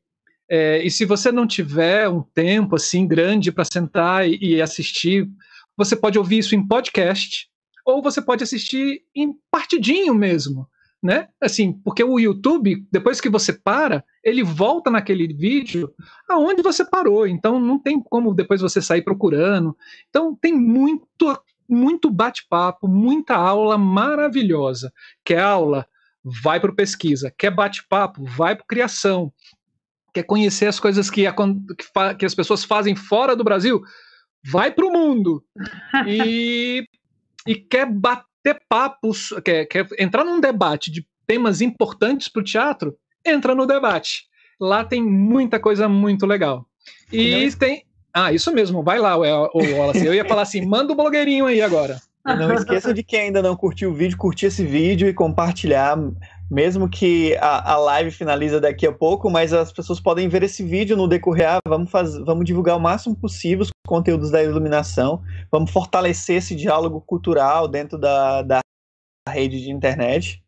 É, e se você não tiver um tempo assim grande para sentar e, e assistir, você pode ouvir isso em podcast ou você pode assistir em partidinho mesmo né? Assim, porque o YouTube, depois que você para, ele volta naquele vídeo aonde você parou. Então não tem como depois você sair procurando. Então tem muito muito bate-papo, muita aula maravilhosa. Quer aula? Vai para pesquisa. Quer bate-papo? Vai para criação. Quer conhecer as coisas que, a, que, que as pessoas fazem fora do Brasil? Vai para o mundo. E, e quer bater ter papos, quer, quer entrar num debate de temas importantes para o teatro, entra no debate. Lá tem muita coisa muito legal. E não... tem. Ah, isso mesmo, vai lá, o Wallace. Eu ia falar assim: manda o blogueirinho aí agora. Não esqueça de quem ainda não curtiu o vídeo, curtir esse vídeo e compartilhar mesmo que a, a live finaliza daqui a pouco, mas as pessoas podem ver esse vídeo no decorrer. Ah, vamos, faz, vamos divulgar o máximo possível os conteúdos da iluminação, vamos fortalecer esse diálogo cultural dentro da, da rede de internet.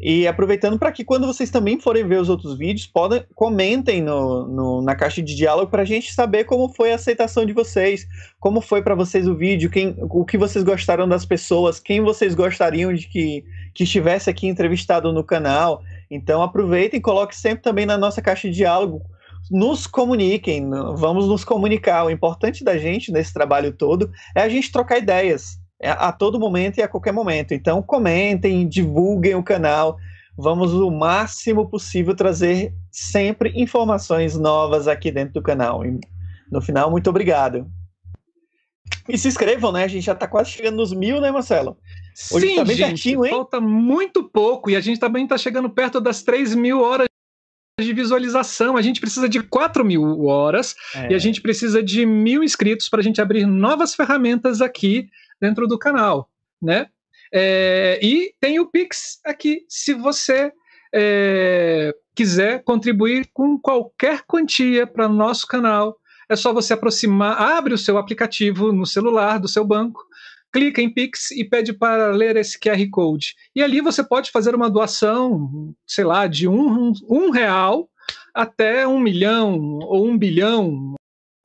E aproveitando para que quando vocês também forem ver os outros vídeos, podem comentem no, no na caixa de diálogo para a gente saber como foi a aceitação de vocês, como foi para vocês o vídeo, quem, o que vocês gostaram das pessoas, quem vocês gostariam de que, que estivesse aqui entrevistado no canal. Então aproveitem e coloquem sempre também na nossa caixa de diálogo. Nos comuniquem, vamos nos comunicar. O importante da gente nesse trabalho todo é a gente trocar ideias a todo momento e a qualquer momento. Então, comentem, divulguem o canal. Vamos o máximo possível trazer sempre informações novas aqui dentro do canal. E, no final, muito obrigado. E se inscrevam, né? A gente já está quase chegando nos mil, né, Marcelo? Hoje Sim, tá gente, pertinho, hein? falta muito pouco e a gente também está chegando perto das 3 mil horas de visualização. A gente precisa de 4 mil horas é. e a gente precisa de mil inscritos para a gente abrir novas ferramentas aqui dentro do canal, né? É, e tem o Pix aqui, se você é, quiser contribuir com qualquer quantia para o nosso canal, é só você aproximar, abre o seu aplicativo no celular do seu banco, clica em Pix e pede para ler esse QR Code. E ali você pode fazer uma doação, sei lá, de um, um real até um milhão ou um bilhão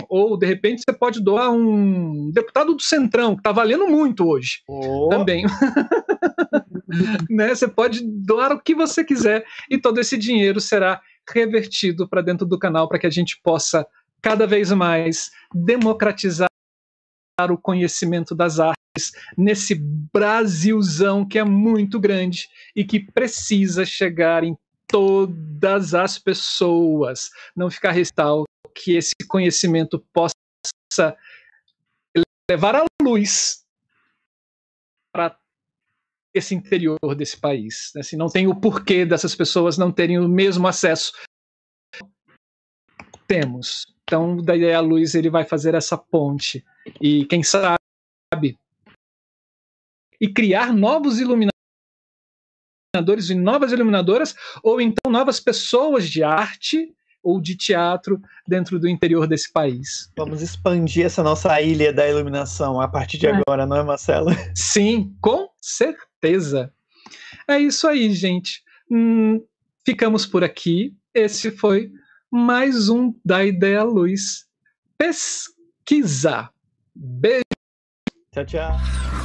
ou de repente você pode doar um deputado do Centrão, que está valendo muito hoje oh. também. né? Você pode doar o que você quiser e todo esse dinheiro será revertido para dentro do canal para que a gente possa cada vez mais democratizar o conhecimento das artes nesse Brasilzão que é muito grande e que precisa chegar em todas as pessoas, não ficar restal que esse conhecimento possa levar a luz para esse interior desse país. Né? Assim, não tem o porquê dessas pessoas não terem o mesmo acesso. Temos. Então, da ideia a luz, ele vai fazer essa ponte. E quem sabe e criar novos iluminadores e novas iluminadoras, ou então novas pessoas de arte ou de teatro dentro do interior desse país. Vamos expandir essa nossa ilha da iluminação a partir de é. agora, não é, Marcelo? Sim, com certeza. É isso aí, gente. Hum, ficamos por aqui. Esse foi mais um da Ideia Luz. Pesquisa. Beijo. Tchau, tchau.